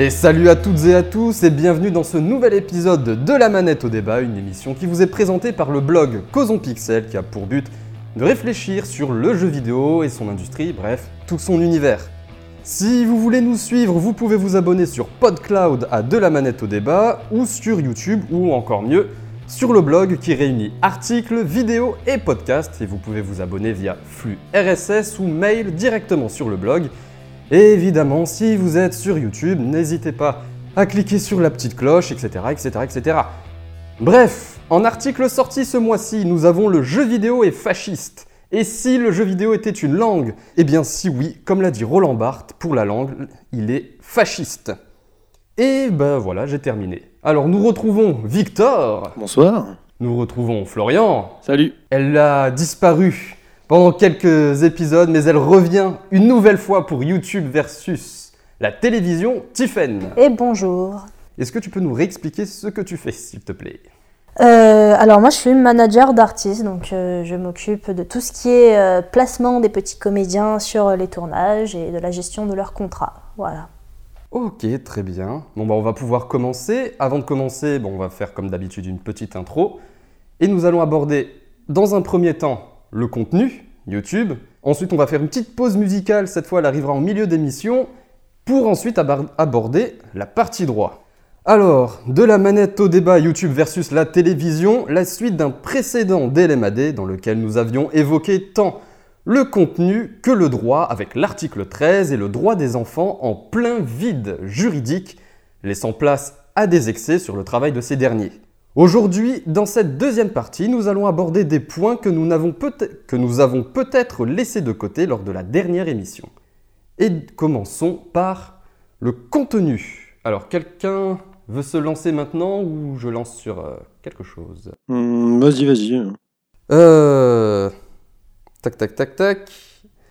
Et salut à toutes et à tous et bienvenue dans ce nouvel épisode de La Manette au débat, une émission qui vous est présentée par le blog Causons Pixel qui a pour but de réfléchir sur le jeu vidéo et son industrie, bref, tout son univers. Si vous voulez nous suivre, vous pouvez vous abonner sur PodCloud à De la Manette au débat ou sur YouTube ou encore mieux sur le blog qui réunit articles, vidéos et podcasts et vous pouvez vous abonner via flux RSS ou mail directement sur le blog et évidemment, si vous êtes sur YouTube, n'hésitez pas à cliquer sur la petite cloche, etc., etc., etc. Bref, en article sorti ce mois-ci, nous avons le jeu vidéo est fasciste. Et si le jeu vidéo était une langue? Eh bien si oui, comme l'a dit Roland Barthes, pour la langue, il est fasciste. Et ben voilà, j'ai terminé. Alors nous retrouvons Victor. Bonsoir. Nous retrouvons Florian. Salut. Elle a disparu pendant quelques épisodes, mais elle revient une nouvelle fois pour YouTube versus la télévision Tiffen. Et bonjour. Est-ce que tu peux nous réexpliquer ce que tu fais, s'il te plaît? Euh, alors moi je suis manager d'artistes, donc euh, je m'occupe de tout ce qui est euh, placement des petits comédiens sur les tournages et de la gestion de leurs contrats. Voilà. Ok, très bien. Bon bah on va pouvoir commencer. Avant de commencer, bon, on va faire comme d'habitude une petite intro. Et nous allons aborder dans un premier temps le contenu, YouTube. Ensuite, on va faire une petite pause musicale, cette fois elle arrivera en milieu d'émission, pour ensuite aborder la partie droit. Alors, de la manette au débat YouTube versus la télévision, la suite d'un précédent DLMAD dans lequel nous avions évoqué tant le contenu que le droit avec l'article 13 et le droit des enfants en plein vide juridique, laissant place à des excès sur le travail de ces derniers. Aujourd'hui, dans cette deuxième partie, nous allons aborder des points que nous, peut-être- que nous avons peut-être laissés de côté lors de la dernière émission. Et commençons par le contenu. Alors, quelqu'un veut se lancer maintenant ou je lance sur euh, quelque chose? Hum, vas-y, vas-y. euh... Tac, tac, tac, tac.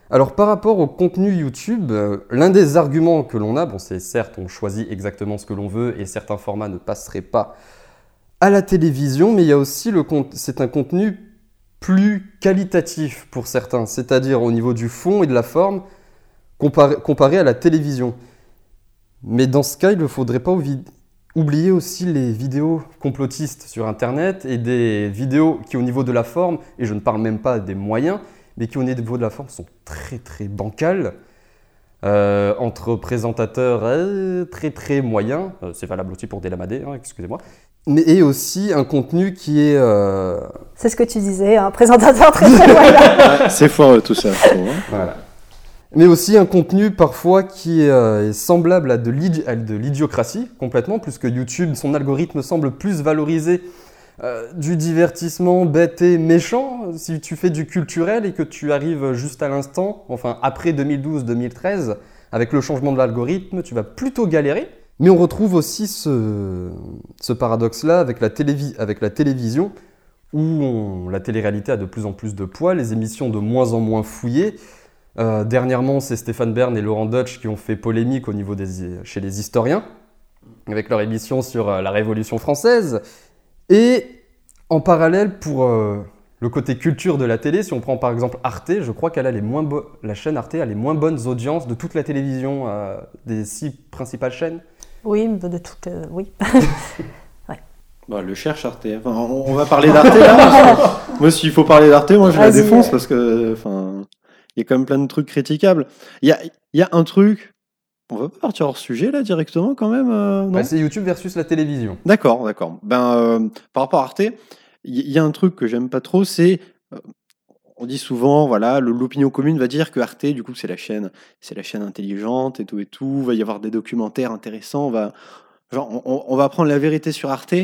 Alors, par rapport au contenu YouTube, euh, l'un des arguments que l'on a, bon, c'est certes, on choisit exactement ce que l'on veut et certains formats ne passeraient pas à la télévision, mais il y a aussi le c'est un contenu plus qualitatif pour certains, c'est-à-dire au niveau du fond et de la forme, comparé, comparé à la télévision. Mais dans ce cas, il ne faudrait pas oublier aussi les vidéos complotistes sur Internet et des vidéos qui, au niveau de la forme, et je ne parle même pas des moyens, mais qui, au niveau de la forme, sont très très bancales. Euh, entre présentateurs euh, très très moyens, Euh, c'est valable aussi pour Délamadé, hein, excusez-moi, mais et aussi un contenu qui est euh, C'est ce que tu disais, un présentateur très très moyen. Ouais, c'est foireux tout ça. trouve, hein. Voilà. Mais aussi un contenu parfois qui est, euh, est semblable à de l'idi- à de l'idiocratie complètement, puisque YouTube, son algorithme semble plus valoriser euh, du divertissement bête et méchant. Si tu fais du culturel et que tu arrives juste à l'instant, enfin après 2012-2013, avec le changement de l'algorithme, tu vas plutôt galérer. Mais on retrouve aussi ce, paradoxe-là avec, la télévision, où la télé-réalité a de plus en plus de poids, les émissions de moins en moins fouillées. Euh, dernièrement, c'est Stéphane Bern et Laurent Deutsch qui ont fait polémique au niveau des, chez les historiens, avec leur émission sur euh, la Révolution française. Et en parallèle, pour euh, le côté culture de la télé, si on prend par exemple Arte, je crois qu'elle a les moins la chaîne Arte a les moins bonnes audiences de toute la télévision, des six principales chaînes. Oui, de toute. euh, oui. Bah, le cherche Arte. Enfin, on, on va parler d'Arte là. moi, s'il faut parler d'Arte, moi je la défonce parce que, enfin, il y a quand même plein de trucs critiquables. Il y a, il y a un truc. On va pas partir hors sujet là directement quand même. euh, Bah, c'est YouTube versus la télévision. D'accord, d'accord. Ben, euh, par rapport à Arte, il y, il y a un truc que j'aime pas trop, c'est euh, on dit souvent, voilà, l'opinion commune va dire que Arte, du coup, c'est la chaîne, c'est la chaîne intelligente et tout et tout. Va y avoir des documentaires intéressants. On va, genre, on, va apprendre la vérité sur Arte,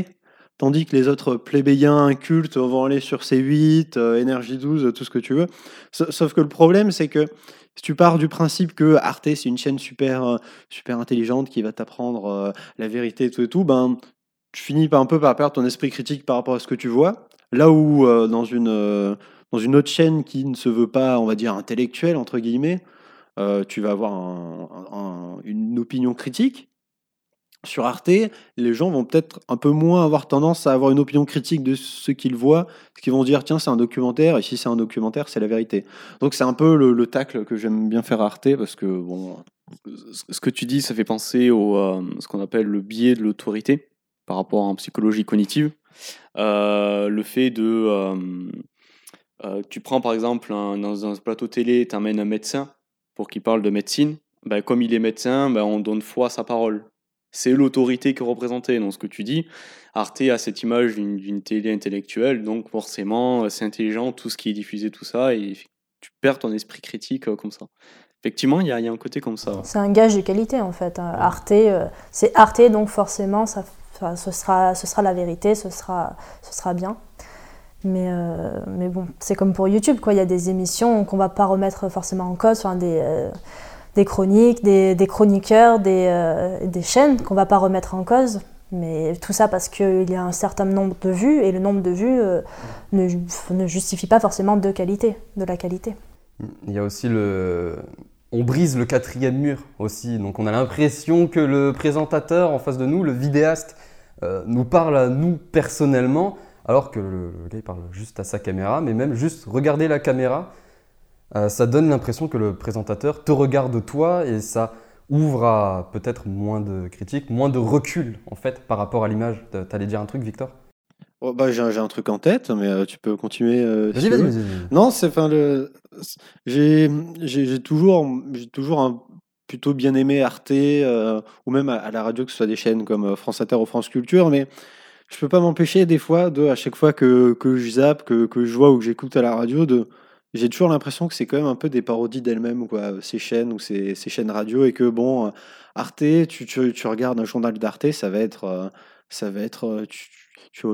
tandis que les autres plébéiens cultes vont aller sur C8, euh, Énergie 12, tout ce que tu veux. Sa- Sauf que le problème, c'est que si tu pars du principe que Arte, c'est une chaîne super, euh, super intelligente qui va t'apprendre euh, la vérité et tout et tout, ben, tu finis un peu par perdre ton esprit critique par rapport à ce que tu vois. Là où dans, une, dans une autre chaîne qui ne se veut pas, on va dire, intellectuelle, entre guillemets, euh, tu vas avoir un- un- une opinion critique. sur Arte, les gens vont peut-être un peu moins avoir tendance à avoir une opinion critique de ce qu'ils voient, parce qu'ils vont dire tiens c'est un documentaire et si c'est un documentaire c'est la vérité. Donc c'est un peu le, tacle que j'aime bien faire à Arte parce que bon. Ce que tu dis, ça fait penser au euh, ce qu'on appelle le biais de l'autorité par rapport en psychologie cognitive. Euh, le fait de euh, tu prends par exemple dans un plateau télé, tu amènes un médecin pour qu'il parle de médecine. Ben, comme il est médecin, ben, on donne foi à sa parole c'est l'autorité qui est représentée dans ce que tu dis. Arte a cette image d'une télé intellectuelle, donc forcément, euh, c'est intelligent, tout ce qui est diffusé, tout ça, et tu perds ton esprit critique euh, comme ça. Effectivement, il y, a un côté comme ça. C'est un gage de qualité, en fait. Hein. Arte, c'est Arte, donc forcément, ça, ce, sera, ce sera la vérité, ce sera, ce sera bien. Mais, mais bon, c'est comme pour YouTube, quoi. Il y a des émissions qu'on va pas remettre forcément en cause, enfin, des des chroniques, des, chroniqueurs, des, des chaînes qu'on va pas remettre en cause. Mais tout ça parce qu'il y a un certain nombre de vues et le nombre de vues euh, ne, ne, justifie pas forcément de qualité, de la qualité. Il y a aussi le. On brise le quatrième mur aussi. Donc on a l'impression que le présentateur en face de nous, le vidéaste, euh, nous parle à nous personnellement, alors que le, le, gars il parle juste à sa caméra, mais même juste regarder la caméra, euh, ça donne l'impression que le présentateur te regarde toi et ça ouvre à peut-être moins de critiques, moins de recul en fait par rapport à l'image. T'allais dire un truc, Victor? Oh, bah, j'ai, un truc en tête, mais euh, tu peux continuer. Euh, vas-y, vas-y, vas-y, Non, c'est enfin le. J'ai, j'ai, toujours, j'ai toujours un plutôt bien aimé Arte ou même à, la radio que ce soit des chaînes comme France Inter ou France Culture, mais je peux pas m'empêcher des fois de à chaque fois que, que je zappe, que, que je vois ou que j'écoute à la radio de j'ai toujours l'impression que c'est quand même un peu des parodies d'elles-mêmes, quoi, ces chaînes ou ces, ces, chaînes radio, et que bon, Arte, tu, tu, tu regardes un journal d'Arte, ça va être, euh, ça va être, euh, tu,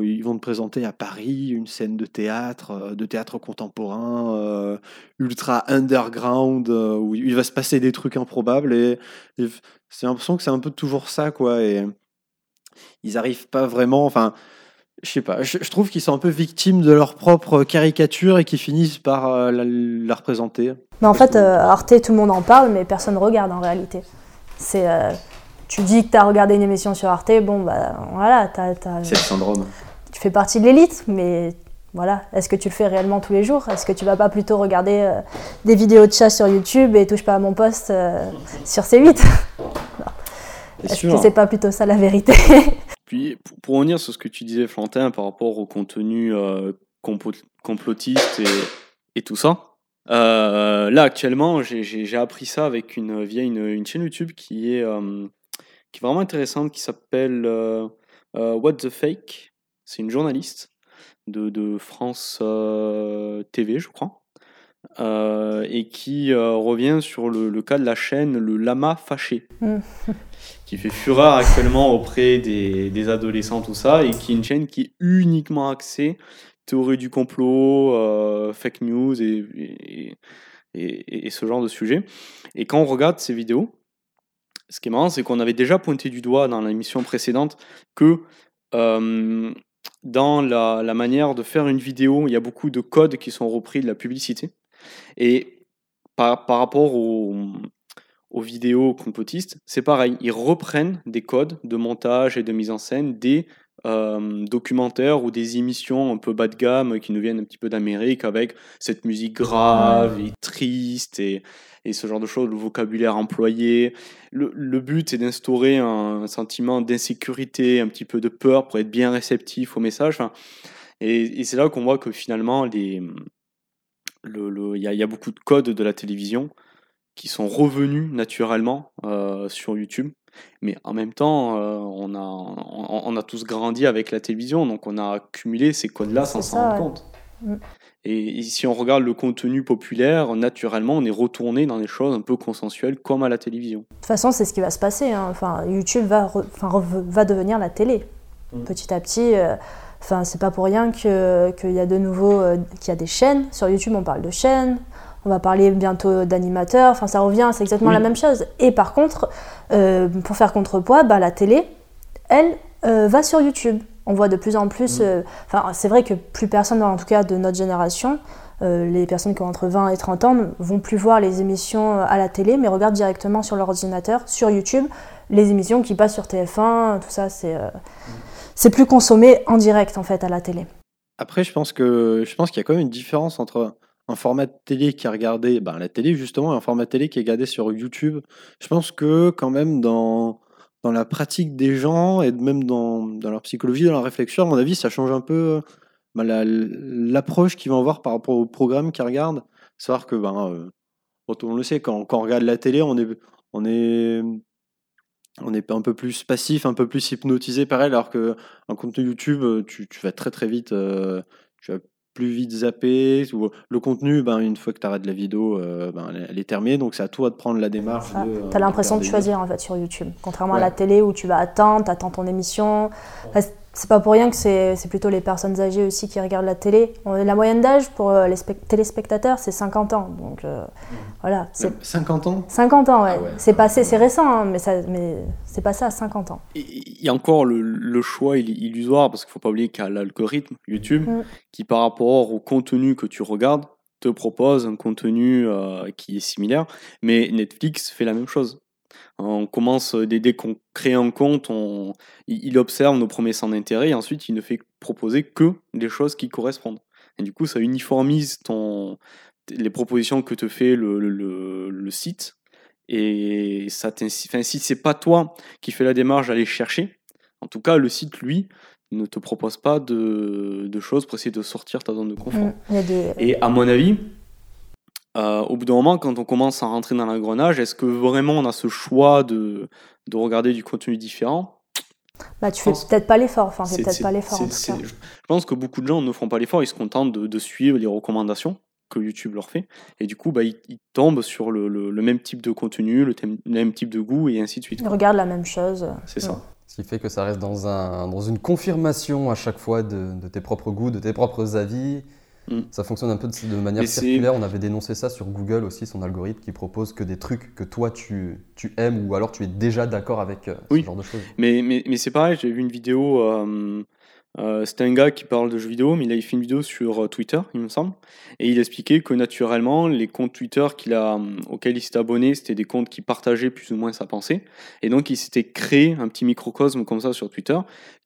ils vont te présenter à Paris une scène de théâtre, euh, de théâtre contemporain, ultra underground, où il va se passer des trucs improbables, et, et c'est l'impression que c'est un peu toujours ça, quoi, et ils arrivent pas vraiment, enfin je sais pas, je, trouve qu'ils sont un peu victimes de leur propre caricature et qu'ils finissent par euh, la, représenter. Mais en fait, euh, Arte, tout le monde en parle, mais personne ne regarde en réalité. C'est, euh, tu dis que tu as regardé une émission sur Arte, bon, bah voilà. C'est le syndrome. Tu fais partie de l'élite, mais voilà. Est-ce que tu le fais réellement tous les jours? Est-ce que tu vas pas plutôt regarder des vidéos de chat sur YouTube et touche pas à mon poste sur C8 Est-ce que c'est pas plutôt ça la vérité? Puis, pour, revenir sur ce que tu disais, Flantin, par rapport au contenu euh, complotiste et, tout ça, euh, là, actuellement, j'ai appris ça avec une, via une, chaîne YouTube qui est, euh, qui est vraiment intéressante, qui s'appelle What the Fake. C'est une journaliste de, de France TV, je crois. et qui revient sur le, le, cas de la chaîne Le Lama Fâché. Qui fait fureur actuellement auprès des, adolescents, tout ça, et qui est une chaîne qui est uniquement axée théorie du complot, euh, fake news et, et, ce genre de sujet. Et quand on regarde ces vidéos, ce qui est marrant, c'est qu'on avait déjà pointé du doigt dans l'émission précédente que euh, dans la, la, manière de faire une vidéo, il y a beaucoup de codes qui sont repris de la publicité. Et par, par rapport au, aux vidéos complotistes, c'est pareil. Ils reprennent des codes de montage et de mise en scène des euh, documentaires ou des émissions un peu bas de gamme qui nous viennent un petit peu d'Amérique avec cette musique grave et triste et, et, ce genre de choses, le vocabulaire employé. Le, but est d'instaurer un, sentiment d'insécurité, un petit peu de peur pour être bien réceptif au message. et, c'est là qu'on voit que finalement, il y a beaucoup de codes de la télévision qui sont revenus naturellement euh, sur YouTube. Mais en même temps, euh, on, a, on, a tous grandi avec la télévision, donc on a accumulé ces codes-là sans s'en rendre compte. Mm. Et, si on regarde le contenu populaire, naturellement, on est retourné dans des choses un peu consensuelles comme à la télévision. De toute façon, c'est ce qui va se passer. Hein. Enfin, YouTube va, enfin, va devenir la télé. Mm. Petit à petit, euh, enfin, c'est pas pour rien qu'il y a de nouveau, qu'il y a des chaînes. Sur YouTube, on parle de chaînes on va parler bientôt d'animateurs, enfin ça revient, c'est exactement la même chose. Et par contre, euh, pour faire contrepoids, bah, la télé, elle, euh, va sur YouTube. On voit de plus en plus, euh, enfin c'est vrai que plus personne, en tout cas de notre génération, les personnes qui ont entre 20 et 30 ans vont plus voir les émissions à la télé, mais regardent directement sur leur ordinateur, sur YouTube, les émissions qui passent sur TF1, tout ça, c'est c'est plus consommé en direct en fait à la télé. Après, je pense que je pense qu'il y a quand même une différence entre un format de télé qui est regardé, ben, la télé justement, un format de télé qui est regardé sur YouTube. Je pense que quand même dans dans la pratique des gens et même dans, dans leur psychologie, dans leur réflexion, à mon avis, ça change un peu ben, l'approche qu'ils vont avoir par rapport au programme qu'ils regardent. Savoir que, ben, euh, on le sait, quand, quand, on regarde la télé, on est, on est on est un peu plus passif, un peu plus hypnotisé par elle, alors qu'un contenu YouTube, tu, vas très très vite, euh, plus vite zapper. Le contenu, ben, une fois que tu arrêtes la vidéo, euh, ben, elle, est terminée, donc c'est à toi de prendre la démarche. tu as l'impression de choisir en fait sur YouTube, contrairement à la télé où tu vas attendre, tu attends ton émission c'est pas pour rien que c'est plutôt les personnes âgées aussi qui regardent la télé. La moyenne d'âge pour euh, les téléspectateurs, c'est 50 ans. Donc euh, voilà. 50 ans? 50 ans, ouais. Ah c'est passé, c'est récent, hein, mais, mais c'est passé à 50 ans. Il y a encore le, choix illusoire, parce qu'il faut pas oublier qu'il y a l'algorithme YouTube mm. qui, par rapport au contenu que tu regardes, te propose un contenu euh, qui est similaire. Mais Netflix fait la même chose. On commence, euh, dès, qu'on crée un compte, on, il observe nos promesses en intérêt et ensuite il ne fait proposer que des choses qui correspondent. Et du coup, ça uniformise ton, les propositions que te fait le, le, site. Et ça enfin, si c'est pas toi qui fais la démarche d'aller chercher, en tout cas, le site, lui, ne te propose pas de, de choses pour essayer de sortir ta zone de confort. Mmh, et à mon avis, euh, au bout d'un moment, quand on commence à rentrer dans l'engrenage, est-ce que vraiment on a ce choix de, de regarder du contenu différent? Bah, tu fais peut-être pas l'effort. Enfin, peut-être pas l'effort. Je pense que beaucoup de gens ne font pas l'effort. Ils se contentent de, de, suivre les recommandations que YouTube leur fait. Et du coup, bah, ils, tombent sur le, le, même type de contenu, le, même type de goût et ainsi de suite. Ils regardent la même chose. C'est ça. Ce qui fait que ça reste dans, un, dans une confirmation à chaque fois de, de tes propres goûts, de tes propres avis. Mm. Ça fonctionne un peu de, manière circulaire. On avait dénoncé ça sur Google aussi, son algorithme qui propose que des trucs que toi tu, tu aimes ou alors tu es déjà d'accord avec euh, ce genre de choses. Mais, mais, mais c'est pareil, j'ai vu une vidéo. Euh, euh, c'était un gars qui parle de jeux vidéo, mais il a fait une vidéo sur Twitter, il me semble, et il expliquait que naturellement, les comptes Twitter qu'il a, auxquels il s'était abonné, c'était des comptes qui partageaient plus ou moins sa pensée, et donc il s'était créé un petit microcosme comme ça sur Twitter,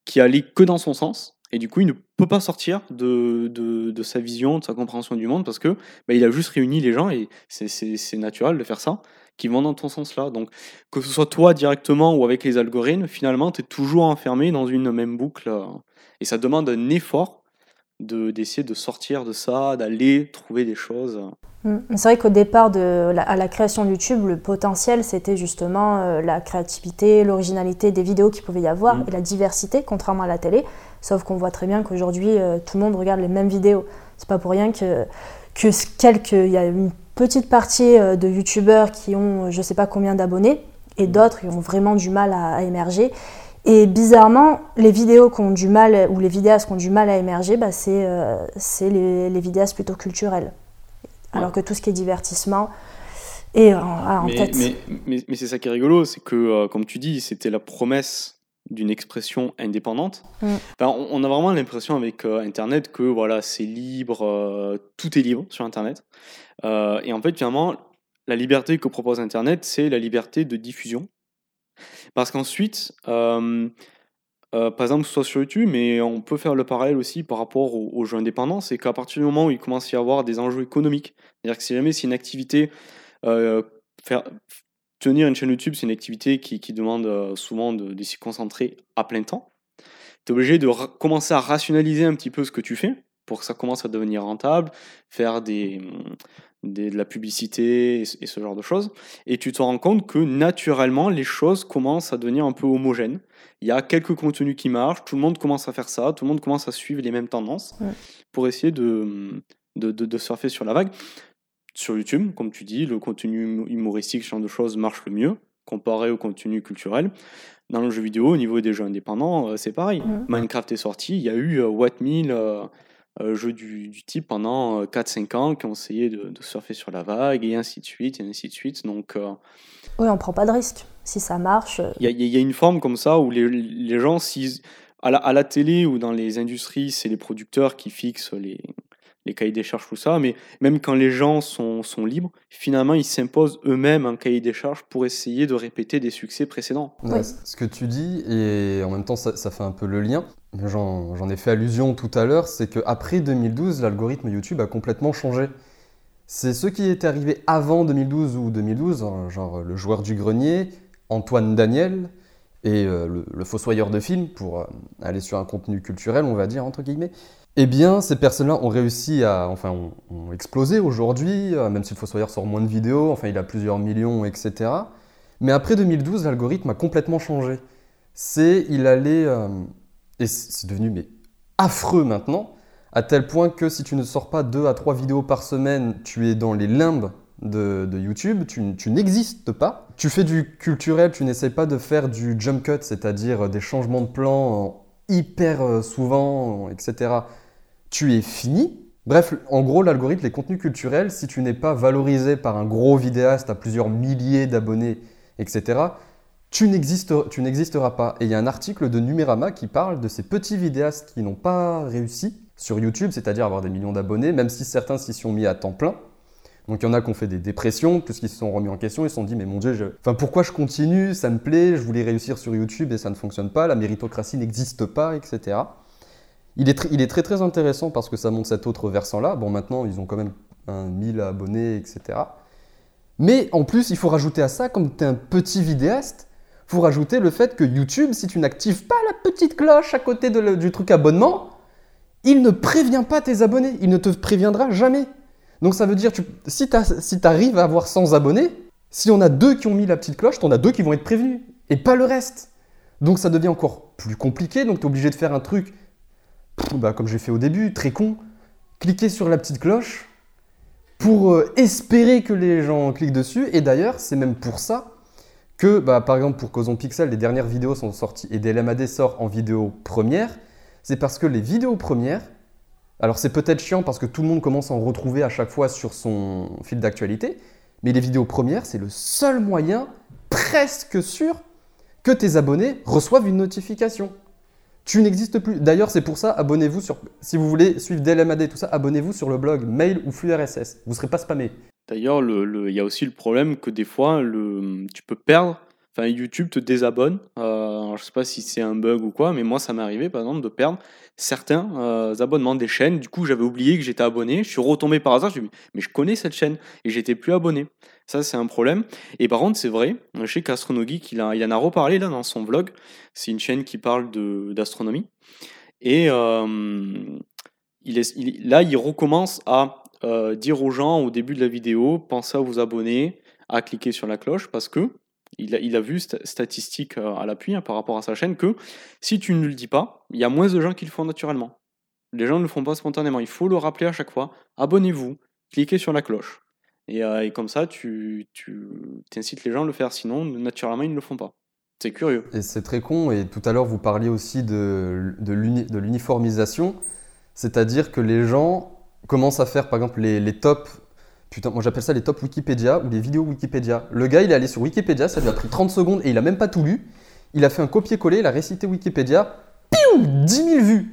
qui allait que dans son sens, et du coup, il ne peut pas sortir de, de, sa vision, de sa compréhension du monde, parce que bah, il a juste réuni les gens, et c'est naturel de faire ça, qui vont dans ton sens-là. Donc, que ce soit toi directement ou avec les algorithmes, finalement, tu es toujours enfermé dans une même boucle. Euh, et ça demande un effort d'essayer de, sortir de ça, d'aller trouver des choses. Mm. C'est vrai qu'au départ, de la, à la création de YouTube, le potentiel, c'était justement euh, la créativité, l'originalité des vidéos qu'il pouvait y avoir mm. et la diversité, contrairement à la télé. Sauf qu'on voit très bien qu'aujourd'hui, euh, tout le monde regarde les mêmes vidéos. C'est pas pour rien que, que quelques, il y a une petite partie euh, de YouTubeurs qui ont je sais pas combien d'abonnés et mm. d'autres qui ont vraiment du mal à, émerger. Et bizarrement, les vidéos qui ont du mal, ou les vidéastes qui ont du mal à émerger, bah, c'est les, les vidéastes plutôt culturels alors que tout ce qui est divertissement est en, mais, tête. Mais, c'est ça qui est rigolo, c'est que, euh, comme tu dis, c'était la promesse d'une expression indépendante. Mm. on, a vraiment l'impression avec euh, Internet que voilà, c'est libre, euh, tout est libre sur Internet. et en fait, finalement, la liberté que propose Internet, c'est la liberté de diffusion. Parce qu'ensuite, euh, par exemple, soit sur YouTube, mais on peut faire le parallèle aussi par rapport aux, jeux indépendants, c'est qu'à partir du moment où il commence à y avoir des enjeux économiques, c'est-à-dire que si jamais c'est une activité, euh, tenir une chaîne YouTube, c'est une activité qui, demande euh, souvent de, s'y concentrer à plein temps, tu es obligé de commencer à rationaliser un petit peu ce que tu fais pour que ça commence à devenir rentable, faire des, de la publicité et, ce genre de choses. Et tu te rends compte que naturellement, les choses commencent à devenir un peu homogènes. Il y a quelques contenus qui marchent, tout le monde commence à faire ça, tout le monde commence à suivre les mêmes tendances pour essayer de, de, de, surfer sur la vague. Sur YouTube, comme tu dis, le contenu humoristique, ce genre de choses marche le mieux comparé au contenu culturel. Dans le jeu vidéo, au niveau des jeux indépendants, euh, c'est pareil. Minecraft est sorti, il y a eu euh, What euh, euh, jeux du, du, type pendant 4-5 euh, ans qui ont essayé de, surfer sur la vague et ainsi de suite et ainsi de suite. Donc, euh, oui, on prend pas de risque. Si ça marche. Il y, y, a une forme comme ça où les, les gens, si, à, la, à la télé ou dans les industries, c'est les producteurs qui fixent les, les cahiers des charges, tout ça, mais même quand les gens sont, sont libres, finalement, ils s'imposent eux-mêmes un cahier des charges pour essayer de répéter des succès précédents. Ouais, Ce que tu dis, et en même temps, ça, ça fait un peu le lien, j'en ai fait allusion tout à l'heure, c'est qu'après 2012, l'algorithme YouTube a complètement changé. C'est ceux qui étaient arrivés avant 2012 ou 2012, hein, genre le joueur du grenier, Antoine Daniel, et euh, le, le fossoyeur de films, pour euh, aller sur un contenu culturel, on va dire, entre guillemets. Eh bien, ces personnes-là ont réussi à, enfin, ont, explosé aujourd'hui, euh, même si le Fossoyeur sort moins de vidéos, enfin, il a plusieurs millions, etc. Mais après 2012, l'algorithme a complètement changé. C'est, il allait, euh, et c'est devenu mais affreux maintenant, à tel point que si tu ne sors pas deux à trois vidéos par semaine, tu es dans les limbes de, YouTube, tu, tu n'existes pas. Tu fais du culturel, tu n'essayes pas de faire du jump cut, c'est-à-dire des changements de plan euh, hyper euh, souvent, etc tu es fini. Bref, en gros, l'algorithme, les contenus culturels, si tu n'es pas valorisé par un gros vidéaste à plusieurs milliers d'abonnés, etc., tu n'existe- tu n'existeras pas. Et il y a un article de Numérama qui parle de ces petits vidéastes qui n'ont pas réussi sur YouTube, c'est-à-dire avoir des millions d'abonnés, même si certains s'y sont mis à temps plein. Donc il y en a qui ont fait des dépressions, puisqu'ils se sont remis en question, ils se sont dit mais mon dieu, enfin, pourquoi je continue, ça me plaît, je voulais réussir sur YouTube et ça ne fonctionne pas, la méritocratie n'existe pas, etc. Il est, très très intéressant parce que ça montre cet autre versant-là. Bon, maintenant, ils ont quand même un 1000 abonnés, etc. Mais en plus, il faut rajouter à ça, comme tu es un petit vidéaste, faut rajouter le fait que YouTube, si tu n'actives pas la petite cloche à côté du truc abonnement, il ne prévient pas tes abonnés. Il ne te préviendra jamais. Donc ça veut dire, tu, si tu arrives à avoir 100 abonnés, si on a deux qui ont mis la petite cloche, t'en as deux qui vont être prévenus. Et pas le reste. Donc ça devient encore plus compliqué. Donc tu es obligé de faire un truc bah, comme j'ai fait au début, très con, cliquer sur la petite cloche pour euh, espérer que les gens cliquent dessus. Et d'ailleurs, c'est même pour ça que, bah, par exemple, pour Causon Pixel, les dernières vidéos sont sorties et DLMAD sort en vidéo première. C'est parce que les vidéos premières, alors c'est peut-être chiant parce que tout le monde commence à en retrouver à chaque fois sur son fil d'actualité, mais les vidéos premières, c'est le seul moyen presque sûr que tes abonnés reçoivent une notification. Tu n'existes plus. D'ailleurs, c'est pour ça, abonnez-vous sur. Si vous voulez suivre DLMAD et tout ça, abonnez-vous sur le blog mail ou flux RSS. Vous ne serez pas spammé. D'ailleurs, le- le- il y a aussi le problème que des fois, tu peux perdre. Enfin, YouTube te désabonne. Euh, je sais pas si c'est un bug ou quoi, mais moi, ça m'est arrivé, par exemple, de perdre certains euh, abonnements des chaînes. Du coup, j'avais oublié que j'étais abonné. Je suis retombé par hasard. Je me suis dit, mais je connais cette chaîne et j'étais plus abonné. Ça, c'est un problème. Et par contre, c'est vrai, je sais qu'Astronogeek, il, il en a reparlé là dans son vlog. C'est une chaîne qui parle d'astronomie. Et euh, là, il recommence à euh, dire aux gens au début de la vidéo, pensez à vous abonner, à cliquer sur la cloche, parce que il a, vu sta- statistique euh, à l'appui hein, par rapport à sa chaîne que si tu ne le dis pas, il y a moins de gens qui le font naturellement. Les gens ne le font pas spontanément. Il faut le rappeler à chaque fois. Abonnez-vous, cliquez sur la cloche. Et, euh, et comme ça, tu, tu incites les gens à le faire. Sinon, naturellement, ils ne le font pas. C'est curieux. Et c'est très con. Et tout à l'heure, vous parliez aussi de, de l'uni- de l'uniformisation. C'est-à-dire que les gens commencent à faire, par exemple, les, les tops. Putain, moi j'appelle ça les tops Wikipédia ou les vidéos Wikipédia. Le gars, il est allé sur Wikipédia, ça lui a pris 30 secondes et il a même pas tout lu. Il a fait un copier-coller, il a récité Wikipédia. Piou 10 000 vues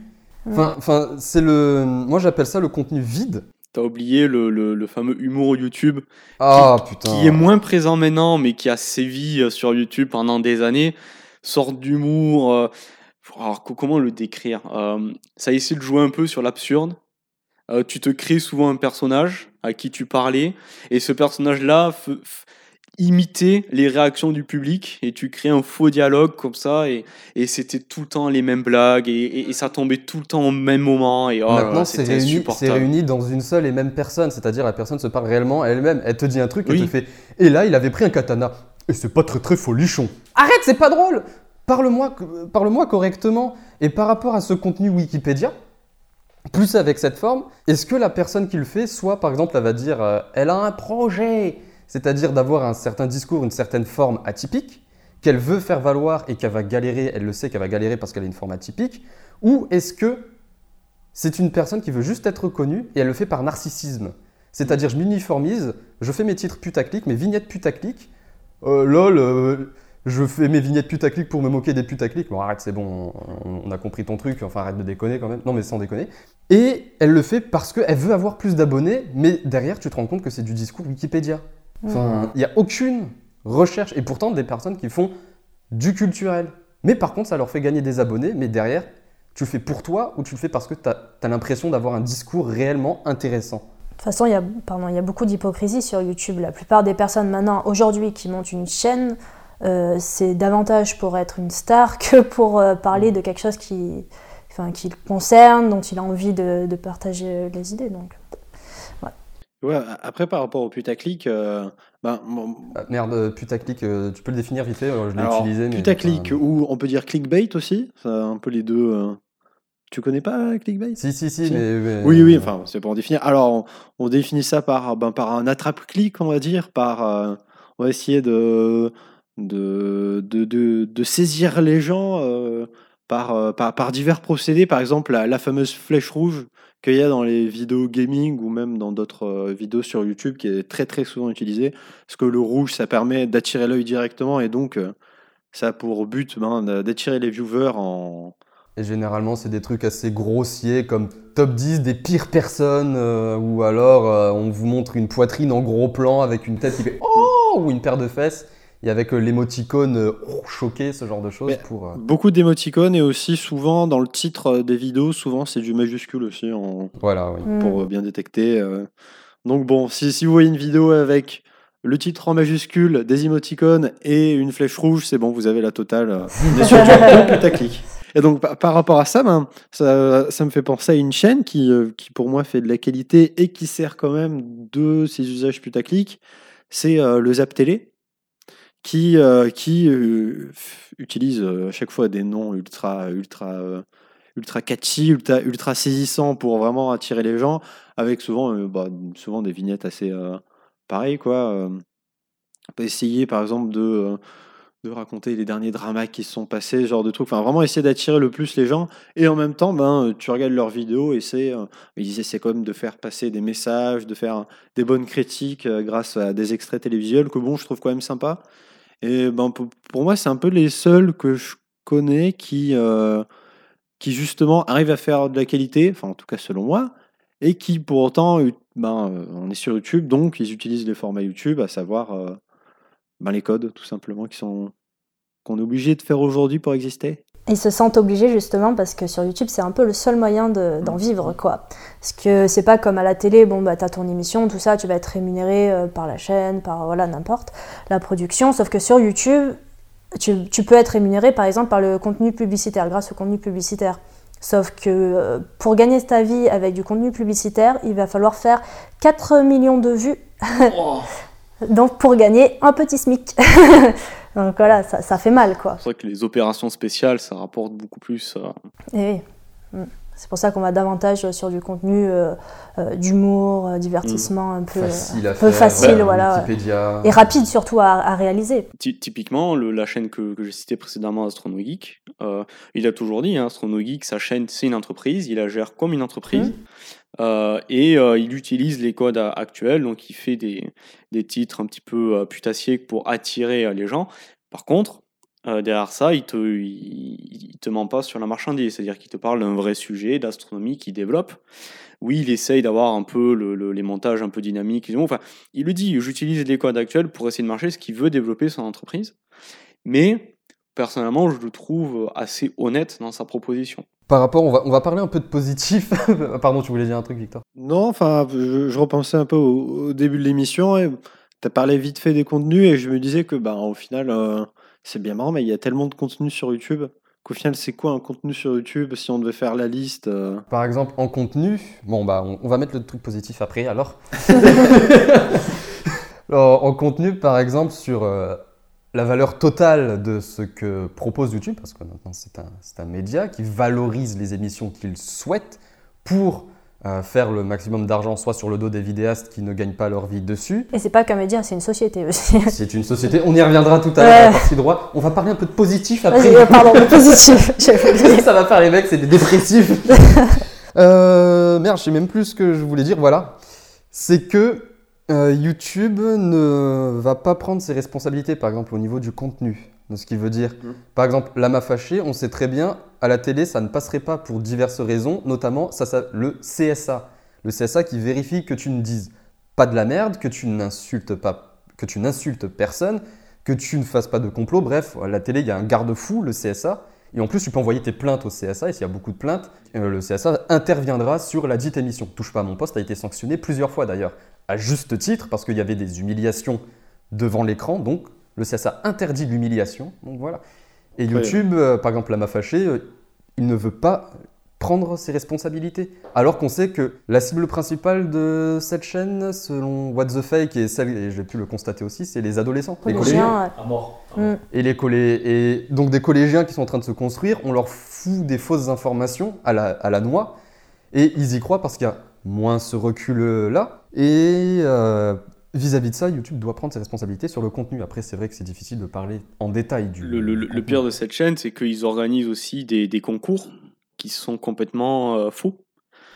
Enfin, enfin c'est le. Moi j'appelle ça le contenu vide. T'as oublié le, le- le fameux humour YouTube Ah putain. qui est moins présent maintenant, mais qui a sévi euh, sur YouTube pendant des années. Sorte d'humour. euh, alors, co- comment le décrire Euh, Ça essaie de jouer un peu sur l'absurde. Euh, tu te crées souvent un personnage à qui tu parlais, et ce personnage-là imitait les réactions du public, et tu crées un faux dialogue comme ça, et, et c'était tout le temps les mêmes blagues, et, et- et ça tombait tout le temps au même moment, et oh Maintenant, c'est réuni, réuni dans une seule et même personne, c'est-à-dire la personne se parle réellement elle-même. Elle te dit un truc, Oui. te fait. Et là, il avait pris un katana. Et c'est pas très très folichon. Arrête, c'est pas drôle Parle-moi parle correctement. Et par rapport à ce contenu Wikipédia, plus avec cette forme, est-ce que la personne qui le fait, soit par exemple, elle va dire euh, elle a un projet, c'est-à-dire d'avoir un certain discours, une certaine forme atypique, qu'elle veut faire valoir et qu'elle va galérer, elle le sait qu'elle va galérer parce qu'elle a une forme atypique, ou est-ce que c'est une personne qui veut juste être connue et elle le fait par narcissisme? C'est-à-dire, je m'uniformise, je fais mes titres putaclic, mes vignettes putaclic. Euh, lol, euh, je fais mes vignettes putaclic pour me moquer des putaclic. Bon, arrête, c'est bon, on, on a compris ton truc, enfin arrête de déconner quand même. Non, mais sans déconner. Et elle le fait parce qu'elle veut avoir plus d'abonnés, mais derrière, tu te rends compte que c'est du discours Wikipédia. Enfin, il n'y a aucune recherche. Et pourtant, des personnes qui font du culturel. Mais par contre, ça leur fait gagner des abonnés, mais derrière, tu le fais pour toi ou tu le fais parce que tu as, l'impression d'avoir un discours réellement intéressant? De toute façon, il y a, beaucoup d'hypocrisie sur YouTube. La plupart des personnes maintenant, aujourd'hui, qui montent une chaîne, euh, c'est davantage pour être une star que pour euh, parler de quelque chose qui, qui le concerne, dont il a envie de, de partager les idées. Donc. Ouais, après, par rapport au putaclic, euh, ben, ah, merde, putaclic, euh, tu peux le définir vite fait Je l'ai utilisé. Mais putaclic, ou on peut dire clickbait aussi, c'est un peu les deux. Euh. Tu connais pas clickbait? Si, si, si, Mais, Oui, oui, enfin, c'est pour en définir. Alors, on, définit ça par, ben, par un attrape-clic, on va dire, par. on va essayer de, de, de, de, de saisir les gens par, par, par, divers procédés, par exemple la, la fameuse flèche rouge qu'il y a dans les vidéos gaming ou même dans d'autres euh, vidéos sur YouTube qui est très très souvent utilisé. Parce que le rouge, ça permet d'attirer l'œil directement et donc euh, ça a pour but ben, d'attirer les viewers en. Et généralement, c'est des trucs assez grossiers comme top 10 des pires personnes euh, ou alors on vous montre une poitrine en gros plan avec une tête qui fait Oh ou une paire de fesses et avec euh, l'émoticône euh, choqué, ce genre de choses. pour, euh, Beaucoup d'émoticônes et aussi souvent dans le titre des vidéos, souvent c'est du majuscule aussi en... voilà, oui. Mm. pour bien détecter. Donc bon, si, si, vous voyez une vidéo avec le titre en majuscule, des émoticônes et une flèche rouge, c'est bon, vous avez la totale. Bien sûr, putaclic. Et donc par, rapport à ça, ben, ça, ça, me fait penser à une chaîne qui, qui pour moi fait de la qualité et qui sert quand même de ses usages putaclic. C'est le Zap Télé qui, euh, qui euh, utilise euh, à chaque fois des noms ultra, ultra, ultra catchy, ultra, ultra saisissants pour vraiment attirer les gens, avec souvent, bah, souvent des vignettes assez pareilles. Quoi. On peut essayer par exemple de, de raconter les derniers dramas qui se sont passés, genre de trucs. Enfin, vraiment essayer d'attirer le plus les gens. Et en même temps, ben, tu regardes leurs vidéos et ils essaient quand même de faire passer des messages, de faire des bonnes critiques grâce à des extraits télévisuels que bon, je trouve quand même sympa. Et ben, pour, moi, c'est un peu les seuls que je connais qui, euh, qui justement arrivent à faire de la qualité, enfin en tout cas selon moi, et qui pour autant, ben, euh, on est sur YouTube, donc ils utilisent les formats YouTube, à savoir euh, ben, les codes tout simplement qui sont qu'on est obligé de faire aujourd'hui pour exister. Ils se sentent obligés justement parce que sur YouTube c'est un peu le seul moyen d'en vivre quoi. Parce que c'est pas comme à la télé, bon bah t'as ton émission, tout ça, tu vas être rémunéré euh, par la chaîne, par voilà n'importe, la production, sauf que sur YouTube tu, tu, peux être rémunéré par exemple par le contenu publicitaire, grâce au contenu publicitaire. Sauf que euh, pour gagner ta vie avec du contenu publicitaire, il va falloir faire 4 millions de vues. Donc pour gagner un petit SMIC. Donc voilà, ça, ça, fait mal quoi. C'est vrai que les opérations spéciales, ça rapporte beaucoup plus. Euh... Et oui. Mm. C'est pour ça qu'on va davantage sur du contenu euh, euh, d'humour, euh, divertissement un peu facile, un peu facile voilà. Et rapide surtout à, à réaliser. typiquement, le, la chaîne que, que j'ai citée précédemment, Astrono Geek, il a toujours dit, hein, Astrono Geek, sa chaîne, c'est une entreprise, il la gère comme une entreprise. Mmh. Et il utilise les codes actuels, donc il fait des, des titres un petit peu putassiers pour attirer les gens. Par contre, euh, derrière ça, il te, il, te ment pas sur la marchandise, c'est-à-dire qu'il te parle d'un vrai sujet d'astronomie qu'il développe. Oui, il essaye d'avoir un peu le, les montages un peu dynamiques. Enfin, il le dit, j'utilise les codes actuels pour essayer de marcher ce qu'il veut développer son entreprise. Mais personnellement, je le trouve assez honnête dans sa proposition. Par rapport, on va, on va parler un peu de positif. Pardon, tu voulais dire un truc, Victor? Non, enfin, je, repensais un peu au, début de l'émission et tu as parlé vite fait des contenus et je me disais que, bah, au final, euh, c'est bien marrant, mais il y a tellement de contenu sur YouTube qu'au final, c'est quoi un contenu sur YouTube si on devait faire la liste euh? Par exemple, en contenu, bon, bah, on, va mettre le truc positif après alors. en contenu, par exemple, sur euh, la valeur totale de ce que propose YouTube, parce que maintenant c'est un, un, média qui valorise les émissions qu'il souhaite pour faire le maximum d'argent, soit sur le dos des vidéastes qui ne gagnent pas leur vie dessus. Et c'est pas qu'un média, c'est une société aussi. c'est une société. On y reviendra tout à l'heure à la partie droit. On va parler un peu de positif après. Euh, pardon, de positif. Ça va faire les mecs, c'est des dépressifs. euh, merde, je sais même plus ce que je voulais dire. Voilà, c'est que euh, YouTube ne va pas prendre ses responsabilités, par exemple au niveau du contenu. de ce qu'il veut dire. Mm. Par exemple, lama fâché, on sait très bien, à la télé, ça ne passerait pas pour diverses raisons, notamment ça, ça- le CSA. Le CSA qui vérifie que tu ne dises pas de la merde, que tu n'insultes pas, que tu n'insultes personne, que tu ne fasses pas de complot. Bref, à la télé, il y a un garde-fou, le CSA. Et en plus, tu peux envoyer tes plaintes au CSA. Et s'il y a beaucoup de plaintes, euh, le CSA interviendra sur la dite émission. Touche pas à mon poste a été sanctionné plusieurs fois d'ailleurs, à juste titre, parce qu'il y avait des humiliations devant l'écran. Donc, le CSA interdit l'humiliation. Donc voilà. Et. YouTube, euh, par exemple, Lama Fâché, euh, il ne veut pas prendre ses responsabilités. Alors qu'on sait que la cible principale de cette chaîne, selon What the Fake et celle, et j'ai pu le constater aussi, c'est les adolescents. Les collégiens. Collégiens, À mort. Mm. Et, les collé- et donc des collégiens qui sont en train de se construire, on leur fout des fausses informations à la, à la noix, et ils y croient parce qu'il y a moins ce recul-là. Et euh, vis-à-vis de ça, YouTube doit prendre ses responsabilités sur le contenu. Après, c'est vrai que c'est difficile de parler en détail du. Le, le- le contenu. pire de cette chaîne, c'est qu'ils organisent aussi des, des concours qui sont complètement euh, faux.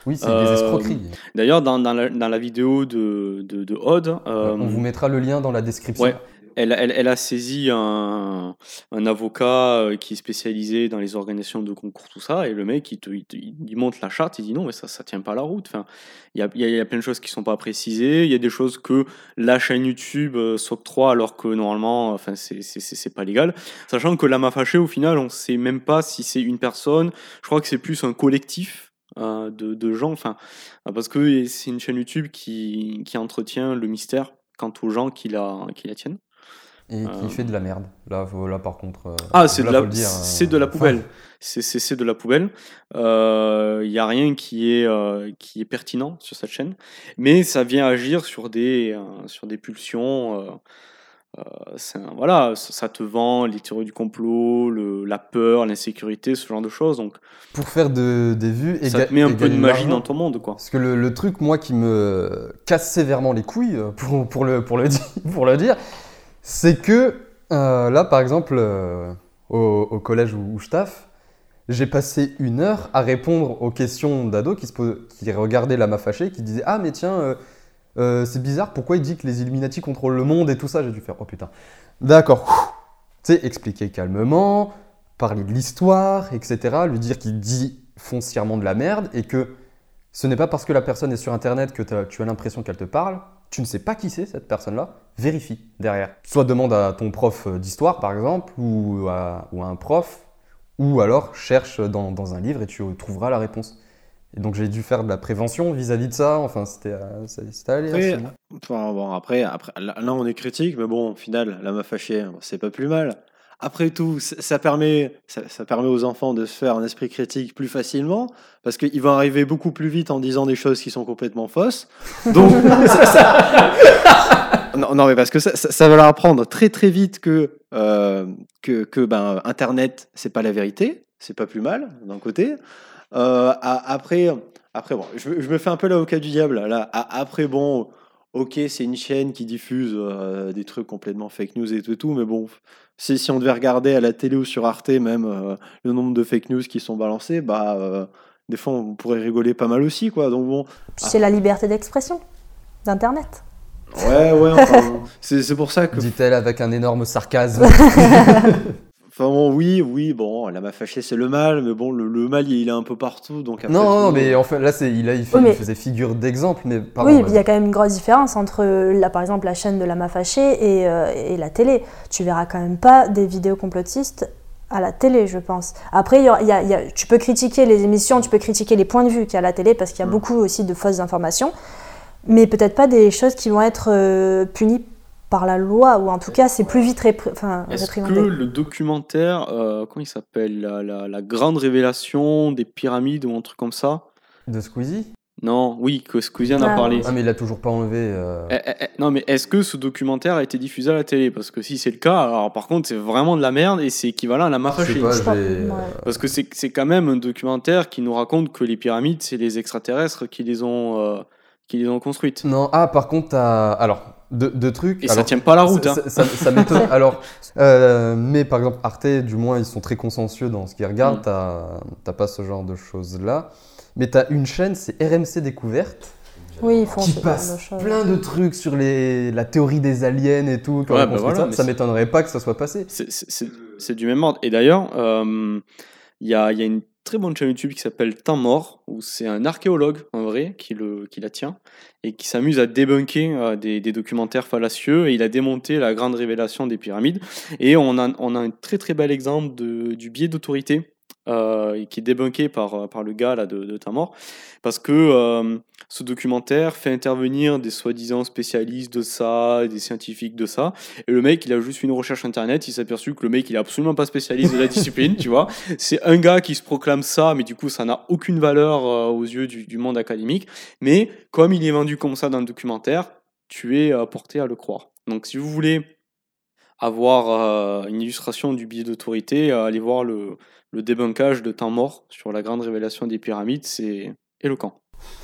Oui, c'est Euh, des escroqueries. D'ailleurs, dans, dans la, dans la vidéo de, de, de Odd, euh, on vous mettra le lien dans la description. Ouais. Elle, a saisi un, avocat euh, qui est spécialisé dans les organisations de concours, tout ça, et le mec, il, te, il, te- il montre la charte, il dit non, mais ça, ça tient pas la route. Enfin, il y a, plein de choses qui sont pas précisées, il y a des choses que la chaîne YouTube euh, s'octroie alors que normalement, enfin, c'est- pas légal. Sachant que Lama Fâché, au final, on sait même pas si c'est une personne, je crois que c'est plus un collectif. euh, de, de gens, enfin, parce que c'est une chaîne YouTube qui, qui entretient le mystère quant aux gens qui la, qui la tiennent. Et qui Euh. fait de la merde. Là, faut- là par contre. euh, Ah, c'est de, la, faut le dire, c'est euh, de la poubelle. C'est, c'est, c'est de la poubelle. Il n'y a rien qui est, qui est pertinent sur cette chaîne. Mais ça vient agir sur des, sur des pulsions. un- voilà, ça, te vend les théories du complot, le, la peur, l'insécurité, ce genre de choses. Donc Pour faire de- des vues et ça te met un peu de magie dans ton monde. Quoi. Parce que le, le truc, moi, qui me casse sévèrement les couilles, pour, pour, le, pour, le, dire, pour le dire, c'est que euh, là, par exemple, euh, au, collège où, je taffe, j'ai passé une heure à répondre aux questions d'ados qui, se pos- qui regardaient Lama Fâché, qui disaient Ah, mais tiens, euh, c'est bizarre, pourquoi il dit que les Illuminati contrôlent le monde et tout ça? J'ai dû faire Oh putain. D'accord. Tu sais, expliquer calmement, parler de l'histoire, etc. Lui dire qu'il dit foncièrement de la merde et que ce n'est pas parce que la personne est sur Internet que tu as l'impression qu'elle te parle. Tu ne sais pas qui c'est cette personne-là. Vérifie derrière. Soit demande à ton prof d'histoire, par exemple, ou à, ou à un prof, ou alors cherche dans, dans un livre et tu trouveras la réponse. Et donc j'ai dû faire de la prévention vis-à-vis de ça. Enfin, c'était euh, allé. Enfin, bon, après, là, on est critique, mais bon, au final, la m'a fâché, c'est pas plus mal. Après tout, ça, permet, ça, ça permet aux enfants de se faire un esprit critique plus facilement, parce qu'ils vont arriver beaucoup plus vite en disant des choses qui sont complètement fausses. Donc, ça- ça- non, non, mais parce que ça, va leur apprendre très très vite que, euh, que, que ben, Internet, c'est pas la vérité, c'est pas plus mal, d'un côté. Euh, après, après bon, je, je me fais un peu l'avocat du diable. Là, après, bon, ok, c'est une chaîne qui diffuse euh, des trucs complètement fake news et tout, et tout mais bon, si, si on devait regarder à la télé ou sur Arte même euh, le nombre de fake news qui sont balancés, bah, euh, des fois, on pourrait rigoler pas mal aussi, quoi. Donc bon, C'est la liberté d'expression d'Internet. ouais, ouais, enfin, c'est c'est pour ça que Dit-elle avec un énorme sarcasme. Enfin bon, oui, oui, bon, la m'a fâché, c'est le mal, mais bon, le, le mal, il est un peu partout, donc après non, tout, non, mais en fait, là, c'est, il, a, il, fait- Oui, mais- il faisait figure d'exemple, mais pardon, oui, il y a quand même une grosse différence entre, là, par exemple, la chaîne de Lama Fâché et, euh, et la télé. Tu verras quand même pas des vidéos complotistes à la télé, je pense. Après, il y a- il y a- il y a- tu peux critiquer les émissions, tu peux critiquer les points de vue qu'il y a à la télé, parce qu'il y a Mm. beaucoup aussi de fausses informations, mais peut-être pas des choses qui vont être euh, punies par la loi, ou en tout cas, c'est plus vite répri- enfin, Est-ce que réprimandé. le documentaire, euh, comment il s'appelle la, la- la grande révélation des pyramides ou un truc comme ça? De Squeezie? Non, oui, que Squeezie en a Ah, parlé. Ah, mais il a toujours pas enlevé. euh, Eh, eh, eh, non, mais est-ce que ce documentaire a été diffusé à la télé? Parce que si c'est le cas, alors par contre, c'est vraiment de la merde et c'est équivalent à la j'ai, euh. Parce que c'est c'est quand même un documentaire qui nous raconte que les pyramides, c'est les extraterrestres qui les ont, euh, qui les ont construites. Non, ah, par contre, t'as. Alors, deux trucs. Et ça alors, tient pas la route. Ça, hein. ça- ça- ça m'étonne. Alors, euh, mais par exemple, Arte, du moins, ils sont très consciencieux dans ce qu'ils regardent. Mm. T'as t'as pas ce genre de choses-là. Mais t'as une chaîne, c'est RMC Découverte, Oui, ils font qui passe de plein de trucs sur les, la théorie des aliens et tout. Ouais, bah voilà, ça. ça m'étonnerait pas que ça soit passé. C'est du même ordre. Et d'ailleurs, euh, il y, a, y a une très bonne chaîne YouTube qui s'appelle Temps mort, où c'est un archéologue, en vrai, qui, le, qui la tient, et qui s'amuse à débunker euh, des, documentaires fallacieux, et il a démonté la grande révélation des pyramides. Et on a, on a un très très bel exemple de, du biais d'autorité euh, qui est débunké par, par le gars là, de, de mort, parce que euh, ce documentaire fait intervenir des soi-disant spécialistes de ça, des scientifiques de ça, et le mec il a juste fait une recherche internet, il s'est aperçu que le mec il est absolument pas spécialiste de la discipline, tu vois, c'est un gars qui se proclame ça, mais du coup ça n'a aucune valeur euh, aux yeux du, du, monde académique, mais comme il est vendu comme ça dans le documentaire, tu es porté à le croire. Donc si vous voulez avoir une illustration du biais d'autorité, allez voir le le débunkage de temps mort sur la grande révélation des pyramides, c'est éloquent.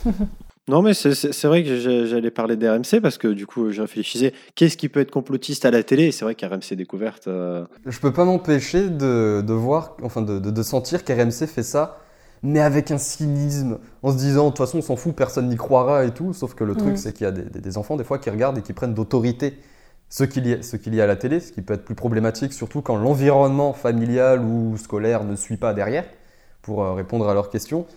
non, mais c'est vrai que j'allais parler d'RMC parce que du coup, je réfléchissais qu'est-ce qui peut être complotiste à la télé? Et c'est vrai qu'RMC Découverte. Euh... Je peux pas m'empêcher de, de, voir, enfin de, de, de sentir qu'RMC fait ça, mais avec un cynisme, en se disant de toute façon, on s'en fout, personne n'y croira et tout. Sauf que le truc, c'est qu'il y a des, des, enfants, des fois, qui regardent et qui prennent d'autorité ce qu'il y, y, a à la télé, ce qui peut être plus problématique, surtout quand l'environnement familial ou scolaire ne suit pas derrière pour euh, répondre à leurs questions.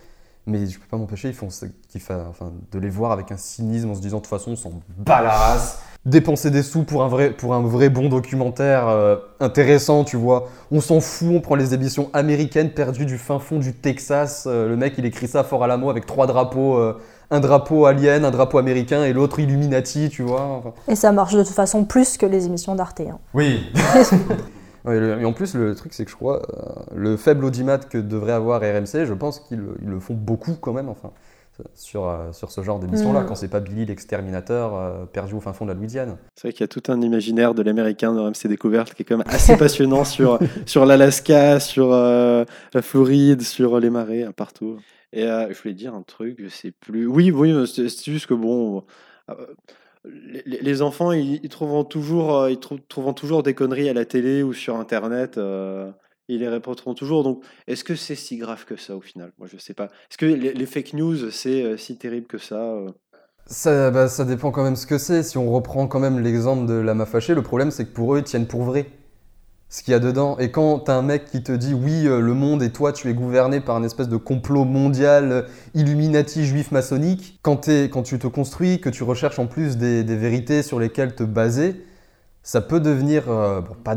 Mais je ne peux pas m'empêcher ils font, enfin, de les voir avec un cynisme en se disant de toute façon on s'en bat la race. Dépenser des sous pour un vrai, pour un vrai bon documentaire euh, intéressant, tu vois. On s'en fout, on prend les émissions américaines perdues du fin fond du Texas. Euh, le mec il écrit ça fort à la mot avec trois drapeaux un drapeau alien, un drapeau américain et l'autre Illuminati, tu vois. Et ça marche de toute façon plus que les émissions d'Arte. Hein. Oui. et en plus, le truc, c'est que je crois, euh, le faible audimat que devrait avoir RMC, je pense qu'ils le font beaucoup quand même, enfin, sur, euh, sur ce genre d'émission-là, mm. quand c'est pas Billy l'exterminateur euh, perdu au fin fond de la Louisiane. C'est vrai qu'il y a tout un imaginaire de l'américain de RMC Découverte qui est quand même assez passionnant sur, sur l'Alaska, sur la Floride, sur les marais, partout. Et je voulais dire un truc, je sais plus. Oui, oui, c'est juste que bon, les, enfants, ils, ils trouveront toujours, ils trouveront toujours des conneries à la télé ou sur Internet. ils les répéteront toujours. Donc, est-ce que c'est si grave que ça au final? Moi, je sais pas. Est-ce que les, fake news, c'est si terrible que ça ça, bah, ça dépend quand même ce que c'est. Si on reprend quand même l'exemple de la fâchée, le problème c'est que pour eux, ils tiennent pour vrai ce qu'il y a dedans. Et quand t'as un mec qui te dit oui, euh, le monde et toi, tu es gouverné par un espèce de complot mondial, euh, illuminati, juif, maçonnique, quand, quand tu te construis, que tu recherches en plus des, vérités sur lesquelles te baser, ça peut devenir, euh, pas,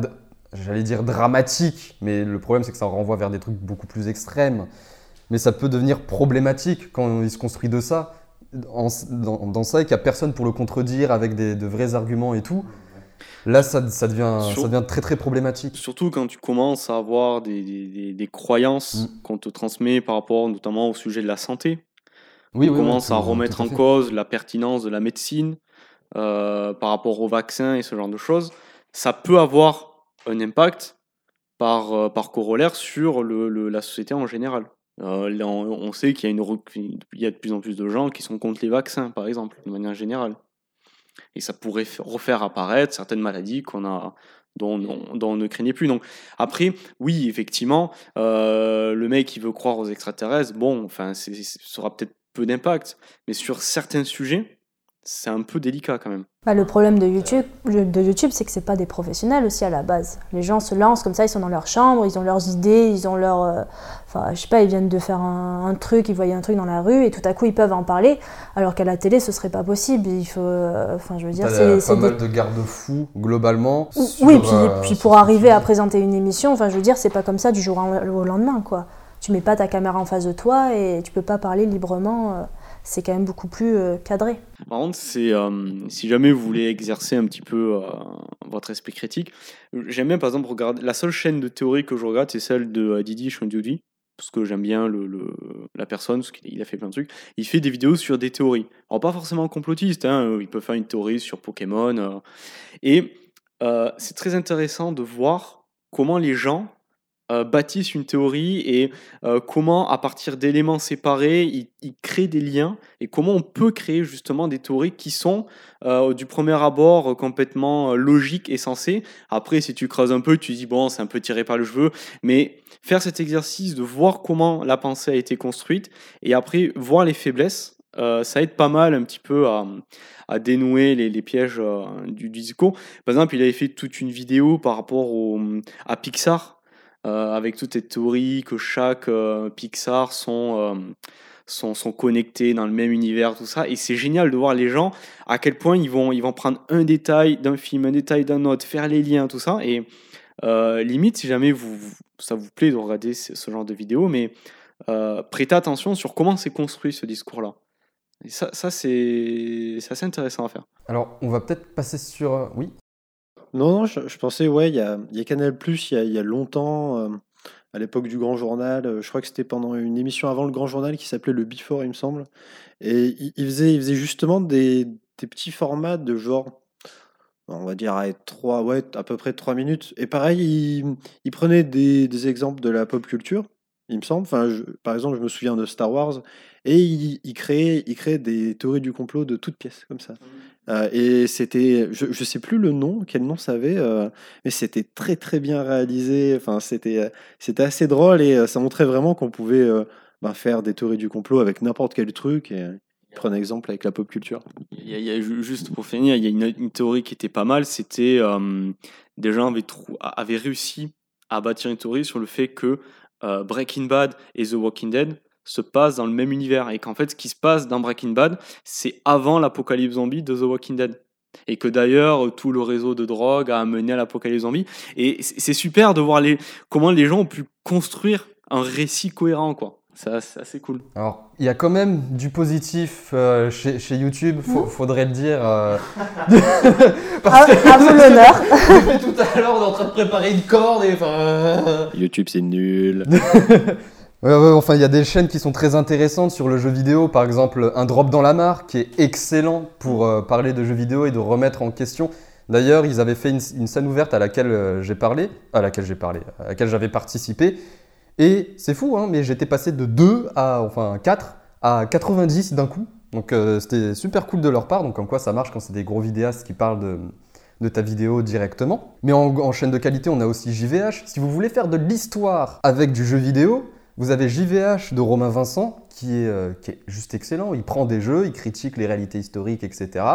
j'allais dire dramatique, mais le problème c'est que ça renvoie vers des trucs beaucoup plus extrêmes. Mais ça peut devenir problématique quand il se construit de ça, dans, ça, et qu'il n'y a personne pour le contredire avec des, de vrais arguments et tout. Là, ça, ça, devient, ça devient très très problématique. Surtout quand tu commences à avoir des, des, des croyances mm. qu'on te transmet par rapport notamment au sujet de la santé. Oui, on commence à remettre en cause la pertinence de la médecine euh, par rapport au vaccin et ce genre de choses. Ça peut avoir un impact par, euh, par corollaire sur le, la société en général. Euh, on, on, sait qu'il y, a une, il y a de plus en plus de gens qui sont contre les vaccins, par exemple, de manière générale et ça pourrait refaire apparaître certaines maladies qu'on a dont, on ne craignait plus. Donc après, oui, effectivement, euh, le mec qui veut croire aux extraterrestres, bon, enfin, ça aura peut-être peu d'impact, mais sur certains sujets, c'est un peu délicat quand même. Bah, le problème de YouTube, de YouTube c'est que c'est pas des professionnels aussi à la base. Les gens se lancent comme ça, ils sont dans leur chambre, ils ont leurs idées, ils ont leur. Euh, enfin, je sais pas, ils viennent de faire un, truc, ils voient un truc dans la rue et tout à coup ils peuvent en parler, alors qu'à la télé ce serait pas possible. Il faut. Euh, enfin, je veux dire, c'est. pas mal de garde-fous globalement. oui, puis, euh, puis pour arriver à présenter une émission, enfin, je veux dire, c'est pas comme ça du jour au lendemain, quoi. Tu mets pas ta caméra en face de toi et tu peux pas parler librement c'est quand même beaucoup plus euh, cadré. Par contre, c'est, euh, si jamais vous voulez exercer un petit peu euh, votre esprit critique, j'aime bien par exemple regarder. La seule chaîne de théorie que je regarde, c'est celle de Didi Shondudi, parce que j'aime bien le, la personne, parce qu'il a fait plein de trucs. Il fait des vidéos sur des théories. Alors, pas forcément complotistes, hein, il peut faire une théorie sur Pokémon. et c'est très intéressant de voir comment les gens euh, bâtissent une théorie et euh, comment, à partir d'éléments séparés, ils, créent des liens et comment on peut créer justement des théories qui sont euh, du premier abord complètement logiques et sensées. Après, si tu creuses un peu, tu dis bon, c'est un peu tiré par le cheveu, mais faire cet exercice de voir comment la pensée a été construite et après voir les faiblesses ça aide pas mal un petit peu à, dénouer les, pièges du, du discours. Par exemple, il avait fait toute une vidéo par rapport à Pixar, euh, avec toutes les théories que chaque euh, Pixar sont, euh, sont, sont connectés dans le même univers, tout ça. Et c'est génial de voir les gens à quel point ils vont, ils vont prendre un détail d'un film, un détail d'un autre, faire les liens, tout ça. Et limite, si jamais vous, ça vous plaît de regarder ce, genre de vidéo, mais prêtez attention sur comment c'est construit ce discours-là. Et ça, ça c'est assez intéressant à faire. Alors, on va peut-être passer sur. Oui? Non, je, pensais, ouais, il y a, y a Canal il y a, longtemps, euh, à l'époque du Grand Journal. euh, je crois que c'était pendant une émission avant le Grand Journal qui s'appelait le Before, il me semble. Et il, faisait, justement des, petits formats de genre, on va dire, à, trois, ouais, à peu près trois minutes. Et pareil, il, prenait des, exemples de la pop culture, il me semble. Enfin, par exemple, je me souviens de Star Wars. Et il, il il créait des théories du complot de toutes pièces, comme ça. Euh, et c'était, je, je sais plus le nom, quel nom ça avait, euh, mais c'était très très bien réalisé. Enfin, c'était, euh, c'était assez drôle et ça montrait vraiment qu'on pouvait ben, faire des théories du complot avec n'importe quel truc. Et il prend un exemple avec la pop culture. Juste pour finir, il y a une, théorie qui était pas mal, c'était euh, des gens avaient, réussi à bâtir une théorie sur le fait que Breaking Bad et The Walking Dead se passent dans le même univers et qu'en fait ce qui se passe dans Breaking Bad c'est avant l'apocalypse zombie de The Walking Dead et que d'ailleurs tout le réseau de drogue a amené à l'apocalypse zombie et c'est super de voir les, comment les gens ont pu construire un récit cohérent quoi ça c'est assez cool Alors, il y a quand même du positif euh, chez, chez YouTube, faut- faudrait le dire. euh, parce que à vous l'honneur. depuis tout à l'heure, on est en train de préparer une corde et enfin. euh, YouTube, c'est nul. Ouais, enfin, il y a des chaînes qui sont très intéressantes sur le jeu vidéo. Par exemple, Un Drop dans la Mare, qui est excellent pour euh, parler de jeux vidéo et de remettre en question. D'ailleurs, ils avaient fait une, une scène ouverte à laquelle euh, j'ai parlé, à laquelle j'ai parlé, à laquelle j'avais participé. Et c'est fou, hein, mais j'étais passé de 2 à, enfin, 4 à 90 d'un coup. Donc, euh, c'était super cool de leur part. Donc, en quoi ça marche quand c'est des gros vidéastes qui parlent de, de ta vidéo directement. Mais en, en chaîne de qualité, on a aussi JVH. Si vous voulez faire de l'histoire avec du jeu vidéo, vous avez JVH de Romain Vincent, qui est, euh, qui est juste excellent. Il prend des jeux, il critique les réalités historiques, etc.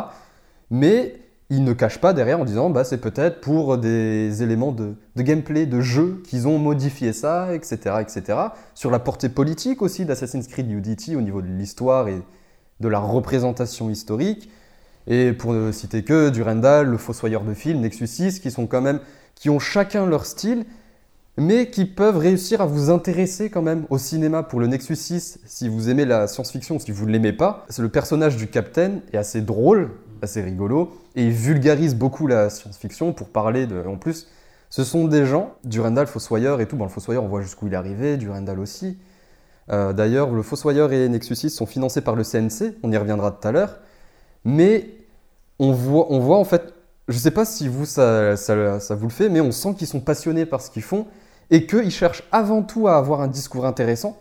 Mais il ne cache pas derrière en disant bah, c'est peut-être pour des éléments de, de gameplay, de jeu, qu'ils ont modifié ça, etc., etc. Sur la portée politique aussi d'Assassin's Creed Unity au niveau de l'histoire et de la représentation historique. Et pour ne citer que Durandal, le Fossoyeur de film, Nexus 6, qui sont quand même, qui ont chacun leur style, mais qui peuvent réussir à vous intéresser quand même au cinéma. Pour le Nexus 6, si vous aimez la science-fiction, si vous ne l'aimez pas, le personnage du Captain est assez drôle, assez rigolo, et il vulgarise beaucoup la science-fiction pour parler de. En plus, ce sont des gens, Durandal, Fossoyeur et tout. Bon, le Fossoyeur, on voit jusqu'où il est arrivé, Durandal aussi. Euh, D'ailleurs, le Fossoyeur et Nexus 6 sont financés par le CNC, on y reviendra tout à l'heure. Mais on voit, on voit en fait, je sais pas si vous ça, ça, ça vous le fait, mais on sent qu'ils sont passionnés par ce qu'ils font et qu'ils cherchent avant tout à avoir un discours intéressant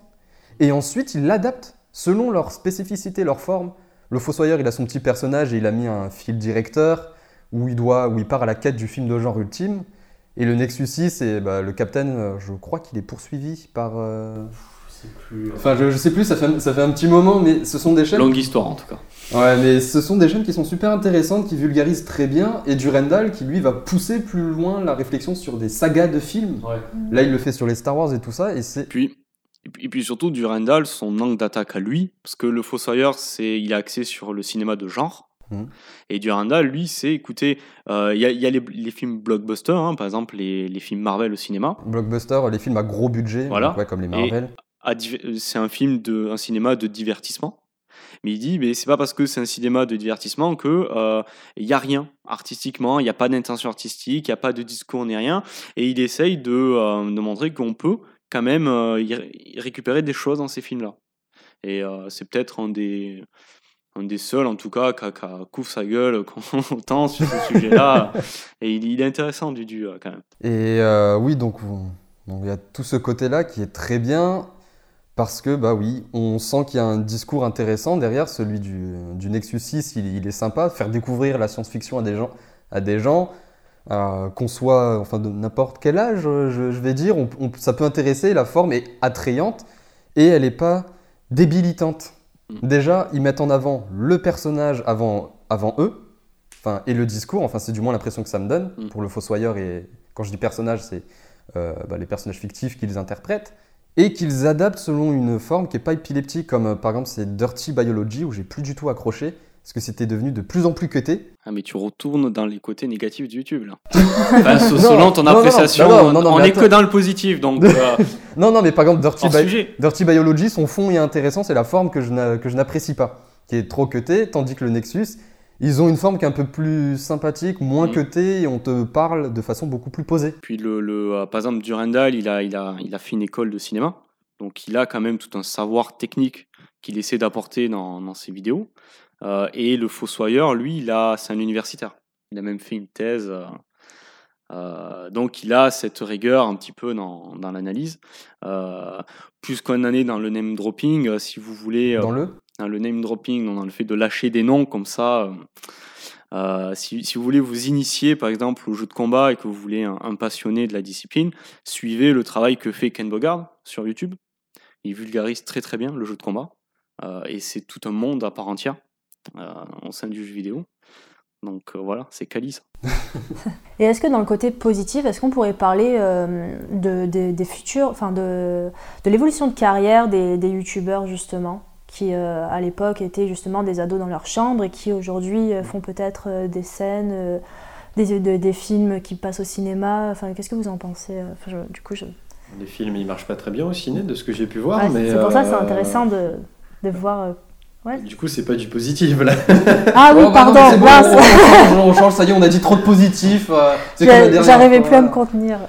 et ensuite ils l'adaptent selon leur spécificité, leur forme. Le Fossoyeur, il a son petit personnage et il a mis un fil directeur où il, doit, part à la quête du film de genre ultime. Et le Nexus 6, et bah, le Captain, euh, je crois qu'il est poursuivi par. euh, Enfin, je, je sais plus, ça fait, ça fait un petit moment, mais ce sont des chaînes. longue histoire en tout cas Ouais, mais ce sont des chaînes qui sont super intéressantes, qui vulgarisent très bien, et Durandal qui lui va pousser plus loin la réflexion sur des sagas de films. Là, il le fait sur les Star Wars et tout ça, et c'est. Puis, et puis, surtout, Durandal, son angle d'attaque à lui, parce que le Fossoyeur, c'est, il est axé sur le cinéma de genre. Mhm. Et Durandal, lui, c'est, écoutez, euh, il y a, il y a les, les films blockbusters, hein, par exemple les, les films Marvel au cinéma. Blockbuster, les films à gros budget, Voilà. donc ouais, comme les Marvel. C'est un film de, un cinéma de divertissement. Mais il dit, mais c'est pas parce que c'est un cinéma de divertissement que euh, il y a rien artistiquement, il n'y a pas d'intention artistique, il n'y a pas de discours ni rien. Et il essaye de, euh, montrer qu'on peut quand même euh, récupérer des choses dans ces films-là. Et euh, c'est peut-être un des, un des seuls, en tout cas, qui a- couvre sa gueule autant sur ce sujet-là. Et il, est intéressant, Dudu, euh, quand même. Et euh, oui, donc on- donc il y a tout ce côté-là qui est très bien, parce que, bah oui, on sent qu'il y a un discours intéressant derrière, celui du, du Nexus 6, il, il est sympa, faire découvrir la science-fiction à des gens, à des gens euh, qu'on soit, enfin, de n'importe quel âge, je, je vais dire, on- on- ça peut intéresser, la forme est attrayante, et elle n'est pas débilitante. Mm. Déjà, ils mettent en avant le personnage avant, avant eux, enfin, et le discours, enfin c'est du moins l'impression que ça me donne, Mm. pour le Fossoyeur, et quand je dis personnage, c'est euh, bah, les personnages fictifs qu'ils interprètent, et qu'ils adaptent selon une forme qui n'est pas épileptique, comme euh, par exemple c'est Dirty Biology, où j'ai plus du tout accroché, parce que c'était devenu de plus en plus cuté. Ah, mais tu retournes dans les côtés négatifs de YouTube, là. Se- selon ton non, non, appréciation, non, non, non, on mais est que dans le positif, donc euh, Non, non, mais par exemple, Dirty, Bi-. Dirty Biology, son fond est intéressant, c'est la forme que je n'a- que je n'apprécie pas, qui est trop cutée, tandis que le Nexus, ils ont une forme qui est un peu plus sympathique, moins Mm. cutée, et on te parle de façon beaucoup plus posée. Puis, le, le, euh, par exemple, Durandal, il a, il, a, il a fait une école de cinéma. Donc, il a quand même tout un savoir technique qu'il essaie d'apporter dans, dans ses vidéos. Euh, et le Fossoyeur, lui, il a, c'est un universitaire. Il a même fait une thèse. euh, euh, donc, il a cette rigueur un petit peu dans, dans l'analyse. Euh, plus qu'on en est dans le name dropping, euh, si vous voulez. Dans le dans le name dropping, donc dans le fait de lâcher des noms comme ça. euh, euh, si, vous voulez vous initier par exemple au jeu de combat et que vous voulez un, passionné de la discipline, suivez le travail que fait Ken Bogard sur YouTube. Il vulgarise très très bien le jeu de combat euh, et c'est tout un monde à part entière euh, au sein du jeu vidéo. Donc voilà, c'est Kali ça. Et est-ce que dans le côté positif, est-ce qu'on pourrait parler de, des futurs, enfin de, de l'évolution de carrière des, des youtubeurs justement, qui euh, à l'époque étaient justement des ados dans leur chambre et qui aujourd'hui euh, font peut-être euh, des scènes, euh, des, de- des films qui passent au cinéma. Enfin, qu'est-ce que vous en pensez Enfin, je- Du coup, je... Les films, ils marchent pas très bien au ciné, de ce que j'ai pu voir. Ouais, mais c'est pour ça que c'est intéressant de, de voir. euh, Du coup, c'est pas du positif là. Ah oui, Oh, bah non, pardon, bon, on, change, on change, ça y est, on a dit trop de positif. euh, J'arrivais fois. plus à me contenir.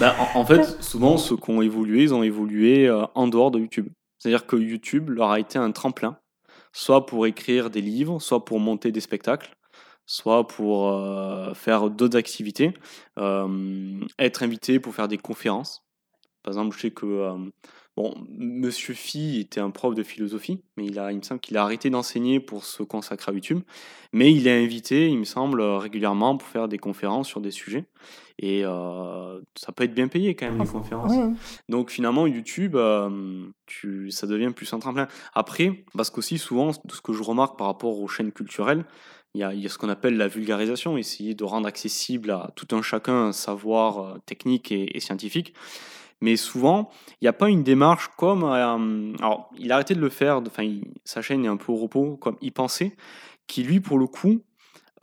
Bah, en, en fait, souvent, ceux qui ont évolué, ils ont évolué euh, en dehors de YouTube. C'est-à-dire que YouTube leur a été un tremplin, soit pour écrire des livres, soit pour monter des spectacles, soit pour euh, faire d'autres activités, euh, être invité pour faire des conférences. Par exemple, je sais que euh, bon, Monsieur Phi était un prof de philosophie, mais il, a, il me semble qu'il a arrêté d'enseigner pour se consacrer à YouTube. Mais il est invité, il me semble, régulièrement pour faire des conférences sur des sujets. Et euh, ça peut être bien payé quand même, les conférences. Oui, Donc finalement, YouTube, euh, tu, ça devient plus un tremplin. Après, parce qu'aussi souvent, ce que je remarque par rapport aux chaînes culturelles, il y a, il y a ce qu'on appelle la vulgarisation, essayer de rendre accessible à tout un chacun un savoir euh, technique et, et scientifique. Mais souvent, il n'y a pas une démarche comme... euh, alors, il a arrêté de le faire, de- enfin, sa chaîne est un peu au repos, comme il pensait, qui lui, pour le coup,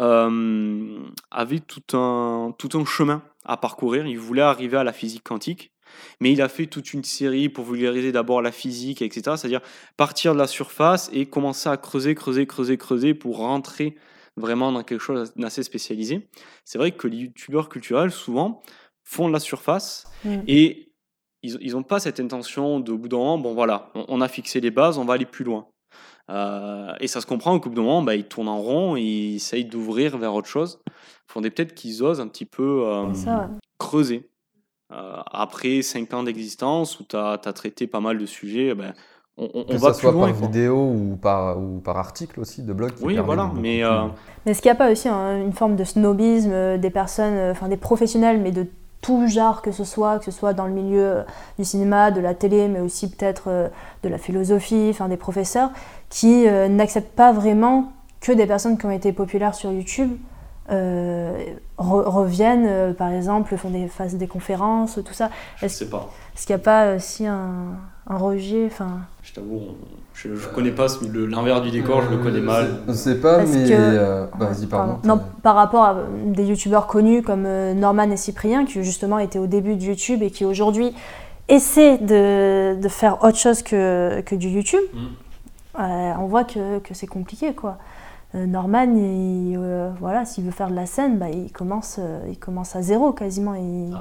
euh, avait tout un, tout un chemin à parcourir. Il voulait arriver à la physique quantique, mais il a fait toute une série pour vulgariser d'abord la physique, etc. C'est-à-dire partir de la surface et commencer à creuser, creuser, creuser, creuser pour rentrer vraiment dans quelque chose d'assez spécialisé. C'est vrai que les youtubeurs culturels, souvent, font de la surface Mm. et ils n'ont pas cette intention de, au bout d'un moment, bon voilà, on, on a fixé les bases, on va aller plus loin. Euh, et ça se comprend au bout d'un moment, bah, ils tournent en rond et ils essayent d'ouvrir vers autre chose. Il faudrait peut-être qu'ils osent un petit peu euh, c'est ça. ouais. creuser. Euh, après 5 ans d'existence où tu as, traité pas mal de sujets, ben, on, on- on Que va ça plus soit loin. par quoi. vidéo ou par, ou par article aussi de blog. qui Oui, voilà, mais, euh, Mais est-ce qu'il n'y a pas aussi un- une forme de snobisme des personnes, enfin des professionnels, mais de tout genre que ce soit, que ce soit dans le milieu euh, du cinéma, de la télé, mais aussi peut-être euh, de la philosophie, enfin des professeurs, qui euh, n'acceptent pas vraiment que des personnes qui ont été populaires sur YouTube euh, re- reviennent, euh, par exemple, font des, fassent des conférences, tout ça. Je Est-ce sais pas. est-ce qu'il n'y a pas aussi un, un rejet enfin, t'avoue, je, je connais pas l'envers du décor, je le connais mal. Je sais pas, Parce mais. que- euh, Vas-y, pardon. Non, par rapport à euh, des youtubeurs connus comme euh, Norman et Cyprien, qui justement étaient au début de YouTube et qui aujourd'hui essaient de, de faire autre chose que, que du YouTube, Mm. euh, on voit que, que c'est compliqué quoi. Euh, Norman, il, euh, voilà, s'il veut faire de la scène, bah, il, commence, euh, il commence à zéro quasiment. Il-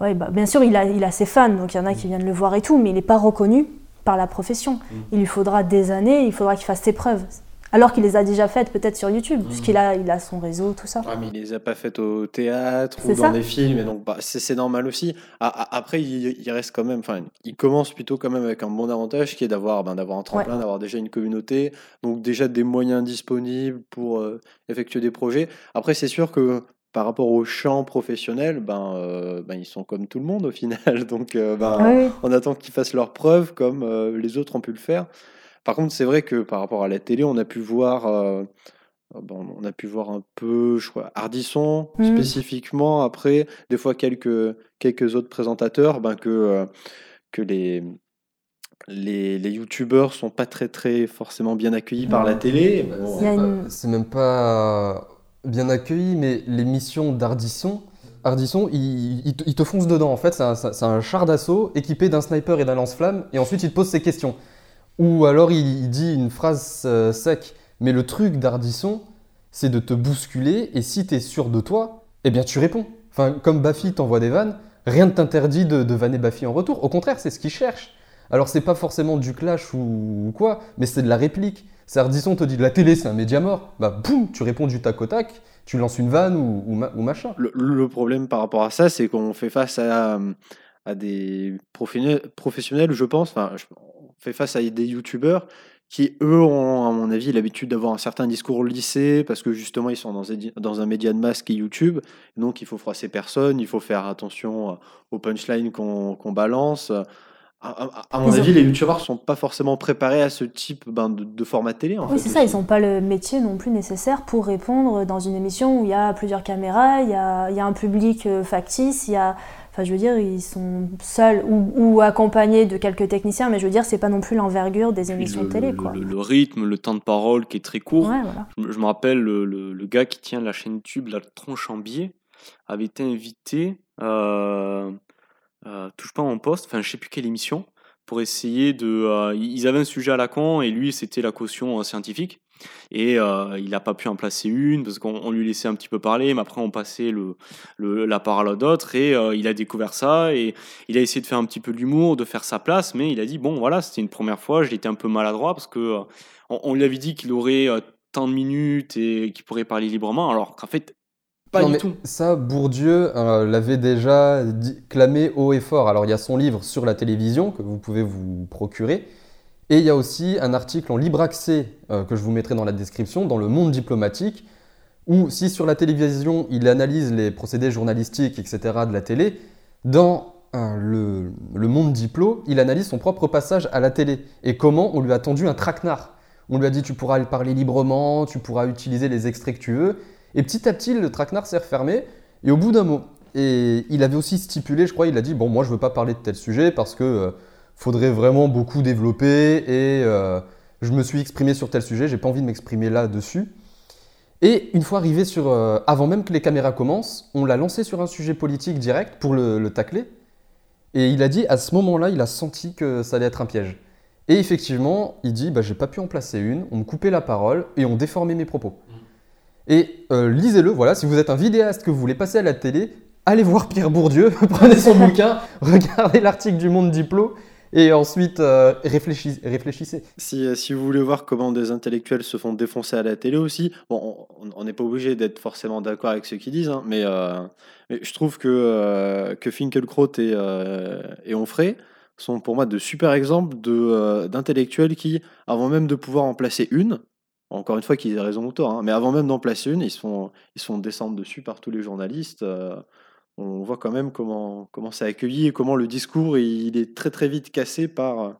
Ouais, bah, bien sûr, il a, il a ses fans, donc il y en a qui viennent le voir et tout, mais il n'est pas reconnu par la profession. Il lui faudra des années, il faudra qu'il fasse ses preuves. Alors qu'il les a déjà faites peut-être sur YouTube, puisqu'il a, il a son réseau, tout ça. Ouais, mais il les a pas faites au théâtre ou dans des films, et donc bah, c'est normal aussi. Ah, ah, après, il, il reste quand même, enfin, il commence plutôt quand même avec un bon avantage qui est d'avoir ben, d'avoir un tremplin, d'avoir déjà une communauté, donc déjà des moyens disponibles pour euh, effectuer des projets. Après, c'est sûr que par rapport au champ professionnel, ben, euh, ben ils sont comme tout le monde au final, donc euh, ben, Oui, on attend qu'ils fassent leurs preuves comme euh, les autres ont pu le faire. Par contre, c'est vrai que par rapport à la télé, on a pu voir, euh, bon, on a pu voir un peu, je crois, Ardisson Mhm. spécifiquement. Après, des fois quelques quelques autres présentateurs, ben que euh, que les les, les youtubeurs sont pas très très forcément bien accueillis par la télé. Bon, une- C'est même pas bien accueilli, mais l'émission d'Ardisson, Ardisson, il, il te- fonce dedans. En fait, c'est un, char d'assaut équipé d'un sniper et d'un lance-flamme, et ensuite il te pose ses questions. Ou alors il, dit une phrase euh, sec. Mais le truc d'Ardisson, c'est de te bousculer, et si tu es sûr de toi, eh bien tu réponds. Enfin, comme Baffy t'envoie des vannes, rien ne t'interdit de, de vanner Baffy en retour. Au contraire, c'est ce qu'il cherche. Alors c'est pas forcément du clash ou, quoi, mais c'est de la réplique. C'est Ardisson te dit la télé c'est un média mort, bah boum, tu réponds du tac au tac, tu lances une vanne ou, ou ma- ou machin. Le, problème par rapport à ça, c'est qu'on fait face à, des professionnels, je pense. On fait face à des youtubeurs qui, eux, ont, à mon avis, l'habitude d'avoir un certain discours lissé parce que justement, ils sont dans, un- média de masse qui est YouTube. Donc, il faut froisser personne, il faut faire attention aux punchlines qu'on balance. À, à- à mon Ils ont- avis, les youtubeurs sont pas forcément préparés à ce type ben, de, de format télé. En Oui, c'est ça, ils n'ont pas le métier non plus nécessaire pour répondre dans une émission où il y a plusieurs caméras, il y a, il y a un public euh, factice, il y a... Enfin, je veux dire, ils sont seuls ou, ou accompagnés de quelques techniciens, mais je veux dire, c'est pas non plus l'envergure des émissions le, de télé, le- quoi. le- le rythme, le temps de parole qui est très court. Ouais, voilà. Je, me- je me rappelle le, le- le gars qui tient la chaîne YouTube, la tronche en biais, avait été invité, euh, touche pas en poste, enfin je sais plus quelle émission, pour essayer de. euh, ils avaient un sujet à la con et lui c'était la caution euh, scientifique. Et euh, il n'a pas pu en placer une parce qu'on on lui laissait un petit peu parler, mais après on passait le, le- la parole à d'autres et euh, il a découvert ça et il a essayé de faire un petit peu d'humour, de faire sa place, mais il a dit bon voilà c'était une première fois, été un peu maladroit parce que euh, on, lui avait dit qu'il aurait euh, tant de minutes et qu'il pourrait parler librement, alors qu'en fait pas Non, du mais tout. Ça, Bourdieu euh, l'avait déjà dit- clamé haut et fort. Alors, il y a son livre sur la télévision que vous pouvez vous procurer. Et il y a aussi un article en libre accès euh, que je vous mettrai dans la description, dans le monde diplomatique, où si sur la télévision, il analyse les procédés journalistiques, etc. de la télé, dans euh, le, le monde diplo, il analyse son propre passage à la télé et comment on lui a tendu un traquenard. On lui a dit tu pourras parler librement, tu pourras utiliser les extraits que tu veux. Et petit à petit, le traquenard s'est refermé, et au bout d'un mot. Et il avait aussi stipulé, je crois, il a dit Bon, moi, je veux pas parler de tel sujet parce que euh, faudrait vraiment beaucoup développer, et euh, je me suis exprimé sur tel sujet, j'ai pas envie de m'exprimer là-dessus. Et une fois arrivé sur. euh, avant même que les caméras commencent, on l'a lancé sur un sujet politique direct pour le, le tacler. Et il a dit à ce moment-là, il a senti que ça allait être un piège. Et effectivement, il dit bah, J'ai pas pu en placer une, on me coupait la parole et on déformait mes propos. Et euh, lisez-le, voilà, si vous êtes un vidéaste que vous voulez passer à la télé, allez voir Pierre Bourdieu, prenez son bouquin, regardez l'article du Monde Diplo, et ensuite euh, réfléchis- réfléchissez. Si, euh, si vous voulez voir comment des intellectuels se font défoncer à la télé aussi, bon, on- n'est pas obligé d'être forcément d'accord avec ce qu'ils disent, hein, mais, je trouve que, que Finkelkraut et, et Onfray sont pour moi de super exemples d'intellectuels qui, avant même de pouvoir en placer une, encore une fois qu'ils aient raison ou tort, hein, mais avant même d'en placer une, ils se font, ils se font descendre dessus par tous les journalistes. euh, on voit quand même comment, comment c'est accueilli et comment le discours il est très très vite cassé par,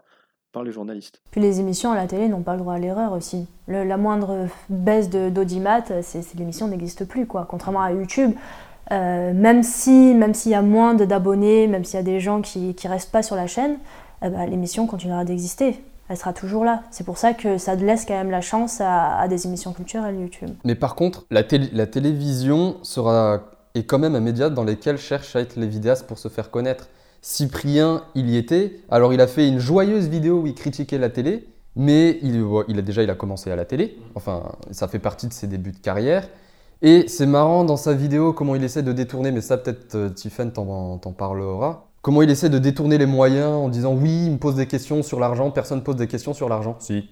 par les journalistes. Puis les émissions à la télé n'ont pas le droit à l'erreur aussi. La moindre baisse d'audimat, c'est l'émission n'existe plus, quoi. Contrairement à YouTube, euh, même si même s'il y a moins d'abonnés, même s'il y a des gens qui qui restent pas sur la chaîne, eh ben, l'émission continuera d'exister. Elle sera toujours là. C'est pour ça que ça laisse quand même la chance à, des émissions culturelles YouTube. Mais par contre, la, télé- la télévision sera, est quand même un média dans lequel cherchent à être les vidéastes pour se faire connaître. Cyprien, il y était. Alors, il a fait une joyeuse vidéo où il critiquait la télé, mais il, a déjà il a commencé à la télé. Enfin, ça fait partie de ses débuts de carrière. Et c'est marrant dans sa vidéo comment il essaie de détourner, mais ça peut-être euh, Tiffen t'en parlera. Comment il essaie de détourner les moyens en disant oui, il me pose des questions sur l'argent, personne pose des questions sur l'argent. Si.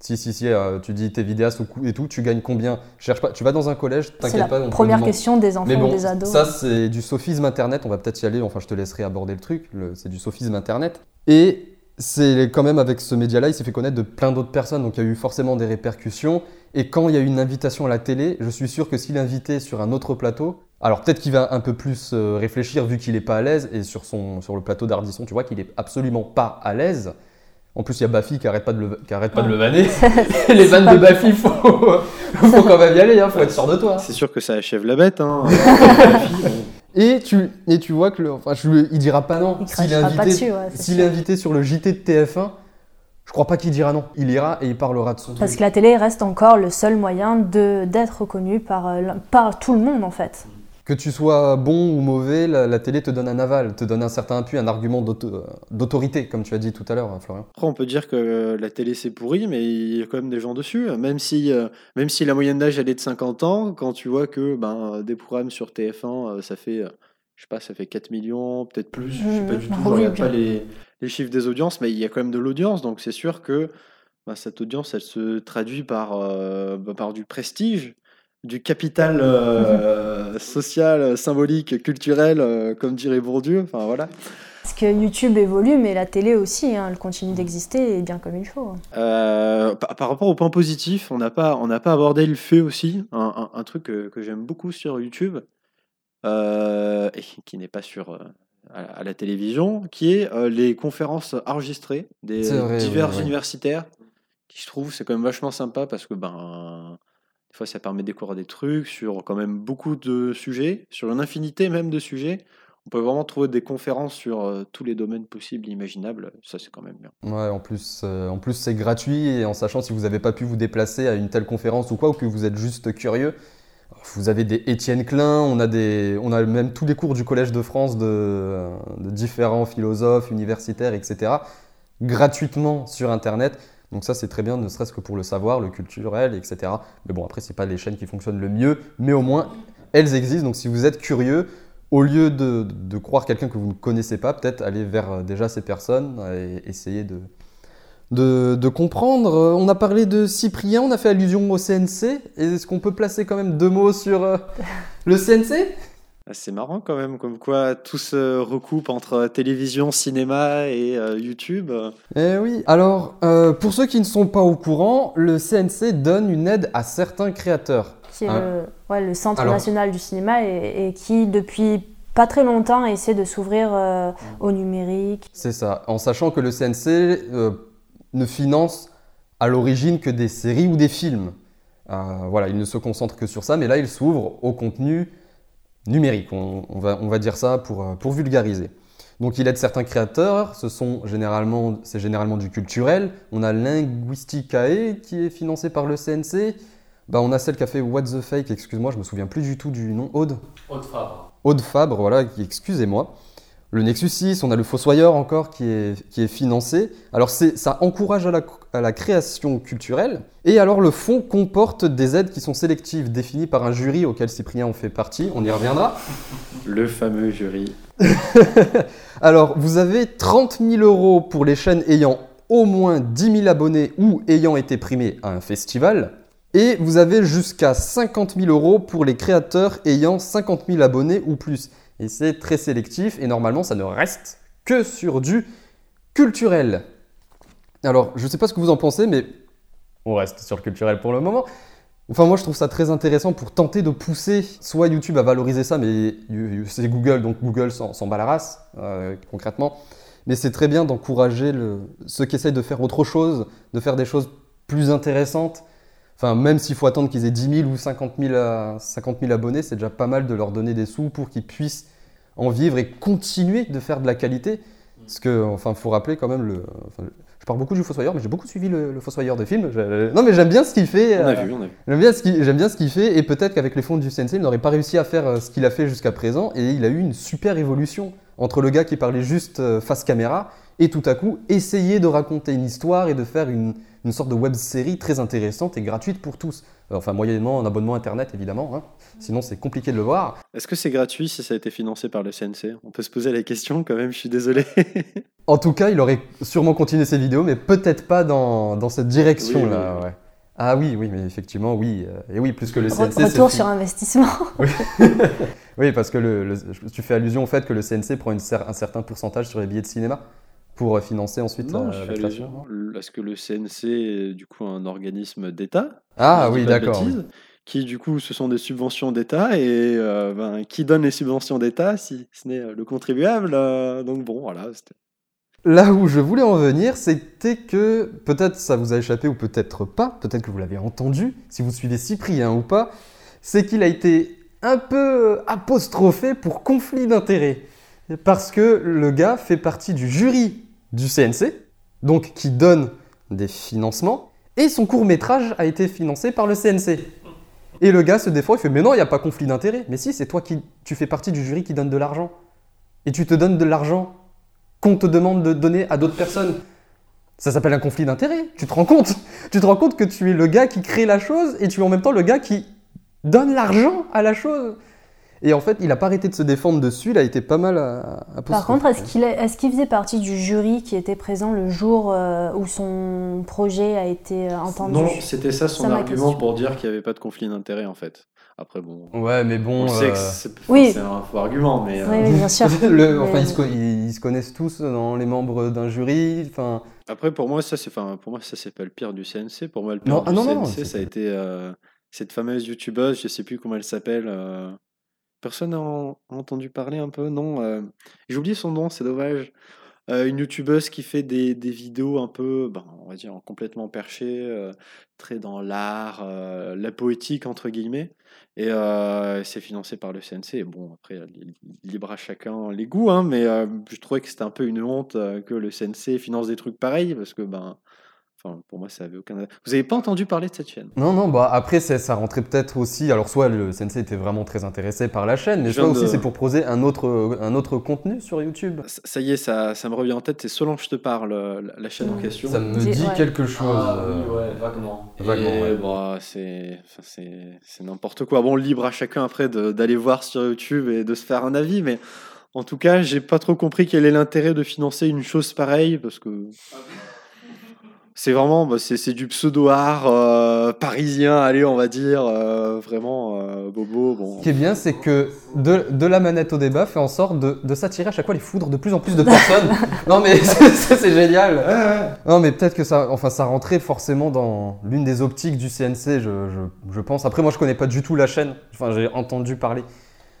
Si, si, si, euh, tu dis t'es vidéaste et tout, tu gagnes combien? Cherche pas, tu vas dans un collège, C'est t'inquiète la pas. première question des enfants Mais bon, ou des ados. ça c'est du sophisme internet, on va peut-être y aller, enfin je te laisserai aborder le truc, le- c'est du sophisme internet. Et c'est quand même avec ce média-là, il s'est fait connaître de plein d'autres personnes, donc il y a eu forcément des répercussions. Et quand il y a eu une invitation à la télé, je suis sûr que s'il est invité sur un autre plateau, alors peut-être qu'il va un peu plus euh, réfléchir vu qu'il n'est pas à l'aise, et sur, son, sur le plateau d'Ardisson, tu vois qu'il est absolument pas à l'aise. En plus, il y a Bafi qui arrête pas de le, qui arrête pas de le vanner. les vannes de Bafi, faut, faut quand même y aller, hein, faut être sûr de toi. C'est sûr que ça achève la bête. Hein. Et tu, et tu vois que le, enfin, je, il dira pas non. Il S'il est, invité, dessus, ouais, est invité sur le JT de TF1, je crois pas qu'il dira non. Il ira et il parlera de son Parce truc. que la télé reste encore le seul moyen de d'être reconnu par, euh, par tout le monde en fait. Que tu sois bon ou mauvais, la, la télé te donne un aval, te donne un certain appui, un argument d'auto- d'autorité, comme tu as dit tout à l'heure, hein, Florian. Après, on peut dire que euh, la télé c'est pourri, mais il y a quand même des gens dessus. Même si, euh, même si la moyenne d'âge elle est de 50 ans, quand tu vois que ben, des programmes sur TF1, euh, ça fait, euh, je sais pas, ça fait 4 millions, peut-être plus, je sais pas du tout, je regarde pas les, les chiffres des audiences, mais il y a quand même de l'audience, donc c'est sûr que ben, cette audience elle se traduit par, euh, ben, par du prestige. Du capital euh, social, symbolique, culturel, euh, comme dirait Bourdieu. Enfin voilà. Parce que YouTube évolue, mais la télé aussi, hein, elle continue d'exister et bien comme il faut. Euh, par, par rapport au point positif, on n'a pas, on n'a pas abordé le fait aussi, un, un- un truc que, que j'aime beaucoup sur YouTube, euh, et qui n'est pas sur, euh, à, à la télévision, qui est euh, les conférences enregistrées des vrai, divers universitaires, qui je trouve c'est quand même vachement sympa parce que ben, des fois ça permet de découvrir des trucs sur quand même beaucoup de sujets, sur une infinité même de sujets. On peut vraiment trouver des conférences sur euh, tous les domaines possibles et imaginables, ça c'est quand même bien. Ouais, en plus, euh, plus c'est gratuit et en sachant si vous n'avez pas pu vous déplacer à une telle conférence ou quoi, ou que vous êtes juste curieux, vous avez des Étienne Klein, on a, des, on a même tous les cours du Collège de France de différents philosophes, universitaires, etc., gratuitement sur Internet. Donc ça c'est très bien, ne serait-ce que pour le savoir, le culturel, etc. Mais bon, après c'est pas les chaînes qui fonctionnent le mieux, mais au moins elles existent. Donc si vous êtes curieux, au lieu de, de croire quelqu'un que vous ne connaissez pas, peut-être aller vers euh, déjà ces personnes et essayer de, de, comprendre. Euh, On a parlé de Cyprien, on a fait allusion au CNC. Est-ce qu'on peut placer quand même deux mots sur euh, le CNC C'est marrant quand même, comme quoi tout se recoupe entre télévision, cinéma et euh, YouTube. Eh oui, alors euh, pour ceux qui ne sont pas au courant, le CNC donne une aide à certains créateurs. Qui est Ah. le, ouais, le Centre Alors- national du cinéma et, et qui, depuis pas très longtemps, essaie de s'ouvrir euh, au numérique. C'est ça, en sachant que le CNC euh, ne finance à l'origine que des séries ou des films. Euh, voilà, il ne se concentre que sur ça, mais là il s'ouvre au contenu numérique, on, on va, on va dire ça pour, euh, pour vulgariser. Donc il aide certains créateurs, ce sont généralement, c'est généralement du culturel. On a Linguisticae qui est financé par le CNC. Bah, on a celle qui a fait What the Fake, excuse-moi, je me souviens plus du tout du nom. Aude Haute Fabre. Aude Fabre, voilà, excusez-moi. Le Nexus 6, on a le Fossoyeur encore qui est, qui est financé. Alors c'est- ça encourage à la, à la création culturelle. Et alors le fonds comporte des aides qui sont sélectives, définies par un jury auquel Cyprien en fait partie, on y reviendra. Le fameux jury. Alors vous avez 30 000 euros pour les chaînes ayant au moins 10 000 abonnés ou ayant été primés à un festival. Et vous avez jusqu'à 50 000 euros pour les créateurs ayant 50 000 abonnés ou plus. Et c'est très sélectif et normalement ça ne reste que sur du culturel. Alors je ne sais pas ce que vous en pensez, mais on reste sur le culturel pour le moment. Enfin moi je trouve ça très intéressant pour tenter de pousser soit YouTube à valoriser ça, mais c'est Google, donc Google s'en bat la race euh, concrètement. Mais c'est très bien d'encourager ceux qui essayent de faire autre chose, de faire des choses plus intéressantes. Enfin, même s'il faut attendre qu'ils aient 10 000 ou 50 000, à- 50 000 abonnés, c'est déjà pas mal de leur donner des sous pour qu'ils puissent en vivre et continuer de faire de la qualité. Parce que, enfin, faut rappeler quand même le. enfin, je parle beaucoup du Fossoyeur, mais j'ai beaucoup suivi le, le Fossoyeur de film. Non, mais j'aime bien ce qu'il fait. On a euh, vu, on a vu. J'aime bien ce qu'il j'aime bien ce qu'il fait et peut-être qu'avec les fonds du CNC, il n'aurait pas réussi à faire euh, ce qu'il a fait jusqu'à présent et il a eu une super évolution entre le gars qui parlait juste euh, face caméra et tout à coup essayer de raconter une histoire et de faire une, une sorte de web série très intéressante et gratuite pour tous. Euh, Enfin, moyennement un abonnement internet évidemment, hein. sinon c'est compliqué de le voir. Est-ce que c'est gratuit si ça a été financé par le CNC On peut se poser la question quand même, je suis désolé. En tout cas, il aurait sûrement continué ses vidéos, mais peut-être pas dans, dans cette direction-là. Oui, oui, ouais. Ah oui, oui, mais effectivement, oui. euh, Et oui, plus que le CNC. c'est Retour sur investissement. Oui, parce que le, le- tu fais allusion au fait que le CNC prend une cer- un certain pourcentage sur les billets de cinéma pour financer ensuite non, euh, je fais. Le- Est-ce que le CNC est du coup un organisme d'État Ah oui, d'accord. Qui du coup, ce sont des subventions d'État et euh, ben, qui donne les subventions d'État si ce n'est euh, le contribuable euh, Donc bon, voilà. là où je voulais en venir, c'était que peut-être ça vous a échappé ou peut-être pas, peut-être que vous l'avez entendu, si vous suivez Cyprien ou pas, c'est qu'il a été un peu apostrophé pour conflit d'intérêts. Parce que le gars fait partie du jury du CNC, donc qui donne des financements, et son court métrage a été financé par le CNC. Et le gars se défend, il fait Mais non, il n'y a pas conflit d'intérêts. Mais si, c'est toi qui tu fais partie du jury qui donne de l'argent. Et tu te donnes de l'argent qu'on te demande de donner à d'autres personnes. Ça s'appelle un conflit d'intérêts. Tu te rends compte? Tu te rends compte que tu es le gars qui crée la chose et tu es en même temps le gars qui donne l'argent à la chose. Et en fait, il n'a pas arrêté de se défendre dessus, il a été pas mal à, à Par contre, est-ce qu'il est, qu'il faisait partie du jury qui était présent le jour euh, où son projet a été euh, entendu? Non, c'était ça son Ça, argument pour dire qu'il n'y avait pas de conflit d'intérêt en fait. Après, bon. Ouais, mais bon. On sait que euh, c'est Oui. un faux argument, mais. euh, Oui, bien sûr. le- enfin, Mais- ils se, co- ils- ils se connaissent tous dans les membres d'un jury. Enfin, Après, pour moi, ça, c'est, enfin, pour moi, ça, c'est pas le pire du CNC. Pour moi, le pire Non, du ah non, CNC, non, ça a été euh, cette fameuse youtubeuse, je sais plus comment elle s'appelle. Personne n'a en- entendu parler un peu, non euh, J'ai oublié son nom, c'est dommage. Euh, une youtubeuse qui fait des, vidéos un peu, ben, on va dire, complètement perchées, euh, très dans l'art, la poétique, entre guillemets. Et c'est financé par le CNC. Bon, après, li- libre à chacun les goûts, hein, mais je trouvais que c'était un peu une honte que le CNC finance des trucs pareils, parce que, ben, enfin, pour moi, ça avait aucun. Vous n'avez pas entendu parler de cette chaîne? Non, non, bah après, ça rentrait peut-être aussi. Alors, soit le CNC était vraiment très intéressé par la chaîne, mais soit aussi de- c'est pour proposer un autre, un autre contenu sur YouTube. Ça ça y est, ça, ça me revient en tête, c'est Solange te parle, euh, la, la chaîne en question. Ça me dit ouais. quelque chose. euh, vaguement. Vaguement, Et, ouais. bah, c'est enfin, c'est- c'est n'importe quoi. Bon, libre à chacun après d'aller voir sur YouTube et de se faire un avis, mais en tout cas, j'ai pas trop compris quel est l'intérêt de financer une chose pareille, parce que c'est vraiment bah, c'est c'est du pseudo-art euh, parisien, allez, on va dire, euh, vraiment euh, bobo. Bon. Ce qui est bien, c'est que de, de la manette au débat fait en sorte de, de s'attirer à chaque fois les foudres de plus en plus de personnes. non, mais ça, c'est génial. Non, mais peut-être que ça, enfin, ça rentrait forcément dans l'une des optiques du CNC, je, je, je pense. Après, moi, je connais pas du tout la chaîne. Enfin, j'ai entendu parler.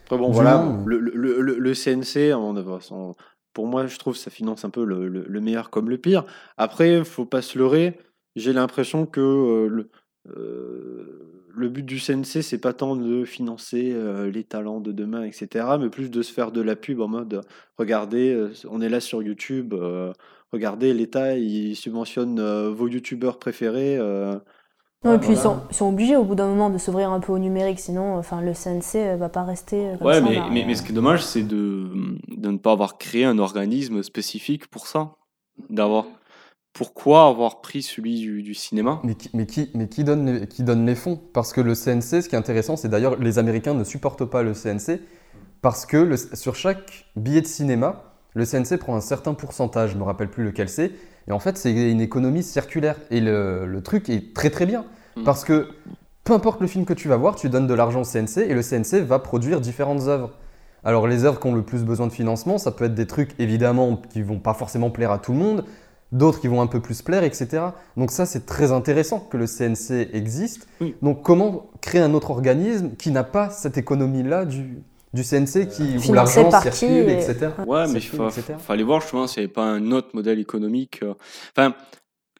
Après, bon, Du voilà, le, le, le, le CNC, on a- son- pour moi, je trouve que ça finance un peu le, le- le meilleur comme le pire. Après, faut pas se leurrer. J'ai l'impression que euh, le, euh, le but du CNC, c'est pas tant de financer euh, les talents de demain, etc., mais plus de se faire de la pub en mode regardez, on est là sur YouTube, regardez, l'État, il subventionne vos YouTubeurs préférés. Euh, Non, et puis ils, sont, ils sont obligés au bout d'un moment de s'ouvrir un peu au numérique, sinon enfin, le CNC euh, va pas rester euh, comme Ouais, ça. mais, là. mais, mais ce qui est dommage, c'est de, de ne pas avoir créé un organisme spécifique pour ça. D'avoir. Pourquoi avoir pris celui du, du cinéma? Mais qui, mais qui, mais qui, donne les, qui donne les fonds? Parce que le CNC, ce qui est intéressant, c'est d'ailleurs les Américains ne supportent pas le CNC parce que le- sur chaque billet de cinéma, le CNC prend un certain pourcentage, je me rappelle plus lequel c'est, et en fait c'est une économie circulaire. Et le, le truc est très très bien Mm. parce que peu importe le film que tu vas voir, tu donnes de l'argent au CNC et le CNC va produire différentes œuvres. Alors les œuvres qui ont le plus besoin de financement, ça peut être des trucs évidemment qui vont pas forcément plaire à tout le monde, d'autres qui vont un peu plus plaire, etc. Donc ça c'est très intéressant que le CNC existe. Oui. Donc comment créer un autre organisme qui n'a pas cette économie-là du, du CNC qui, où l'argent circule, et- etc. Ouais, mais il fallait voir justement s'il n'y avait pas un autre modèle économique. euh. Enfin,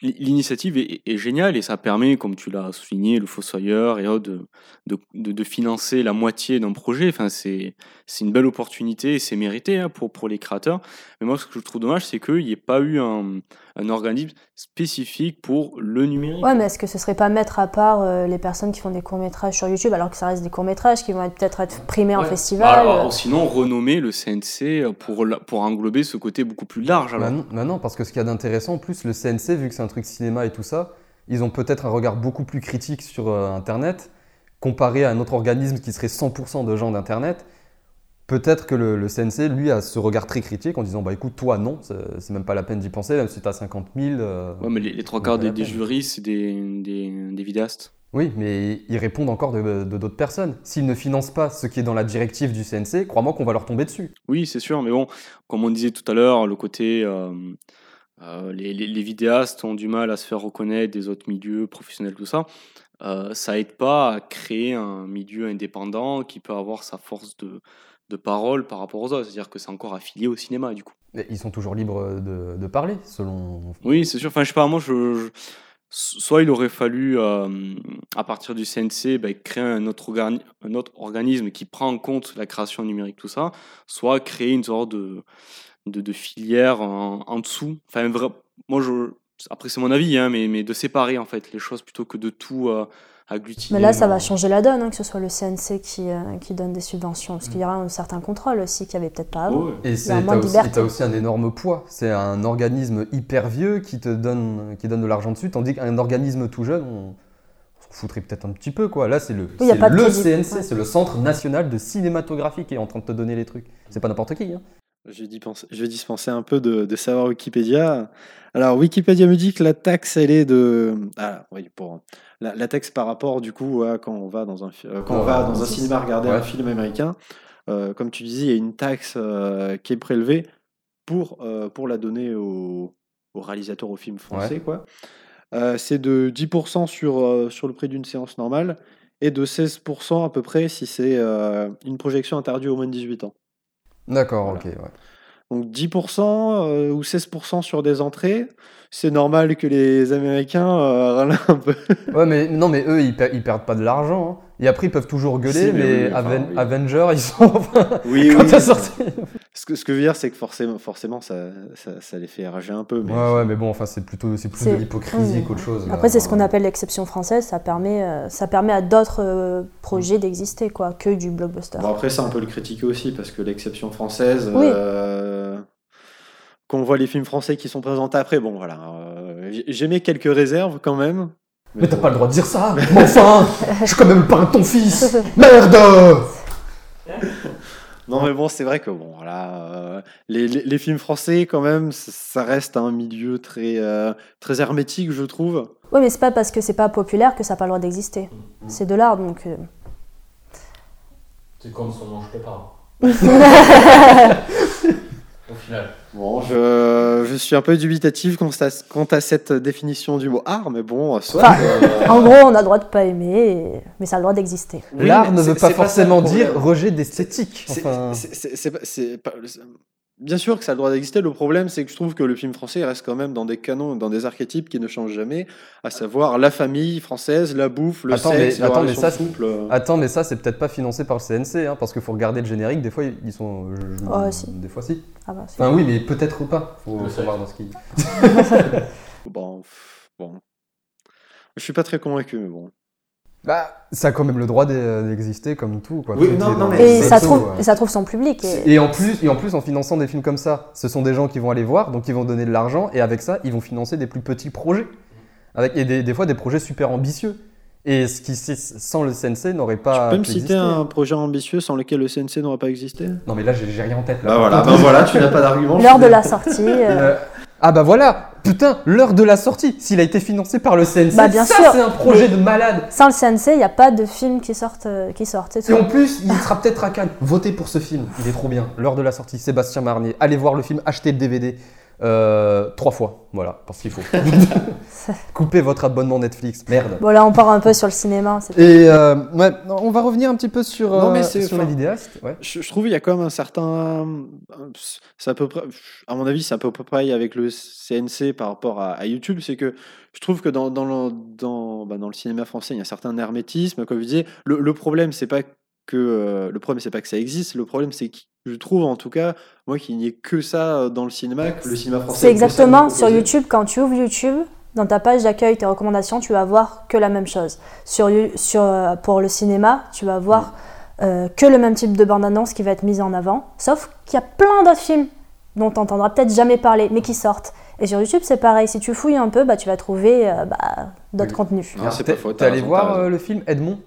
l'initiative est, est géniale et ça permet, comme tu l'as souligné, le Fossoyeur et autres, de, de, de- de financer la moitié d'un projet. Enfin, c'est c'est une belle opportunité et c'est mérité hein, pour, pour les créateurs. Mais moi, ce que je trouve dommage, c'est qu'il n'y ait pas eu un, un organisme spécifique pour le numérique. Ouais, mais est-ce que ce serait pas mettre à part euh, les personnes qui font des courts-métrages sur YouTube, alors que ça reste des courts-métrages qui vont être- peut-être être primés en festival alors, euh, sinon, renommer le CNC pour, la- pour englober ce côté beaucoup plus large. Alors. Bah non, bah non, parce que ce qu'il y a d'intéressant, en plus, le CNC, vu que c'est un truc cinéma et tout ça, ils ont peut-être un regard beaucoup plus critique sur euh, Internet, comparé à un autre organisme qui serait 100% de gens d'Internet. Peut-être que le, le CNC, lui, a ce regard très critique en disant Bah écoute, toi, non, c'est même pas la peine d'y penser, même si t'as 50 000. euh, Ouais, mais les, les trois quarts des, des jurys, c'est des, des. Oui, mais ils répondent encore de de d'autres personnes. S'ils ne financent pas ce qui est dans la directive du CNC, crois-moi qu'on va leur tomber dessus. Oui, c'est sûr, mais bon, comme on disait tout à l'heure, le côté. euh, euh, les, les- les vidéastes ont du mal à se faire reconnaître des autres milieux professionnels, tout ça. Euh, ça aide pas à créer un milieu indépendant qui peut avoir sa force de, de parole par rapport aux autres. C'est-à-dire que c'est encore affilié au cinéma, du coup. Ils sont toujours libres de, de parler, selon. Oui, c'est sûr. Enfin, je sais pas, moi, je, je- soit il aurait fallu, euh, à partir du CNC, ben, créer un autre, organi- un autre organisme qui prend en compte la création numérique, tout ça, soit créer une sorte de, de, de filière en, en dessous. Enfin, moi, je, après, c'est mon avis, hein, mais, mais de séparer, en fait, les choses plutôt que de tout euh, agglutiner. Mais là, ça va changer la donne, hein, que ce soit le CNC qui, euh, qui donne des subventions. Parce qu'il y aura un certain contrôle aussi qu'il n'y avait peut-être pas avant. Ouais. Et y a c'est- un t'as moins de aussi, liberté. t'as aussi un énorme poids. C'est un organisme hyper vieux qui te donne, qui donne de l'argent dessus, tandis qu'un organisme tout jeune, on s'en foutrait peut-être un petit peu. quoi. Là, c'est le, Oui, y a c'est pas de le. CNC, Ouais. c'est le Centre National de Cinématographie qui est en train de te donner les trucs. C'est pas n'importe qui. Hein. Je vais, dispenser, je vais dispenser un peu de, de savoir Wikipédia. Alors, Wikipédia me dit que la taxe, elle est de. Ah, oui, pour. La, la taxe par rapport, du coup, à quand on va dans un, euh, quand on va dans un cinéma regarder Ouais. un film américain, euh, comme tu disais, il y a une taxe euh, qui est prélevée pour, euh, pour la donner aux au réalisateurs au film français, quoi. C'est de 10% sur, sur le prix d'une séance normale et de 16% à peu près si c'est une projection interdite aux moins de 18 ans. D'accord, Voilà. ok. ouais. Donc 10% euh, ou 16% sur des entrées, c'est normal que les Américains euh, râlent un peu. Ouais, mais non, mais eux, ils, per- ils perdent pas de l'argent. hein. Et après, ils peuvent toujours gueuler, Si, mais mais, oui, enfin, Aven- oui. Avengers, ils sont. Oui, quand t'as sorti. Ce que, ce que je veux dire, c'est que forcément, forcément ça, ça, ça les fait rager un peu. Mais Ouais, ouais, mais bon, enfin, c'est plutôt, c'est plus de l'hypocrisie oui. qu'autre chose. Après, c'est ce qu'on appelle l'exception française. Ça permet, euh, ça permet à d'autres euh, projets d'exister, quoi, que du blockbuster. Bon, après, ça, on peut le critiquer aussi, parce que l'exception française, Oui. euh, quand on voit les films français qui sont présentés après, bon, voilà. euh, j'ai- J'émets quelques réserves quand même. Mais t'as bon. pas le droit de dire ça Mais enfin Je suis quand même pas ton fils Merde Non, mais bon, c'est vrai que bon, voilà, euh, les, les- les films français, quand même, ça reste un milieu très, euh, très hermétique, je trouve. Oui, mais c'est pas parce que c'est pas populaire que ça n'a pas le droit d'exister. C'est de l'art, donc. euh, C'est comme son mange pas. Au final. Bon, je, je suis un peu dubitatif quant à, quant à cette définition du mot art, mais bon, soit. Enfin, euh, En gros, on a le droit de pas aimer, mais ça a le droit d'exister. oui, L'art ne veut pas forcément dire rejet d'esthétique. C'est- Enfin, Bien sûr que ça a le droit d'exister. Le problème, c'est que je trouve que le film français reste quand même dans des canons, dans des archétypes qui ne changent jamais, à savoir la famille française, la bouffe, le Attends, sexe, mais- attends, ça, couple. euh. Attends, mais ça, c'est peut-être pas financé par le CNC, hein, parce qu'il faut regarder le générique. Des fois, ils sont. je- je- Oh, si. Des fois, si. Ah bah, Enfin, oui, mais peut-être pas. Faut, Le faut sexe. voir dans ce qui. Bon, bon. Je suis pas très convaincu, mais bon. Bah, ça a quand même le droit d'e- d'exister comme tout. Quoi. Oui, Tout non, non, mais Et ça, trouve, ouais. et ça trouve son public. Et... Et en plus, et en plus, en finançant des films comme ça, ce sont des gens qui vont aller voir, donc ils vont donner de l'argent, et avec ça, ils vont financer des plus petits projets, avec et des, des fois des projets super ambitieux. Et ce qui sans le CNC n'aurait pas. tu peux me citer un projet ambitieux sans lequel le CNC n'aurait pas existé? Non, mais là, j'ai rien en tête. Là, Bah voilà, ben voilà, tu n'as pas d'argument. L'heure de la sortie. euh, euh, Ah bah voilà Putain, l'heure de la sortie S'il a été financé par le CNC, Bah, bien ça sûr. c'est un projet de malade Sans le CNC, il n'y a pas de film qui sortent. euh, qui sortent c'est Et en plus, il sera peut-être à Cannes. Votez pour ce film, il est trop bien. L'heure de la sortie, Sébastien Marnier. Allez voir le film, achetez le DVD. Euh, trois fois, voilà, parce qu'il faut. Coupez votre abonnement Netflix, merde. Bon, là, on part un peu sur le cinéma. Et euh, ouais, on va revenir un petit peu sur, Non, mais euh, sur les enfin, vidéastes. Ouais. Je, je trouve il y a quand même un certain. C'est à peu près. À mon avis, c'est à peu près pareil avec le CNC par rapport à, à YouTube. C'est que je trouve que dans, dans, le, dans, bah, dans le cinéma français, il y a un certain hermétisme. Comme je disais, le, le problème, c'est pas que. euh, le problème, c'est pas que ça existe. Le problème, c'est que je trouve en tout cas, moi, qu'il n'y ait que ça dans le cinéma, que le cinéma français. C'est exactement sur. YouTube, quand tu ouvres YouTube, dans ta page d'accueil, tes recommandations, tu vas voir que la même chose. Sur, pour le cinéma, tu vas voir euh, que le même type de bande-annonce qui va être mise en avant, sauf qu'il y a plein d'autres films dont tu n'entendras peut-être jamais parler, mais qui sortent. Et sur YouTube, c'est pareil. Si tu fouilles un peu, bah, tu vas trouver euh, bah, d'autres Oui. contenus. Non, c'est T'es pas faux. t'es t'as allé voir euh, le film Edmond?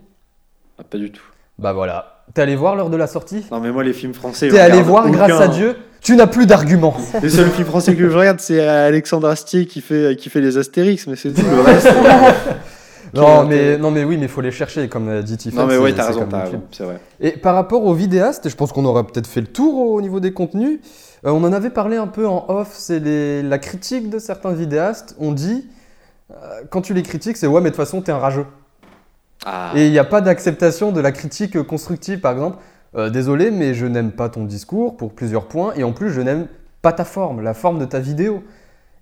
Ah, Pas du tout. Bah voilà. T'es allé voir l'heure de la sortie? Non, mais moi, les films français. T'es allé voir, grâce à Dieu, tu n'as plus d'arguments. Les seuls films français que je regarde, c'est Alexandre Astier qui fait, qui fait les Astérix, mais c'est tout le reste. Non mais, non mais oui, mais il faut les chercher, comme euh, dit Tiffany. non, mais ouais, t'as raison, c'est vrai. Et par rapport aux vidéastes, je pense qu'on aura peut-être fait le tour au niveau des contenus. Euh, on en avait parlé un peu en off, c'est la critique de certains vidéastes. On dit, euh, quand tu les critiques, c'est ouais, mais de toute façon, t'es un rageux. Ah. Et il n'y a pas d'acceptation de la critique constructive, par exemple. Euh, désolé, mais je n'aime pas ton discours pour plusieurs points, et en plus, je n'aime pas ta forme, la forme de ta vidéo.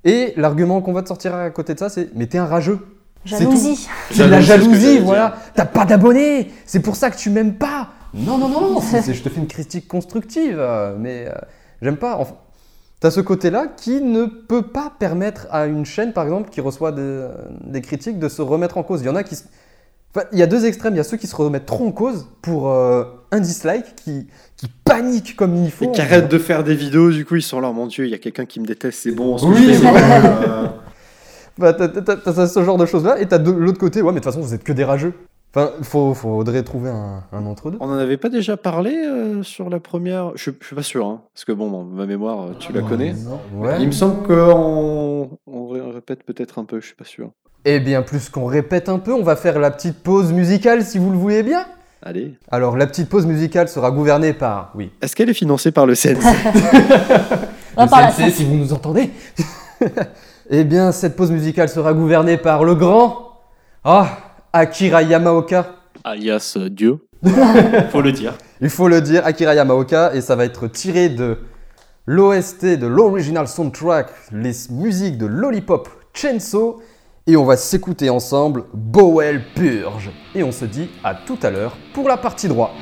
Et l'argument qu'on va te sortir à côté de ça, c'est mais t'es un rageux. Jalousie. C'est de la Jalousie, voilà. T'as pas d'abonnés, c'est pour ça que tu m'aimes pas. Non, non, non, non, je te fais une critique constructive, euh, mais euh, j'aime pas. Enfin, T'as ce côté-là qui ne peut pas permettre à une chaîne, par exemple, qui reçoit des, des critiques, de se remettre en cause. Il y en a qui. Enfin, il y a deux extrêmes. Il y a ceux qui se remettent trop en cause pour euh, un dislike, qui, qui paniquent comme il faut. Et qui arrêtent de faire des vidéos, du coup ils sont là, mon dieu, il y a quelqu'un qui me déteste, c'est bon, que Oui, euh, Bah, t'as, ce genre de choses-là, et t'as de l'autre côté, ouais, mais de toute façon, vous êtes que des rageux. Enfin, faut, faudrait trouver un, un entre-deux. On en avait pas déjà parlé euh, sur la première? Je, je suis pas sûr, hein, parce que bon, bon, ma mémoire, tu la connais. Ouais. Il me semble qu'on on ré- répète peut-être un peu, je suis pas sûr. Eh bien, plus qu'on répète un peu, on va faire la petite pause musicale si vous le voulez bien. Allez. Alors, la petite pause musicale sera gouvernée par, oui, Est-ce qu'elle est financée par le CNC On va par la CNC, si vous nous entendez. eh bien, cette pause musicale sera gouvernée par le grand, ah, Akira Yamaoka. Alias euh, Dieu. Faut le dire. Il faut le dire, Akira Yamaoka, et ça va être tiré de l'OST, de l'original soundtrack, les musiques de Lollipop Chainsaw, et on va s'écouter ensemble Bowel Purge. Et on se dit à tout à l'heure pour la partie droit.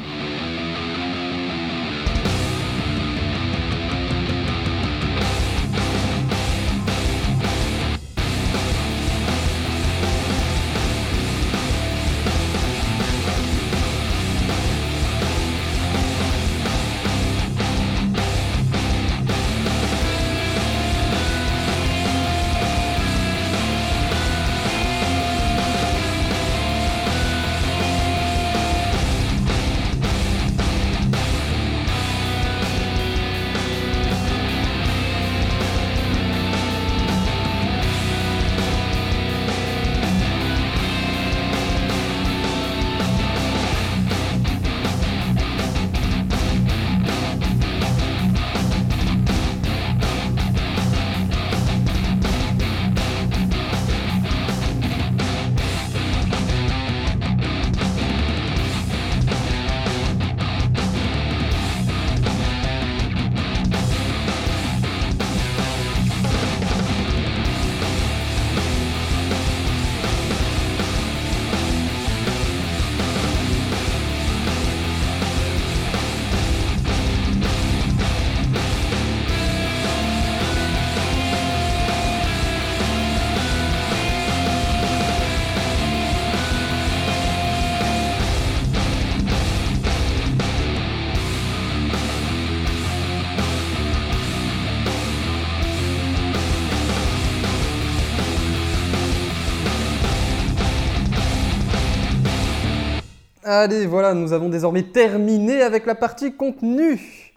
Allez, voilà, nous avons désormais terminé avec la partie contenu.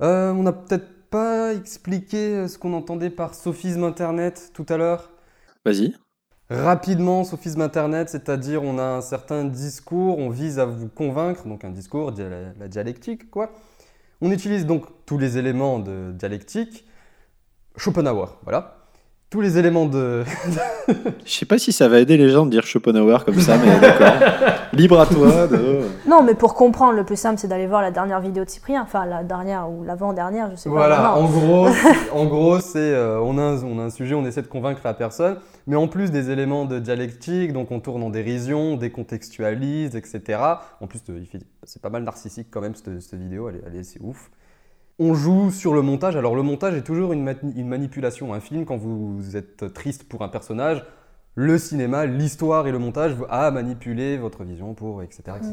Euh, on n'a peut-être pas expliqué euh, ce qu'on entendait par sophisme internet tout à l'heure. Vas-y. Rapidement, sophisme internet, c'est-à-dire on a un certain discours, on vise à vous convaincre, donc un discours, la dialectique, quoi. On utilise donc tous les éléments de dialectique. Schopenhauer, voilà. Tous les éléments de, Je sais pas si ça va aider les gens de dire Schopenhauer comme ça, mais d'accord. Libre à toi de. Non, mais pour comprendre, le plus simple, c'est d'aller voir la dernière vidéo de Cyprien. Enfin, la dernière ou l'avant-dernière, je sais pas. Voilà, en gros, en gros, c'est euh, on, a un, on a un sujet, on essaie de convaincre la personne, mais en plus des éléments de dialectique, donc on tourne en dérision, on décontextualise, etc. En plus, euh, il fait- c'est pas mal narcissique quand même cette, cette vidéo, elle est, elle est- c'est ouf. On joue sur le montage. Alors le montage est toujours une, mani- une manipulation. Un film, quand vous êtes triste pour un personnage, le cinéma, l'histoire et le montage a manipulé votre vision pour etc. etc.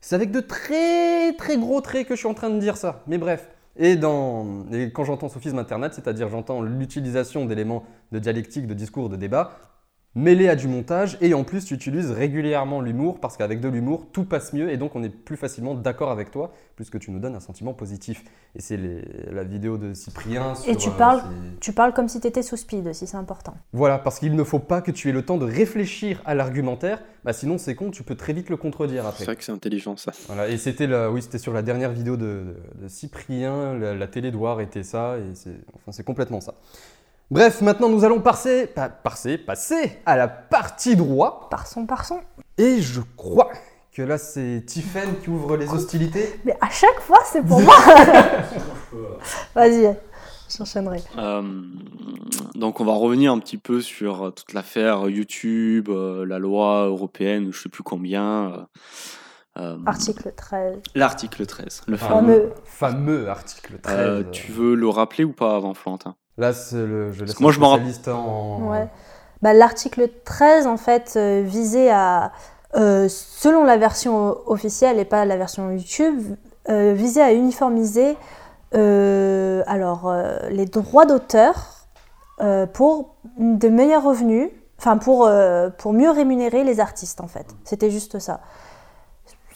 C'est avec de très très gros traits que je suis en train de dire ça. Mais bref. Et, dans, et quand j'entends sophisme internet, c'est-à-dire j'entends l'utilisation d'éléments de dialectique, de discours, de débat, mêlés à du montage, et en plus tu utilises régulièrement l'humour, parce qu'avec de l'humour, tout passe mieux, et donc on est plus facilement d'accord avec toi, puisque tu nous donnes un sentiment positif. Et c'est les- la vidéo de Cyprien sur... Et tu euh, parles- Tu parles comme si t'étais sous speed aussi, c'est important. Voilà, parce qu'il ne faut pas que tu aies le temps de réfléchir à l'argumentaire, bah sinon c'est con, tu peux très vite le contredire C'est après. vrai que c'est intelligent ça. Voilà, et c'était la- oui, c'était sur la dernière vidéo de, de- de Cyprien, la, la télé doit arrêter ça, et c'est enfin, c'est complètement ça. Bref, maintenant nous allons passer, pa- passer, passer à la partie droit, Par son, par son. et je crois que là c'est Tiffen qui ouvre les hostilités. Mais à chaque fois, c'est pour moi. Vas-y, j'enchaînerai. Euh, donc on va revenir un petit peu sur toute l'affaire YouTube, euh, la loi européenne, je sais plus combien. euh, euh, Article 13. L'article 13. Le Ah, fameux. Fameux. Fameux article 13. Euh, tu veux le rappeler ou pas avant, Florentin? Là, c'est le, je laisse moi, je spécialiste en. Ouais. Bah, L'article 13, en fait, euh, visait à, euh, selon la version officielle et pas la version YouTube, euh, visait à uniformiser euh, alors, euh, les droits d'auteur euh, pour de meilleurs revenus, enfin pour, euh, pour mieux rémunérer les artistes, en fait. C'était juste ça.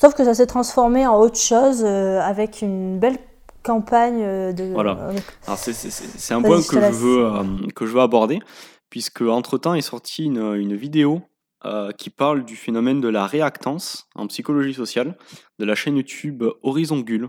Sauf que ça s'est transformé en autre chose euh, avec une belle campagne euh, de... Voilà. euh, c'est, un point que je, veux, euh, que je veux aborder, puisque entre-temps est sortie une, une vidéo euh, qui parle du phénomène de la réactance en psychologie sociale de la chaîne YouTube Horizon Gull,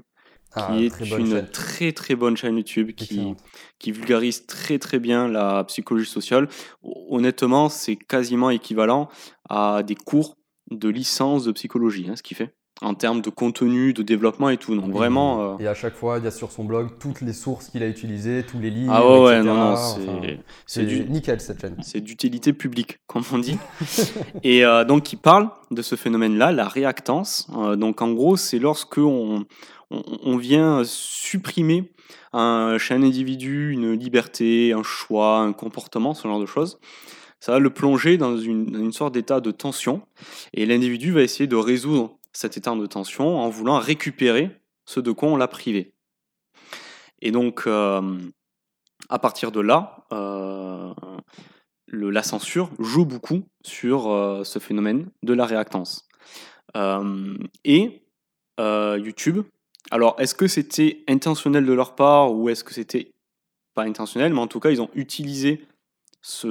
Ah, qui est très une chaîne. très très bonne chaîne YouTube qui, qui vulgarise très très bien la psychologie sociale. Honnêtement, c'est quasiment équivalent à des cours de licence de psychologie, hein, ce qu'il fait, en termes de contenu, de développement et tout. Donc Et- vraiment... euh, Et à chaque fois, il y a sur son blog toutes les sources qu'il a utilisées, tous les livres. Ah ouais, etc. non, non, Enfin, c'est, du, nickel cette chaîne. c'est d'utilité publique, comme on dit. et euh, donc, il parle de ce phénomène-là, la réactance. Euh, donc, en gros, c'est lorsque on, on, on vient supprimer un, chez un individu une liberté, un choix, un comportement, ce genre de choses. Ça va le plonger dans une, dans une sorte d'état de tension. Et l'individu va essayer de résoudre cet état de tension en voulant récupérer ce de quoi on l'a privé. Et donc, euh, à partir de là, euh, la censure joue beaucoup sur euh, ce phénomène de la réactance. Et YouTube, alors est-ce que c'était intentionnel de leur part ou est-ce que c'était pas intentionnel, mais en tout cas ils ont utilisé ce,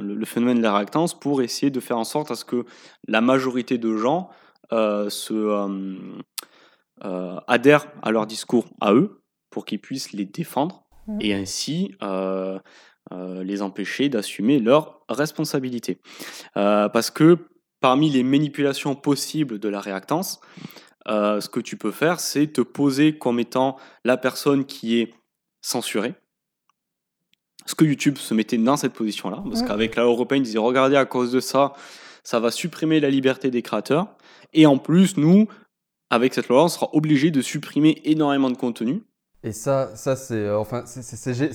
le, phénomène de la réactance pour essayer de faire en sorte à ce que la majorité de gens se euh, euh, adhèrent à leur discours à eux pour qu'ils puissent les défendre Mhm. et ainsi euh, euh, les empêcher d'assumer leurs responsabilités. Euh, parce que parmi les manipulations possibles de la réactance, euh, ce que tu peux faire, c'est te poser comme étant la personne qui est censurée. Ce que YouTube se mettait dans cette position-là, parce Mhm. qu'avec la européenne, ils disaient regardez, à cause de ça, ça va supprimer la liberté des créateurs. Et en plus, nous, avec cette loi, on sera obligé de supprimer énormément de contenu. Et ça, ça c'est euh, enfin,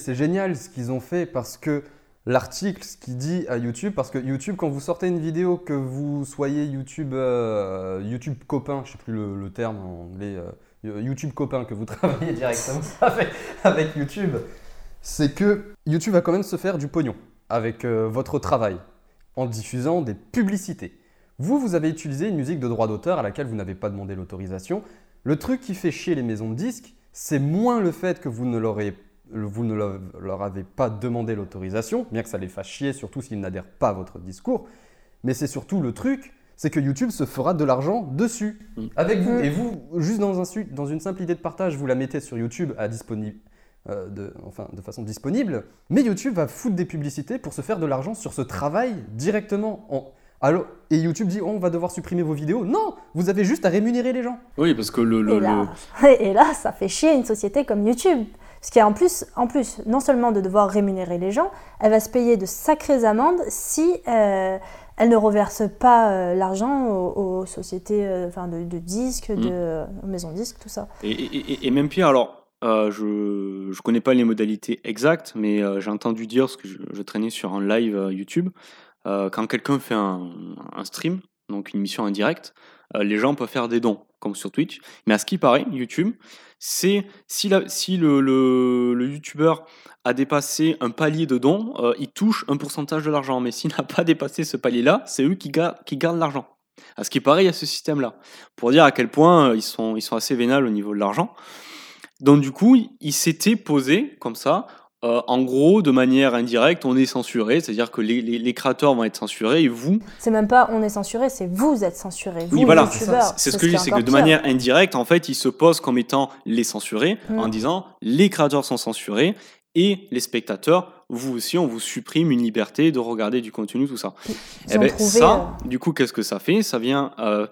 génial ce qu'ils ont fait parce que l'article, ce qu'il dit à YouTube, parce que YouTube, quand vous sortez une vidéo, que vous soyez YouTube, euh, YouTube copain, je sais plus le, terme en anglais, euh, YouTube copain, que vous travaillez directement avec, YouTube, c'est que YouTube va quand même se faire du pognon avec votre travail en diffusant des publicités. Vous, vous avez utilisé une musique de droit d'auteur à laquelle vous n'avez pas demandé l'autorisation. Le truc qui fait chier les maisons de disques, c'est moins le fait que vous ne, l'aurez- vous ne leur, avez pas demandé l'autorisation, bien que ça les fasse chier, surtout s'ils n'adhèrent pas à votre discours, mais c'est surtout le truc, c'est que YouTube se fera de l'argent dessus, Mm. avec vous. Mm. Et vous, juste dans, un, su- dans une simple idée de partage, vous la mettez sur YouTube à disponible. euh, de, enfin, de façon disponible, mais YouTube va foutre des publicités pour se faire de l'argent sur ce travail directement. En... Alors, et YouTube dit oh, on va devoir supprimer vos vidéos. Non, vous avez juste à rémunérer les gens. Oui, parce que le, le- Et là, et là, ça fait chier une société comme YouTube. Parce qu'en plus, en plus, non seulement de devoir rémunérer les gens, elle va se payer de sacrées amendes si euh, elle ne reverse pas euh, l'argent aux, aux sociétés euh, enfin, de, de disques, de aux maisons disques, tout ça. Et, et- et- et même pire, alors, euh, je ne connais pas les modalités exactes, mais euh, j'ai entendu dire, parce que je, je traînais sur un live euh, YouTube, euh, quand quelqu'un fait un, stream, donc une émission en direct, euh, les gens peuvent faire des dons, comme sur Twitch. Mais à ce qui paraît, YouTube, c'est si, le, le, YouTuber a dépassé un palier de dons, euh, il touche un pourcentage de l'argent. Mais s'il n'a pas dépassé ce palier-là, c'est eux qui, ga- qui gardent l'argent. À ce qui paraît, il y a ce système-là. Pour dire à quel point ils sont, ils sont assez vénales au niveau de l'argent. Donc du coup, il s'était posé comme ça, euh, en gros, de manière indirecte, on est censuré, c'est-à-dire que les, les- les créateurs vont être censurés et vous, C'est même pas on est censuré, c'est vous êtes censuré. Vous, oui, voilà, c'est ce que je dis, c'est que de pire. manière indirecte, en fait, ils se posent comme étant les censurés Mm. en disant les créateurs sont censurés et les spectateurs, vous aussi, on vous supprime une liberté de regarder du contenu, tout ça. Ils Eh ont ben, trouvé, ça, euh, du coup, qu'est-ce que ça fait? Ça vient euh,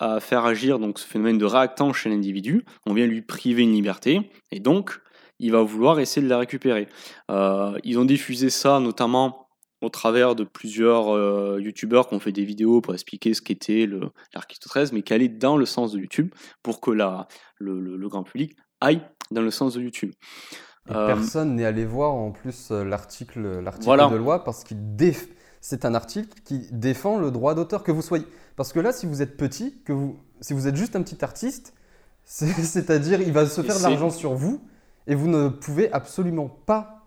à faire agir donc ce phénomène de réactance chez l'individu. On vient lui priver une liberté, et donc il va vouloir essayer de la récupérer. Euh, ils ont diffusé ça notamment au travers de plusieurs euh, youtubeurs qui ont fait des vidéos pour expliquer ce qu'était l'article 13, mais qui allaient dans le sens de YouTube pour que la, le, le- le grand public aille dans le sens de YouTube. Euh, personne n'est allé voir en plus l'article Voilà. de loi parce qu'il déf- c'est un article qui défend le droit d'auteur que vous soyez. Parce que là, si vous êtes petit, que vous, si vous êtes juste un petit artiste, c'est- c'est-à-dire il va se faire de l'argent sur vous et vous ne pouvez absolument pas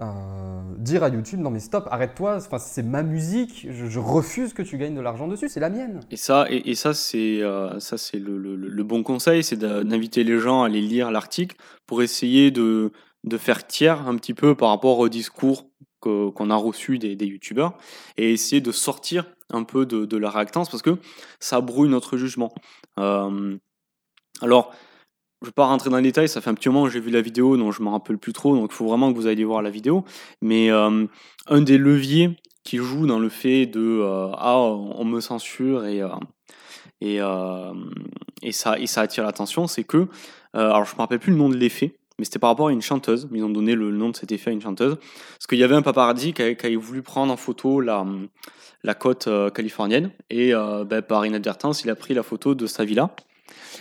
euh, dire à YouTube non mais stop, arrête-toi, enfin, c'est ma musique, je, refuse que tu gagnes de l'argent dessus, c'est la mienne. Et ça, et, ça c'est euh, le, bon conseil, c'est d'inviter les gens à aller lire l'article pour essayer de, de faire tiers un petit peu par rapport au discours qu'on a reçu des, des youtubeurs et essayer de sortir un peu de, de la réactance parce que ça brouille notre jugement. Euh, alors, je vais pas rentrer dans les détails, ça fait un petit moment que j'ai vu la vidéo, donc je me rappelle plus trop, donc il faut vraiment que vous alliez voir la vidéo. Mais euh, un des leviers qui joue dans le fait de euh, ah on me censure et euh, et, et ça et ça attire l'attention, c'est que alors je me rappelle plus le nom de l'effet, mais c'était par rapport à une chanteuse. Ils ont donné le nom de cet effet à une chanteuse parce qu'il y avait un paparazzi qui avait, voulu prendre en photo la la côte californienne et ben, par inadvertance il a pris la photo de sa villa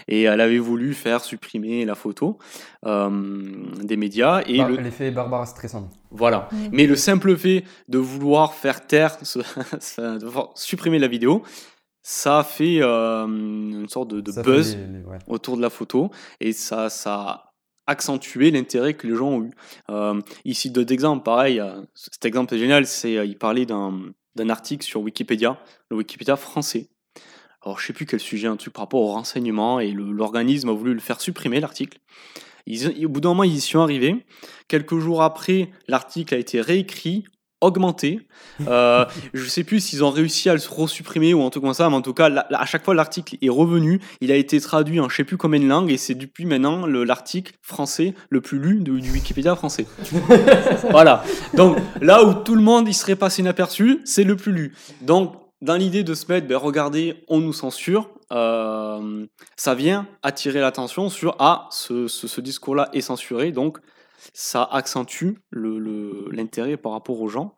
et elle avait voulu faire supprimer la photo euh, des médias et Bah, le, L'effet Barbara Streisand. voilà. Mm. Mais le simple fait de vouloir faire taire, ce- de vouloir supprimer la vidéo, ça a fait euh, une sorte de, buzz les- les- ouais. autour de la photo et ça, ça a accentué l'intérêt que les gens ont eu. Euh, ici, d'autres exemples, pareil, euh, cet exemple est génial, c'est euh, il parlait d'un d'un article sur Wikipédia, le Wikipédia français. Alors, je sais plus quel sujet, un truc par rapport au renseignement, et l'organisme a voulu le faire supprimer, l'article. Ils- Au bout d'un moment, ils y sont arrivés. Quelques jours après, l'article a été réécrit, augmenté. Euh, je sais plus s'ils ont réussi à le resupprimer ou un truc comme ça, mais en tout cas, à chaque fois, l'article est revenu. Il a été traduit en je sais plus combien de langues, et c'est depuis maintenant le- l'article français le plus lu de- du Wikipédia français. voilà. Donc, là où tout le monde il serait passé inaperçu, c'est le plus lu. Donc, dans l'idée de se mettre, ben, regardez, on nous censure, euh, ça vient attirer l'attention sur ah, ce, ce- ce discours-là est censuré, donc ça accentue le- le- l'intérêt par rapport aux gens.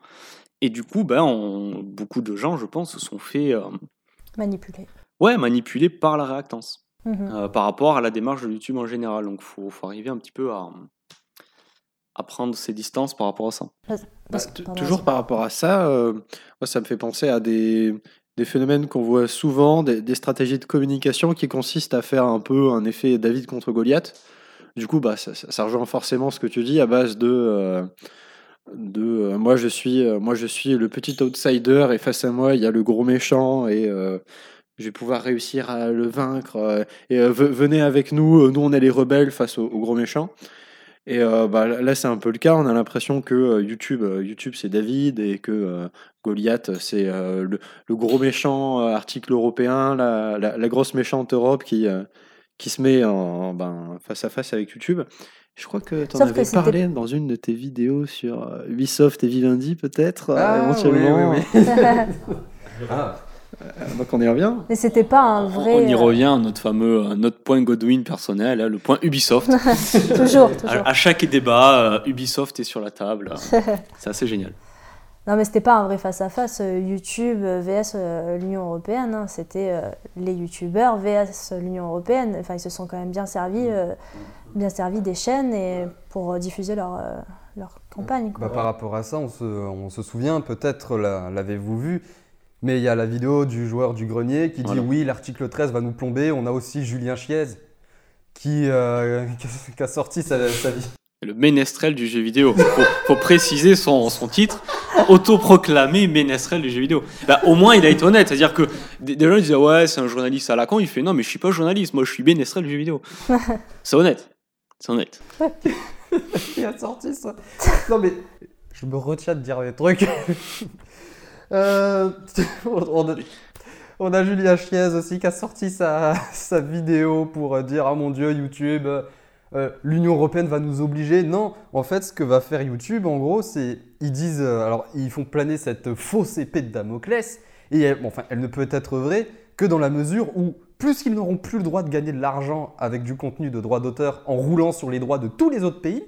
Et du coup, ben, on- beaucoup de gens, je pense, se sont fait euh, manipulé. ouais, manipuler par la réactance, Mhm. euh, par rapport à la démarche de YouTube en général. Donc, il faut, faut arriver un petit peu à, à prendre ses distances par rapport à ça. Parce- Bah, pardon, toujours par rapport à ça, euh, moi, ça me fait penser à des, des phénomènes qu'on voit souvent, des, des stratégies de communication qui consistent à faire un peu un effet David contre Goliath. Du coup, bah, ça, ça- ça rejoint forcément ce que tu dis à base de, euh, de euh, moi, je suis, euh, moi je suis le petit outsider et face à moi il y a le gros méchant et euh, je vais pouvoir réussir à le vaincre. euh, et euh, ve- venez avec nous, nous on est les rebelles face au, au gros méchant. Et euh, bah, là, c'est un peu le cas. On a l'impression que euh, YouTube, euh, YouTube c'est David et que euh, Goliath, c'est euh, le, le gros méchant euh, article européen, la, la, la grosse méchante Europe qui, euh, qui se met en, ben, face à face avec YouTube. Je crois que tu en Sauf avais parlé dans une de tes vidéos sur Ubisoft et Vivendi, peut-être, Ah, éventuellement. oui, oui, oui. Ah, Donc on y revient. Mais c'était pas un vrai. On y euh, revient à notre fameux à notre point Godwin personnel, hein, le point Ubisoft. toujours, toujours. à, à chaque débat, euh, Ubisoft est sur la table. C'est assez génial. Non, mais c'était pas un vrai face-à-face euh, YouTube euh, vs euh, l'Union Européenne. hein. C'était euh, les YouTubeurs vs l'Union Européenne. Enfin, ils se sont quand même bien servis, euh, bien servis des chaînes et pour euh, diffuser leur, euh, leur campagne. quoi. Bah, par rapport à ça, on se, on se souvient, peut-être la- l'avez-vous vu, mais il y a la vidéo du joueur du grenier qui dit Voilà. oui, l'article 13 va nous plomber. On a aussi Julien Chiez qui, euh, qui a sorti sa, sa vie. Le ménestrel du jeu vidéo. Faut, faut préciser son, son titre. Autoproclamé ménestrel du jeu vidéo. Bah, au moins, il a été honnête. C'est-à-dire que des, des gens disaient Ouais, c'est un journaliste à la con. Il fait Non, mais je suis pas journaliste. Moi, je suis ménestrel du jeu vidéo. C'est honnête. C'est honnête. Qui a sorti ça Non mais je me retiens de dire des trucs. Euh, on, a, on a Chiez aussi qui a sorti sa, vidéo pour euh, dire ah mon dieu YouTube euh, l'Union européenne va nous obliger. Non, en fait, ce que va faire YouTube, en gros, c'est ils disent, alors ils font planer cette fausse épée de Damoclès, et elle, bon, enfin, elle ne peut être vraie que dans la mesure où plus qu'ils n'auront plus le droit de gagner de l'argent avec du contenu de droit d'auteur en roulant sur les droits de tous les autres pays,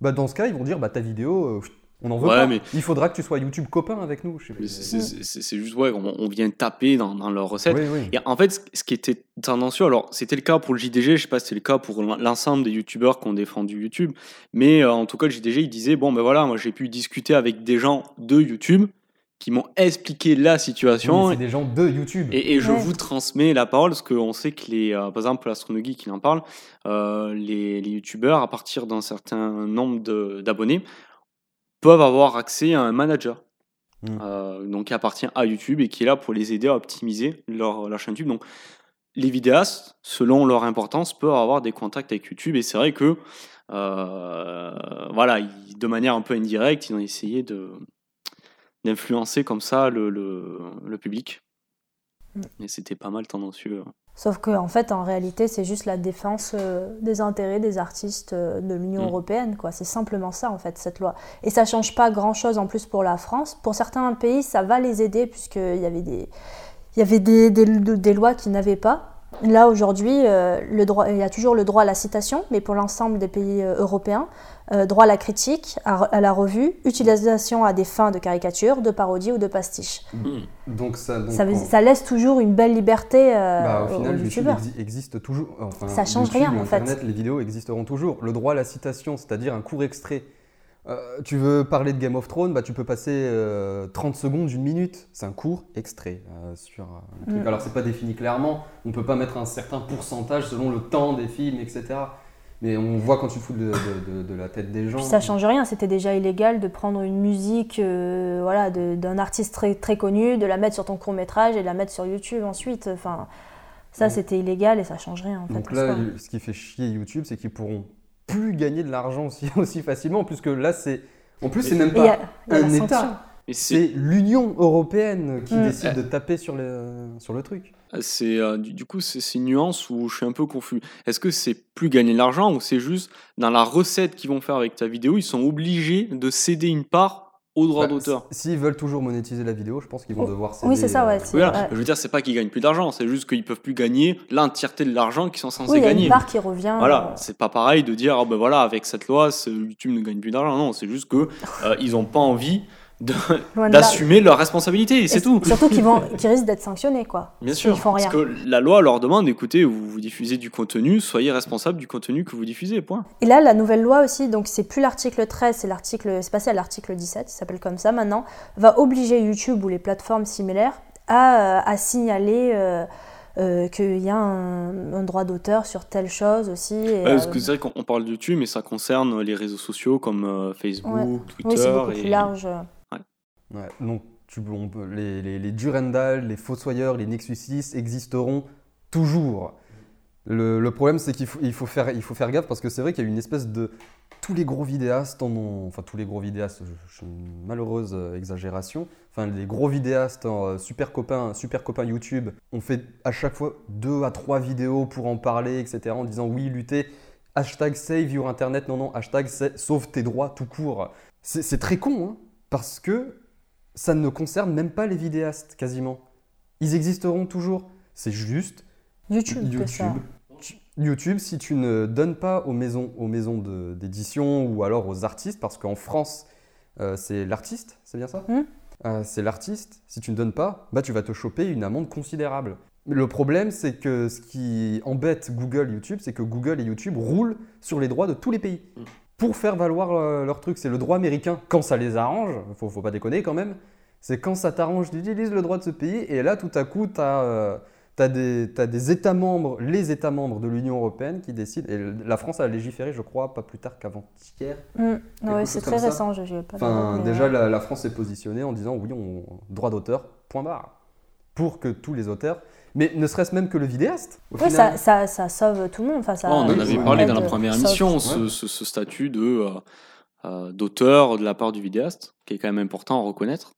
bah dans ce cas, ils vont dire, bah ta vidéo, on n'en veut Ouais, pas. mais- Il faudra que tu sois YouTube copain avec nous. C'est- c'est c'est- c'est juste, ouais, on, on vient taper dans, dans leur recette. Oui, oui. Et en fait, ce- qui était tendancieux, alors c'était le cas pour le JDG, je sais pas si c'était le cas pour l'en- l'ensemble des youtubeurs qui ont défendu YouTube, mais euh, en tout cas, le JDG, il disait bon, ben voilà, moi j'ai pu discuter avec des gens de YouTube qui m'ont expliqué la situation c'est des gens de YouTube. et, et je Ouais. vous transmets la parole parce qu'on sait que les, euh, par exemple, l'Astronogie qui en parle, euh, les, les youtubeurs, à partir d'un certain nombre de- d'abonnés, peuvent avoir accès à un manager. Mm. euh, donc qui appartient à YouTube et qui est là pour les aider à optimiser leur, leur chaîne YouTube. Donc les vidéastes, selon leur importance, peuvent avoir des contacts avec YouTube et c'est vrai que euh, voilà, ils- de manière un peu indirecte, ils ont essayé de d'influencer comme ça le, le, le public. Mm. Et c'était pas mal tendancieux. Sauf qu'en en fait, en réalité, c'est juste la défense euh, des intérêts des artistes euh, de l'Union Mm. européenne. quoi. C'est simplement ça, en fait, cette loi. Et ça change pas grand-chose en plus pour la France. Pour certains pays, ça va les aider, puisqu'il y avait des, il y avait des, des, des lois qui n'avaient pas. Là, aujourd'hui, euh, le droit- il y a toujours le droit à la citation, mais pour l'ensemble des pays euh, européens, euh, droit à la critique, à, à la revue, utilisation à des fins de caricature, de parodie ou de pastiche. Donc ça, donc, Ça, veut- en- ça laisse toujours une belle liberté euh, Bah, au aux- final, aux YouTube youtubeurs. exi- existe toujours. Enfin, Ça change YouTube, rien, en fait. Internet, les vidéos existeront toujours. Le droit à la citation, c'est-à-dire un court extrait. Euh, tu veux parler de Game of Thrones, bah, tu peux passer euh, 30 secondes, une minute. C'est un court extrait euh, sur euh, le truc. Mm. Alors, c'est pas défini clairement. On peut pas mettre un certain pourcentage selon le temps des films, etc. Mais on voit quand tu fous de, de- de- de la tête des gens. Puis ça change rien, c'était déjà illégal de prendre une musique euh, voilà, d'un artiste très, très connu, de la mettre sur ton court métrage et de la mettre sur YouTube ensuite. Enfin, ça c'était illégal et ça change rien en fait. Donc là, ce qui fait chier YouTube, c'est qu'ils pourront plus gagner de l'argent aussi, aussi facilement, puisque là, c'est. En plus, c'est même y a, pas il y a un État. c'est l'Union européenne qui Mm. décide de taper sur le, sur le truc. c'est euh, du, du coup c'est c'est une nuance où je suis un peu confus. Est-ce que c'est plus gagner de l'argent ou c'est juste dans la recette qu'ils vont faire avec ta vidéo, ils sont obligés de céder une part au droit Bah, d'auteur S'ils veulent toujours monétiser la vidéo, je pense qu'ils vont Oh, devoir oui, c'est ça, ouais, euh, Voilà. ouais. Je veux dire, c'est pas qu'ils gagnent plus d'argent, c'est juste qu'ils peuvent plus gagner l'entièreté de l'argent qu'ils sont censés Oui, il y a gagner. une part qui revient. Voilà, euh, c'est pas pareil de dire, oh ben voilà, avec cette loi, YouTube ne gagne plus d'argent. Non, c'est juste que euh, ils ont pas envie d'assumer leurs responsabilités, c'est tout. Surtout qu'ils vont, qu'ils risquent d'être sanctionnés quoi. Bien sûr, font parce rien. que la loi leur demande, écoutez, vous, vous diffusez du contenu, soyez responsable du contenu que vous diffusez, point. Et là, la nouvelle loi aussi, donc c'est plus l'article 13, c'est l'article, c'est passé à l'article 17, il s'appelle comme ça maintenant, va obliger YouTube ou les plateformes similaires à, euh, à signaler euh, euh, qu'il y a un, un droit d'auteur sur telle chose aussi. et, Ouais, parce que c'est vrai qu'on on parle de YouTube, mais ça concerne les réseaux sociaux comme euh, Facebook, oui, Twitter. c'est beaucoup et... plus large. Ouais, donc les, les, les Durandal, les Fossoyeurs, les Nexus 6 existeront toujours. Le, problème, c'est qu'il faut, faire, il faut faire gaffe parce que c'est vrai qu'il y a une espèce de. Tous les gros vidéastes en ont. Enfin, tous les gros vidéastes, je, je une malheureuse euh, exagération. Enfin, les gros vidéastes, euh, super copains, super copains YouTube, ont fait à chaque fois deux à trois vidéos pour en parler, etc. En disant oui, lutter. Hashtag save your internet, non, non, hashtag sa- sauve tes droits tout court. C'est très con, hein, parce que ça ne concerne même pas les vidéastes, quasiment. Ils existeront toujours. C'est juste YouTube, que ça. YouTube. Tu- YouTube, si tu ne donnes pas aux maisons, aux maisons de- d'édition ou alors aux artistes, parce qu'en France, euh, c'est l'artiste, c'est bien ça Hmm. Euh, C'est l'artiste. Si tu ne donnes pas, bah, tu vas te choper une amende considérable. Mais Le problème, c'est que ce qui embête Google, YouTube, c'est que Google et YouTube roulent sur les droits de tous les pays. Mm. Pour faire valoir euh, leur truc, c'est le droit américain quand ça les arrange, faut, faut pas déconner quand même. C'est quand ça t'arrange, tu utilises le droit de ce pays, et là tout à coup, tu as, des, t'as des États membres, les États membres de l'Union européenne qui décident, et la France a légiféré, je crois, pas plus tard qu'avant-hier. Mm. Ouais, c'est très récent, je n'ai pas Enfin, déjà, euh, la, la France s'est positionnée en disant oui, on, droit d'auteur, point barre. Pour que tous les auteurs, mais ne serait-ce même que le vidéaste. au ouais, final. ça, ça, ça sauve tout le monde. Enfin, ça, Oh, on en oui, avait oui, parlé oui. dans la première sauve. émission, ce, ce- ce statut de euh, euh, d'auteur de la part du vidéaste, qui est quand même important à reconnaître.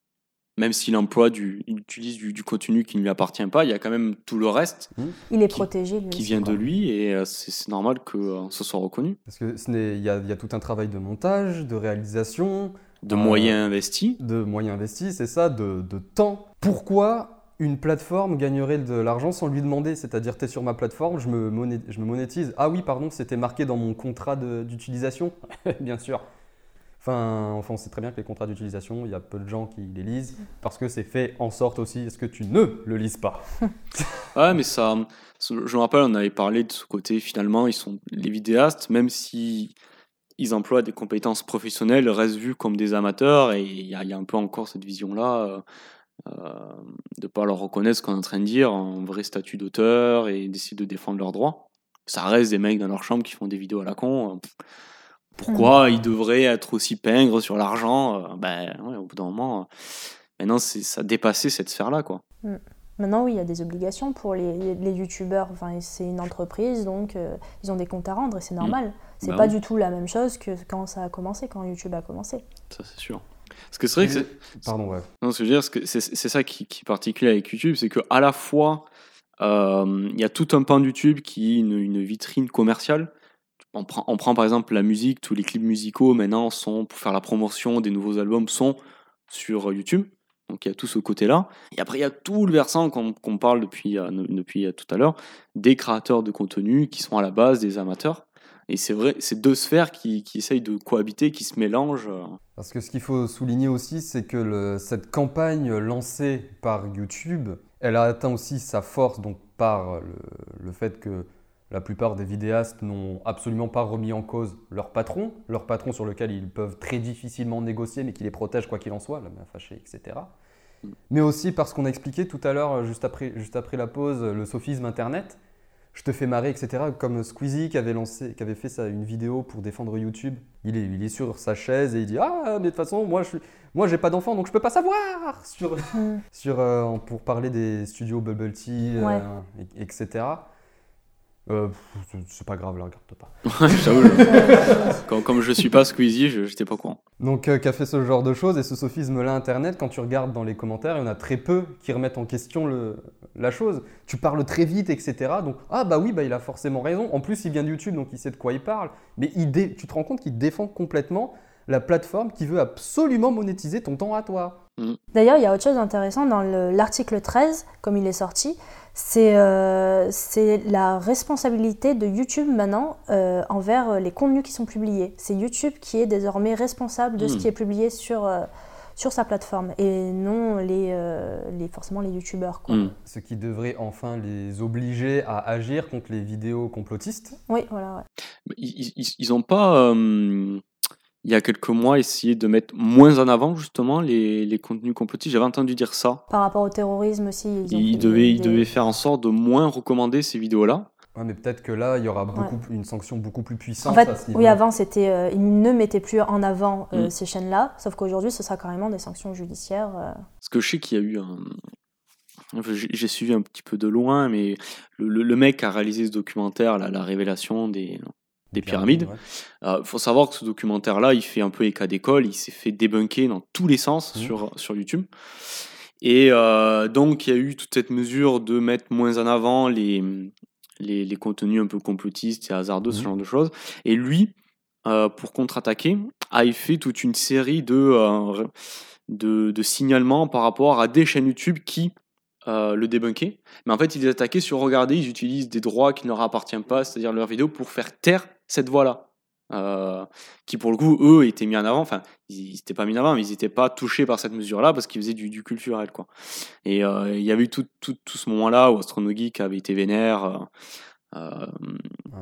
même s'il emploie du, il utilise du, du contenu qui ne lui appartient pas, il y a quand même tout le reste Il est Qui- protégé, lui qui vient de lui et euh, c'est normal que euh, ce soit reconnu. Parce que ce n'est- il y a, il y a tout un travail de montage, de réalisation, De Euh, moyens investis. de moyens investis, c'est ça, de, de temps. Pourquoi une plateforme gagnerait de l'argent sans lui demander C'est-à-dire, tu es sur ma plateforme, je me, monétise. Ah oui, pardon, c'était marqué dans mon contrat d'utilisation Bien sûr. Enfin, enfin, on sait très bien que les contrats d'utilisation, il y a peu de gens qui les lisent parce que c'est fait en sorte aussi est-ce que tu ne le lises pas Ouais, mais ça, je me rappelle, on avait parlé de ce côté, finalement, ils sont les vidéastes, même si ils emploient des compétences professionnelles, restent vus comme des amateurs, et il y, a il y a un peu encore cette vision-là, euh, euh, de pas leur reconnaître ce qu'on est en train de dire, un vrai statut d'auteur, et d'essayer de défendre leurs droits. Ça reste des mecs dans leur chambre qui font des vidéos à la con. euh, Pourquoi ils devraient être aussi pingres sur l'argent euh, Ben, ouais, au bout d'un moment, maintenant, c'est- ça a dépassé cette sphère-là, quoi. Maintenant, oui, il y a des obligations pour les, les youtubeurs. Enfin, c'est une entreprise, donc euh, ils ont des comptes à rendre et c'est normal. C'est Bah pas oui. du tout la même chose que quand ça a commencé, quand YouTube a commencé. Ça, c'est sûr. Parce que c'est vrai que c'est- Pardon, ouais. Non, ce que je veux dire, c'est ça qui, qui est particulier avec YouTube, c'est que à la fois, euh, il y a tout un pan de YouTube qui est une, une vitrine commerciale. On prend, on prend par exemple la musique, tous les clips musicaux maintenant sont, pour faire la promotion des nouveaux albums, sont sur YouTube. Donc il y a tout ce côté-là. Et après, il y a tout le versant qu'on qu'on parle depuis, euh, depuis tout à l'heure, des créateurs de contenu qui sont à la base des amateurs. Et c'est vrai, c'est deux sphères qui, qui essayent de cohabiter, qui se mélangent. Parce que ce qu'il faut souligner aussi, c'est que le- cette campagne lancée par YouTube, elle a atteint aussi sa force donc par le, le fait que la plupart des vidéastes n'ont absolument pas remis en cause leur patron, leur patron sur lequel ils peuvent très difficilement négocier, mais qui les protège quoi qu'il en soit, la main fâchée, etc. Mais aussi parce qu'on a expliqué tout à l'heure, juste après, juste après la pause, le sophisme Internet. Je te fais marrer, etc. Comme Squeezie qui avait, lancé, qui avait fait ça, une vidéo pour défendre YouTube. Il est, il est sur sa chaise et il dit Ah, mais de toute façon, moi, je suis, moi, j'ai pas d'enfant, donc je peux pas savoir sur, sur, euh, pour parler des studios Bubble Tea, euh, Ouais. etc. Euh, c'est pas grave, la regarde pas. J'avoue, je- comme, comme je suis pas Squeezie, je j'étais pas au courant. Donc, euh, qu'a fait ce genre de choses? Et ce sophisme-là Internet, quand tu regardes dans les commentaires, il y en a très peu qui remettent en question le, la chose. Tu parles très vite, etc. Donc, ah bah oui, bah, il a forcément raison. En plus, il vient de YouTube, donc il sait de quoi il parle. Mais il dé- tu te rends compte qu'il défend complètement la plateforme qui veut absolument monétiser ton temps à toi. D'ailleurs, il y a autre chose d'intéressant dans le- l'article 13, comme il est sorti, c'est euh, c'est la responsabilité de YouTube maintenant euh, envers euh, les contenus qui sont publiés. C'est YouTube qui est désormais responsable de ce Mm. qui est publié sur, euh, sur sa plateforme et non les, euh, les, forcément les YouTubeurs. quoi. Hmm. Ce qui devrait enfin les obliger à agir contre les vidéos complotistes. Oui, voilà. ouais. Ils, ils, ils ont pas, euh, il y a quelques mois, essayé de mettre moins en avant justement les, les contenus complotistes. J'avais entendu dire ça. Par rapport au terrorisme aussi. Ils, ont Ils fait devaient, ils devaient faire en sorte de moins recommander ces vidéos-là. Ouais, mais peut-être que là, il y aura beaucoup, une sanction beaucoup plus puissante En fait, à ce oui, avant, c'était, euh, ils ne mettaient plus en avant euh, Mm. ces chaînes-là, sauf qu'aujourd'hui, ce sera carrément des sanctions judiciaires. euh. Parce que je sais qu'il y a eu un. enfin, J'ai suivi un petit peu de loin, mais le, le- le mec qui a réalisé ce documentaire, là, la révélation des, des pyramides, ouais. Il faut savoir que ce documentaire-là, il fait un peu éclat d'école, il s'est fait débunker dans tous les sens Mhm. sur, sur YouTube. Et euh, donc, il y a eu toute cette mesure de mettre moins en avant les, les, les contenus un peu complotistes et hasardeux, ce Mhm. genre de choses. Et lui, euh, pour contre-attaquer, a fait toute une série de, euh, de, de signalements par rapport à des chaînes YouTube qui euh, le débunkaient. Mais en fait, il les attaquait sur regarder, ils utilisent des droits qui ne leur appartiennent pas, c'est-à-dire leurs vidéos, pour faire taire cette voix-là. Euh, qui pour le coup, eux, étaient mis en avant. Enfin, ils n'étaient pas mis en avant, mais ils n'étaient pas touchés par cette mesure-là parce qu'ils faisaient du, du culturel, quoi. Et euh, il y avait eu tout, tout, tout ce moment-là où Astronogeek avait été vénère. Euh,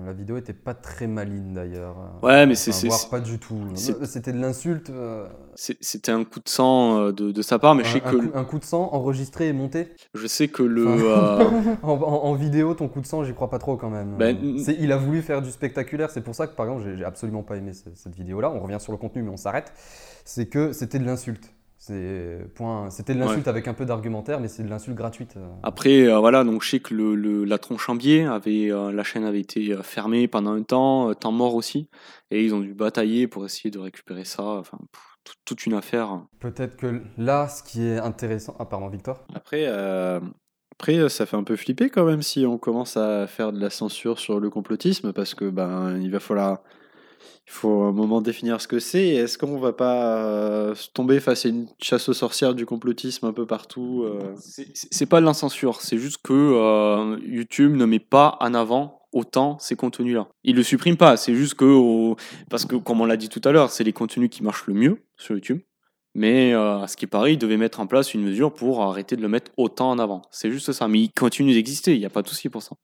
La vidéo était pas très maligne d'ailleurs. Ouais, mais c'est- Enfin, voire pas du tout. C'était de l'insulte. euh, c'était un coup de sang euh, de, de sa part, mais je sais un que, coup, un coup de sang enregistré et monté. je sais que le. Enfin, euh, En, en- en vidéo, ton coup de sang, j'y crois pas trop quand même. Ben, il a voulu faire du spectaculaire. C'est pour ça que, par exemple, j'ai- absolument pas aimé ce- cette vidéo-là. On revient sur le contenu, mais on s'arrête. C'est que c'était de l'insulte. C'était de l'insulte avec un peu d'argumentaire, mais c'est de l'insulte gratuite. euh. Après, euh, voilà, donc je sais que le, le- la tronche en biais avait, euh, la chaîne avait été fermée pendant un temps, euh, temps mort aussi, et ils ont dû batailler pour essayer de récupérer ça. Enfin, toute une affaire. Peut-être que là, ce qui est intéressant. Ah, pardon, Victor. Après, euh, après, ça fait un peu flipper quand même si on commence à faire de la censure sur le complotisme parce que ben il va falloir, il faut un moment définir ce que c'est. Est-ce qu'on va pas euh, se tomber face à une chasse aux sorcières du complotisme un peu partout euh C'est- pas de l'incensure, c'est juste que euh, YouTube ne met pas en avant autant ces contenus-là. Il le supprime pas, c'est juste que au- parce que comme on l'a dit tout à l'heure, c'est les contenus qui marchent le mieux sur YouTube. Mais euh, à ce qui paraît, il devait mettre en place une mesure pour arrêter de le mettre autant en avant. C'est juste ça. Mais il continue d'exister, il n'y a pas de souci pour ça.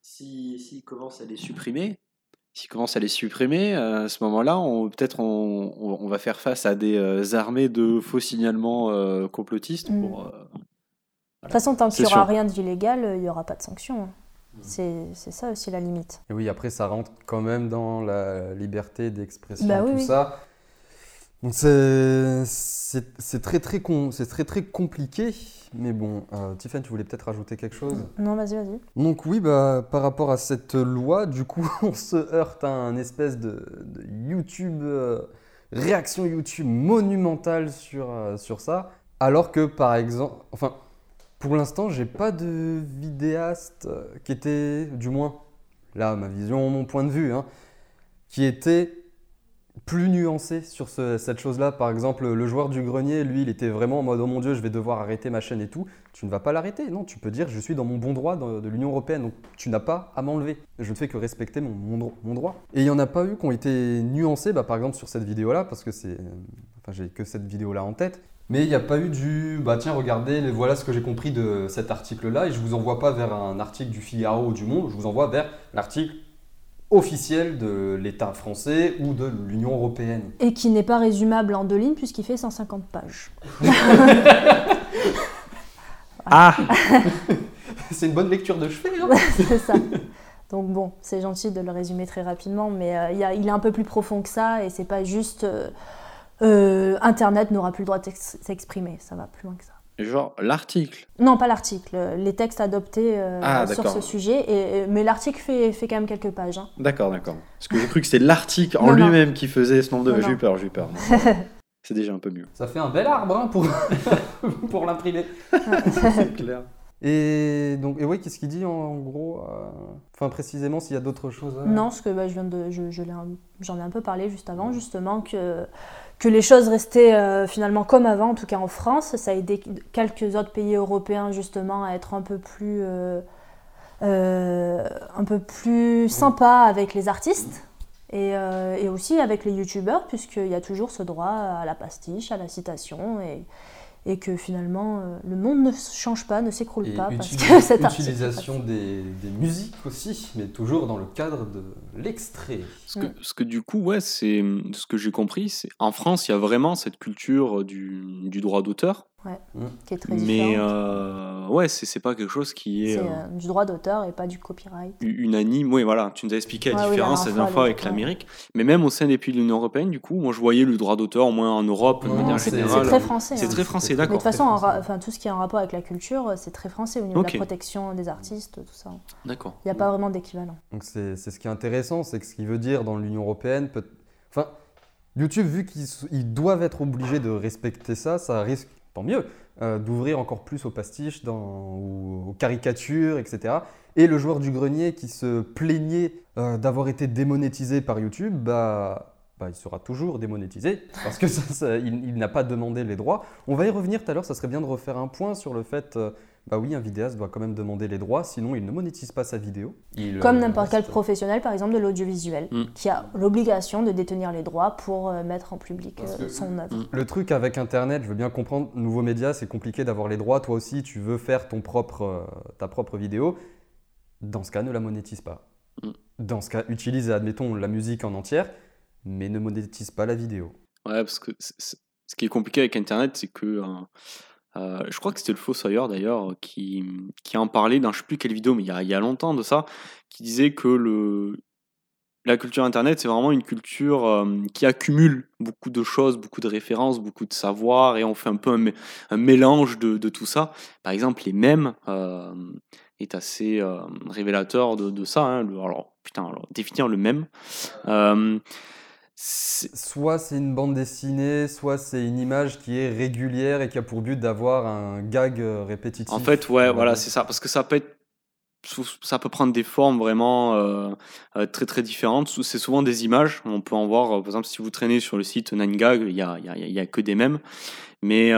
Si s'ils commencent à les supprimer, s'ils commencent à les supprimer, euh, à ce moment-là, on peut-être on, on- on va faire face à des euh, armées de faux signalements euh, complotistes Mm. pour. euh, De toute façon, tant qu'il n'y aura sûr. rien d'illégal, il n'y aura pas de sanctions. C'est c'est ça aussi la limite. Et oui, après, ça rentre quand même dans la liberté d'expression, Bah tout oui. ça. Donc c'est très très con, c'est très très compliqué. Mais bon, euh, Tiffany, tu voulais peut-être rajouter quelque chose? Non, vas-y, vas-y. Donc oui, bah, par rapport à cette loi, du coup, on se heurte à un espèce de, de YouTube, euh, réaction YouTube monumentale sur, euh, sur ça. Alors que, par exemple, enfin, pour l'instant, j'ai pas de vidéaste euh, qui était, du moins, là, ma vision, mon point de vue, hein, qui était plus nuancé sur ce- cette chose-là. Par exemple, le joueur du grenier, lui, il était vraiment en mode oh mon dieu, je vais devoir arrêter ma chaîne et tout. Tu ne vas pas l'arrêter, non. Tu peux dire je suis dans mon bon droit de, l'Union européenne, donc tu n'as pas à m'enlever. Je ne fais que respecter mon, mon dro- mon droit. Et il n'y en a pas eu qui ont été nuancés, bah, par exemple sur cette vidéo-là, parce que c'est, enfin j'ai que cette vidéo-là en tête. Mais il n'y a pas eu du bah tiens regardez voilà ce que j'ai compris de cet article-là et je vous envoie pas vers un article du Figaro ou du Monde, je vous envoie vers l'article officiel de l'État français ou de l'Union européenne. Et qui n'est pas résumable en deux lignes puisqu'il fait 150 pages. Ah C'est une bonne lecture de chevet. Hein c'est ça. Donc bon, c'est gentil de le résumer très rapidement, mais euh, il y a- il est un peu plus profond que ça et c'est pas juste euh, euh, Internet n'aura plus le droit de s'ex- s'exprimer, ça va plus loin que ça. Genre l'article. Non, pas l'article, les textes adoptés euh, Ah, sur ce sujet, et, et- mais l'article fait, fait quand même quelques pages. hein. D'accord, d'accord. Parce que j'ai cru que c'était l'article en lui-même qui faisait ce nombre de. J'ai eu peur, j'ai eu peur. C'est déjà un peu mieux. Ça fait un bel arbre hein, pour, pour l'imprimer. C'est clair. Et donc, et oui, qu'est-ce qu'il dit en, en gros euh, Enfin, précisément, s'il y a d'autres choses. euh, Non, parce que bah, je viens de, je, je j'en ai un peu parlé juste avant, justement, que, que les choses restaient euh, finalement comme avant, en tout cas en France. Ça a aidé quelques autres pays européens justement à être un peu plus, euh, euh, un peu plus avec les artistes. Et, euh, et aussi avec les youtubeurs, puisqu'il y a toujours ce droit à la pastiche, à la citation, et, et que finalement euh, le monde ne change pas, ne s'écroule pas, parce que cet article. utilisation des, des musiques aussi, mais toujours dans le cadre de l'extrait. Parce que, parce que du coup, ouais, c'est de ce que j'ai compris, c'est en France, il y a vraiment cette culture du, du droit d'auteur, qui est très mais euh, ouais, c'est c'est pas quelque chose qui est C'est euh, euh, du droit d'auteur et pas du copyright. unanime. Oui, voilà, tu nous as expliqué la Ouais, oui, la différence la dernière fois, avec ouais. l'Amérique, mais même au sein des pays de l'Union européenne, du coup, moi je voyais le droit d'auteur, au moins en Europe, de manière c'est- générale. c'est très français. C'est hein. très français, Mais de d'accord. toute façon, enfin, tout ce qui est en rapport avec la culture, c'est très français au niveau de la protection des artistes, tout ça. D'accord. Il n'y a pas vraiment d'équivalent. Donc c'est c'est ce qui est intéressant, c'est que ce qu'il veut dire dans l'Union européenne, peut... enfin, YouTube, vu qu'ils doivent être obligés de respecter ça, ça risque, tant mieux, euh, d'ouvrir encore plus aux pastiches, aux caricatures, etc. Et le joueur du grenier qui se plaignait euh, d'avoir été démonétisé par YouTube, bah, bah, il sera toujours démonétisé, parce que il n'a pas demandé les droits. On va y revenir tout à l'heure, ça serait bien de refaire un point sur le fait... euh, bah oui, un vidéaste doit quand même demander les droits, sinon il ne monétise pas sa vidéo. Il, Comme euh, n'importe quel professionnel, par exemple, de l'audiovisuel, Mm. qui a l'obligation de détenir les droits pour euh, mettre en public euh, que- son œuvre. Mm. Le truc avec Internet, je veux bien comprendre, nouveaux médias, c'est compliqué d'avoir les droits. Toi aussi, tu veux faire ton propre, euh, ta propre vidéo. Dans ce cas, ne la monétise pas. Mm. Dans ce cas, utilise, admettons, la musique en entière, mais ne monétise pas la vidéo. Ouais, parce que ce qui est compliqué avec Internet, c'est que. euh, euh, je crois que c'était le Fossoyeur d'ailleurs qui, qui en parlait dans je sais plus quelle vidéo, mais il y a, il y a longtemps de ça, qui disait que le, la culture Internet, c'est vraiment une culture euh, qui accumule beaucoup de choses, beaucoup de références, beaucoup de savoir, et on fait un peu un, mé- un mélange de, de tout ça. Par exemple, les mèmes euh, est assez révélateur de, de ça. hein. Alors, putain, définir le mème. Soit c'est une bande dessinée, soit c'est une image qui est régulière et qui a pour but d'avoir un gag euh, répétitif. En fait, ouais, Euh, voilà, c'est ça. Parce que ça peut être. Ça peut prendre des formes vraiment euh, euh, très très différentes. C'est souvent des images. On peut en voir, euh, par exemple, si vous traînez sur le site 9gag, il y a, y, a, que des mèmes. Mais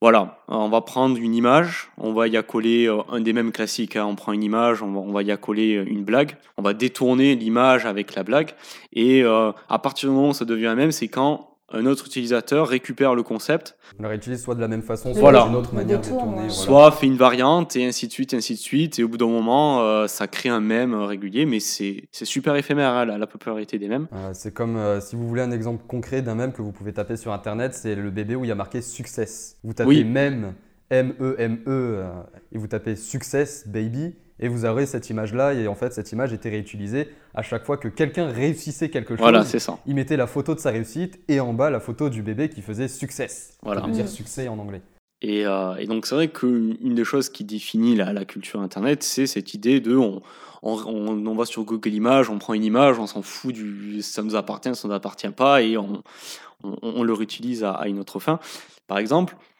voilà, on va prendre une image, on va y accoler un des mêmes classiques. hein. On prend une image, on va, y accoler une blague. On va détourner l'image avec la blague. Et à partir du moment où ça devient un mème, c'est quand un autre utilisateur récupère le concept On la réutilise soit de la même façon, soit Voilà. d'une autre manière détourne, détournée. ouais. voilà. soit fait une variante et ainsi de suite, ainsi de suite. Et au bout d'un moment, euh, ça crée un mème régulier, mais c'est c'est super éphémère hein, la, la popularité des mèmes. Euh, c'est comme euh, si vous voulez un exemple concret d'un mème que vous pouvez taper sur internet, c'est le bébé où il y a marqué success. Vous tapez Oui. mème, M-E-M-E, euh, et vous tapez success baby, et vous aurez cette image-là, et en fait cette image était réutilisée à chaque fois que quelqu'un réussissait quelque chose. Voilà, c'est ça. il mettait la photo de sa réussite et en bas la photo du bébé qui faisait success. Voilà. Ça veut dire Mm. succès en anglais. Et, euh, et donc c'est vrai qu'une des choses qui définit la, la culture Internet, c'est cette idée de on, on, on- on va sur Google Images, on prend une image, on s'en fout du ça nous appartient, ça nous appartient pas, et on, on, on le réutilise à, à une autre fin. Par exemple, euh,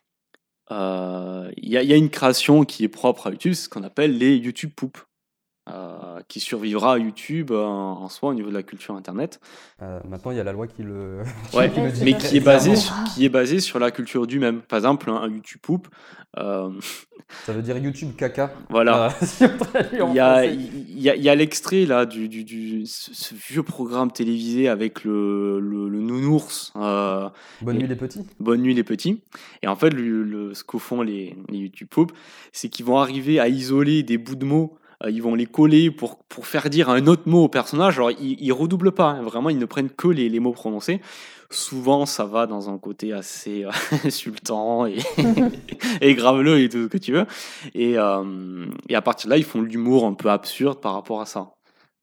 il y, a, il y a une création qui est propre à YouTube, ce qu'on appelle les YouTube Poop, euh, qui survivra à YouTube euh, en soi au niveau de la culture Internet. Euh, maintenant il y a la loi qui le. Ouais, qui le dit mais qui est basé clairement. sur, qui est basé sur la culture du même. Par exemple, un, un YouTube Poop, euh, Ça veut dire YouTube caca. voilà. Euh, si Il y a, français. il y a, il y a l'extrait là du, du, du- ce, ce vieux programme télévisé avec le, le, le nounours. euh, Bonne et- nuit les petits. Bonne nuit les petits. Et en fait, le, le- ce qu'au font les, les YouTube Poop, c'est qu'ils vont arriver à isoler des bouts de mots. Euh, Ils vont les coller pour, pour faire dire un autre mot au personnage. Alors, ils, ils redoublent pas. hein. Vraiment, ils ne prennent que les, les mots prononcés. Souvent, ça va dans un côté assez euh, insultant et, et graveleux et tout ce que tu veux. Et, euh, et à partir de là, ils font l'humour un peu absurde par rapport à ça.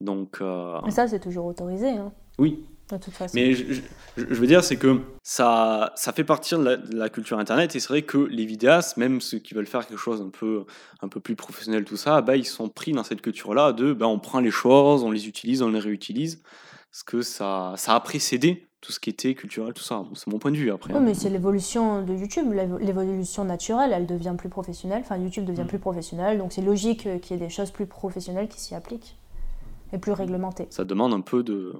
Donc, euh, Mais ça, c'est toujours autorisé, hein, oui, de toute façon. mais je, je- je veux dire, c'est que ça, ça fait partie de la, de la culture Internet et c'est vrai que les vidéastes, même ceux qui veulent faire quelque chose un peu, un peu plus professionnel, tout ça, bah, ils sont pris dans cette culture-là de bah, on prend les choses, on les utilise, on les réutilise. Parce que ça, ça a précédé tout ce qui était culturel, tout ça. C'est mon point de vue après. Oui, mais c'est l'évolution de YouTube, l'évo- l'évolution naturelle, elle devient plus professionnelle. Enfin, YouTube devient Mm. plus professionnel, donc c'est logique qu'il y ait des choses plus professionnelles qui s'y appliquent et plus réglementées. Ça demande un peu de,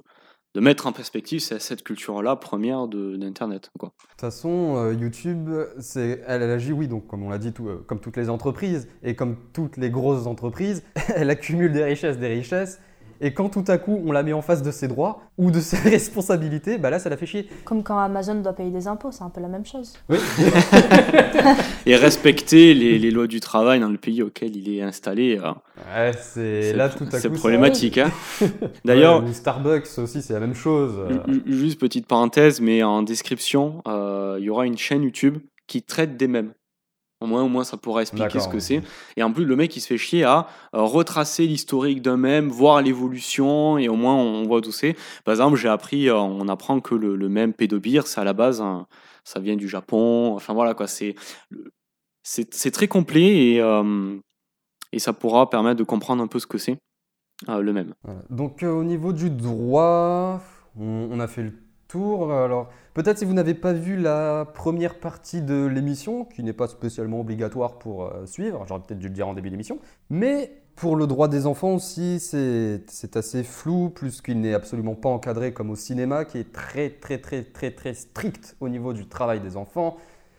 de mettre en perspective cette culture-là première de- d'Internet. quoi. De toute façon, euh, YouTube, c'est, elle, elle agit, oui, donc comme on l'a dit, tout, euh, comme toutes les entreprises et comme toutes les grosses entreprises, elle accumule des richesses, des richesses. Et quand tout à coup on la met en face de ses droits ou de ses responsabilités, bah là ça la fait chier. Comme quand Amazon doit payer des impôts, c'est un peu la même chose. Oui. Et respecter les, les lois du travail dans le pays auquel il est installé, euh, Ouais, c'est là tout à coup. c'est problématique. hein. D'ailleurs, Ouais, ou Starbucks aussi, c'est la même chose. Ju- ju- Juste petite parenthèse, mais en description, euh, il y aura une chaîne YouTube qui traite des mèmes. Au moins, au moins, ça pourra expliquer ce que c'est. Et en plus, le mec, il se fait chier à euh, retracer l'historique d'un mème, voir l'évolution, et au moins, on voit d'où c'est. Par exemple, j'ai appris, euh, on apprend que le, le mème pédobir, c'est à la base, ça vient du Japon. Enfin, voilà, quoi. C'est, c'est, c'est très complet et, euh, et ça pourra permettre de comprendre un peu ce que c'est, euh, le mème. Voilà. Donc euh, au niveau du droit, on, on a fait le Alors peut-être si vous n'avez pas vu la première partie de l'émission, qui n'est pas spécialement obligatoire pour euh, suivre, j'aurais peut-être dû le dire en début d'émission, mais pour le droit des enfants aussi, c'est c'est assez flou, plus qu'il n'est absolument pas encadré comme au cinéma, qui est très très très très très strict au niveau du travail des enfants.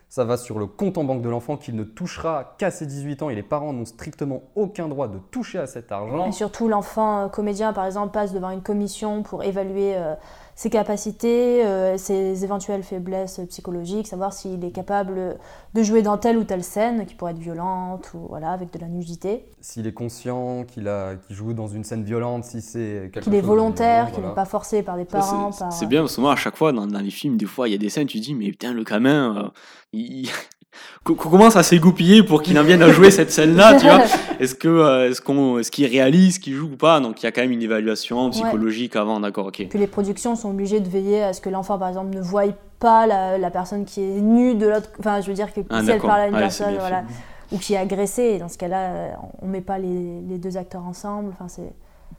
Ça va sur le compte en banque de l'enfant qu'il ne touchera qu'à ses 18 ans et les parents n'ont strictement aucun droit de toucher à cet argent. Et surtout, l'enfant euh, comédien, par exemple, passe devant une commission pour évaluer euh, ses capacités, euh, ses éventuelles faiblesses psychologiques, savoir s'il est capable de jouer dans telle ou telle scène qui pourrait être violente ou voilà, avec de la nudité, s'il est conscient qu'il a qu'il joue dans une scène violente, si c'est quelque qu'il est volontaire, qu'il voilà. n'est pas forcé par Ça, parents. c'est- par- bien, parce que moi, à chaque fois, dans, dans les films, des fois, il y a des scènes, tu dis, mais putain, le gamin, euh, il... qu'on commence à s'égoupiller pour qu'il en vienne à jouer cette scène-là, tu vois. Est-ce que euh, est-ce qu'on est-ce qu'il réalise qu'il joue ou pas? Donc il y a quand même une évaluation psychologique avant, d'accord, ok. Puis les productions sont obligées de veiller à ce que l'enfant, par exemple, ne voie pas la, la personne qui est nue de l'autre. Enfin, je veux dire que Ah, si elle parle à une Ouais, personne, voilà, ou qui est agressée, et dans ce cas-là, on met pas les, les deux acteurs ensemble. Enfin, c'est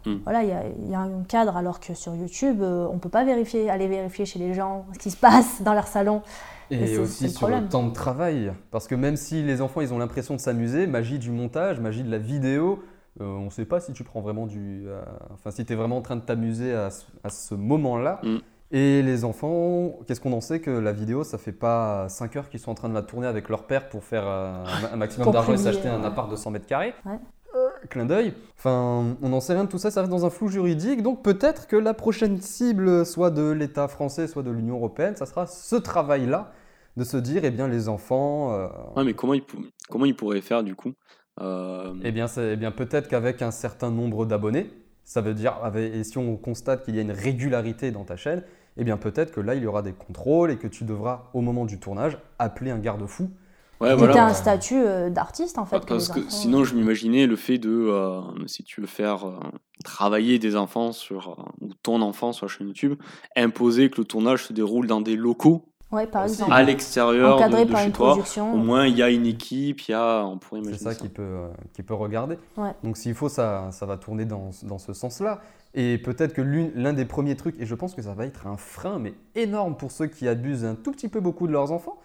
Mm. Voilà, il y a, il y a un cadre, alors que sur YouTube, euh, on peut pas vérifier, aller vérifier chez les gens ce qui se passe dans leur salon. Et aussi le sur le temps de travail. Parce que même si les enfants ils ont l'impression de s'amuser, magie du montage, magie de la vidéo, euh, on ne sait pas si tu prends vraiment du. euh, enfin, si tu es vraiment en train de t'amuser à, ce- à ce moment-là. Mm. Et les enfants, qu'est-ce qu'on en sait que la vidéo, ça fait pas 5 heures qu'ils sont en train de la tourner avec leur père pour faire euh, un, maximum d'argent et s'acheter un appart de 100 mètres carrés. Ouais. Clin d'œil. Enfin, on n'en sait rien de tout ça, ça reste dans un flou juridique. Donc peut-être que la prochaine cible, soit de l'État français, soit de l'Union européenne, ça sera ce travail-là de se dire, eh bien, les enfants, euh, Ouais, mais comment ils, pou- comment ils pourraient faire du coup Euh, eh bien, c'est- eh bien peut-être qu'avec un certain nombre d'abonnés, ça veut dire, avec- et si on constate qu'il y a une régularité dans ta chaîne, eh bien peut-être que là, il y aura des contrôles et que tu devras, au moment du tournage, appeler un garde-fou. Ouais, voilà. un statut euh, d'artiste, en fait. Parce que enfants, sinon, je m'imaginais le fait de, euh, si tu veux faire euh, travailler des enfants sur, euh, ou ton enfant sur la chaîne YouTube, imposer que le tournage se déroule dans des locaux Ouais, par exemple. à l'extérieur de, Encadré de par chez une toi. Au moins, il y a une équipe, il y a, on pourrait C'est imaginer ça ça. qui peut, euh, qui peut regarder. Ouais. Donc s'il faut, ça, ça va tourner dans, dans ce sens-là. Et peut-être que l'une- l'un des premiers trucs, et je pense que ça va être un frein, mais énorme pour ceux qui abusent un tout petit peu beaucoup de leurs enfants,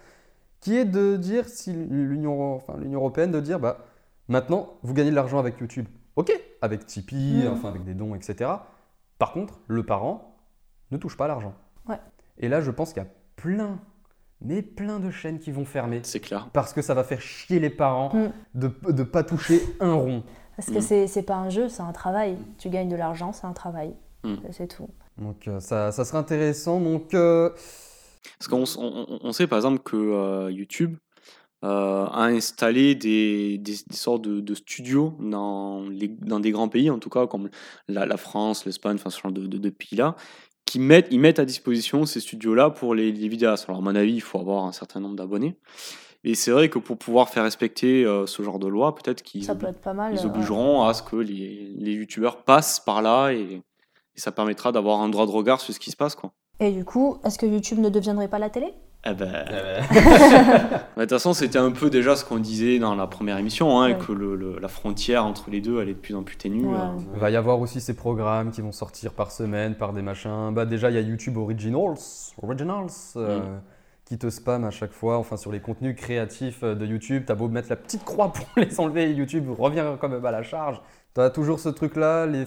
qui est de dire, si l'Union enfin, l'Union européenne, de dire, bah, maintenant, vous gagnez de l'argent avec YouTube. Ok, avec Tipeee, Mhm. enfin avec des dons, etc. Par contre, le parent ne touche pas l'argent. Ouais. Et là, je pense qu'il y a plein, mais plein de chaînes qui vont fermer. C'est clair. Parce que ça va faire chier les parents Mm. de ne pas toucher un rond. Parce que Mm. c'est c'est pas un jeu, c'est un travail. Tu gagnes de l'argent, c'est un travail. Mm. C'est tout. Donc euh, ça, ça serait intéressant. Donc euh, Parce qu'on on, on- on sait par exemple que euh, YouTube euh, a installé des, des, des sortes de, de studios dans, les, dans des grands pays, en tout cas comme la, la France, l'Espagne, enfin ce genre de, de- de pays-là, qui mettent, ils mettent à disposition ces studios-là pour les, les vidéastes. Alors à mon avis, il faut avoir un certain nombre d'abonnés. Et c'est vrai que pour pouvoir faire respecter euh, ce genre de loi, peut-être qu'ils peut ils euh, obligeront à ce que les, les youtubeurs passent par là et, et ça permettra d'avoir un droit de regard sur ce qui se passe. Quoi. Et du coup, est-ce que YouTube ne deviendrait pas la télé? Eh ben. De toute façon, c'était un peu déjà ce qu'on disait dans la première émission, hein, Ouais. que le- le- la frontière entre les deux, elle est de plus en plus ténue. Ouais. hein. il va y avoir aussi ces programmes qui vont sortir par semaine, par des machins. Bah déjà, il y a YouTube Originals, Originals euh, qui te spam à chaque fois. Enfin, sur les contenus créatifs euh, de YouTube, t'as beau mettre la petite croix pour les enlever, YouTube revient quand même à la charge. T'as toujours ce truc-là, les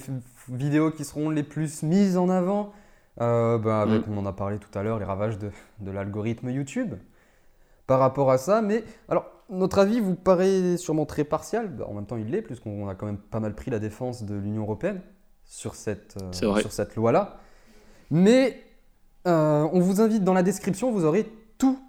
vidéos qui seront les plus mises en avant. Euh, bah, avec, on en a parlé tout à l'heure, les ravages de, de l'algorithme YouTube par rapport à ça. Mais alors, notre avis vous paraît sûrement très partial. Bah, en même temps, il l'est, puisqu'on a quand même pas mal pris la défense de l'Union européenne sur cette, euh, sur cette loi-là. Mais euh, on vous invite dans la description, vous aurez tout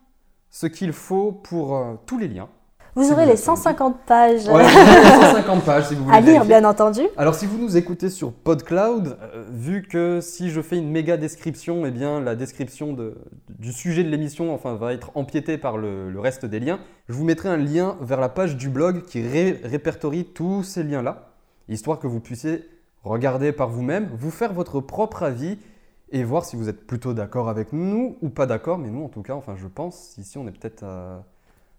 ce qu'il faut pour tous les liens. Vous aurez les avez 150 pages Ouais, 150 pages si vous voulez. à lire, bien entendu. Alors si vous nous écoutez sur PodCloud, euh, vu que si je fais une méga description, eh bien la description de- du sujet de l'émission enfin, va être empiétée par le, le reste des liens, je vous mettrai un lien vers la page du blog qui ré- répertorie tous ces liens-là, histoire que vous puissiez regarder par vous-même, vous faire votre propre avis et voir si vous êtes plutôt d'accord avec nous ou pas d'accord. Mais nous, en tout cas, enfin, je pense, ici, on est peut-être... euh,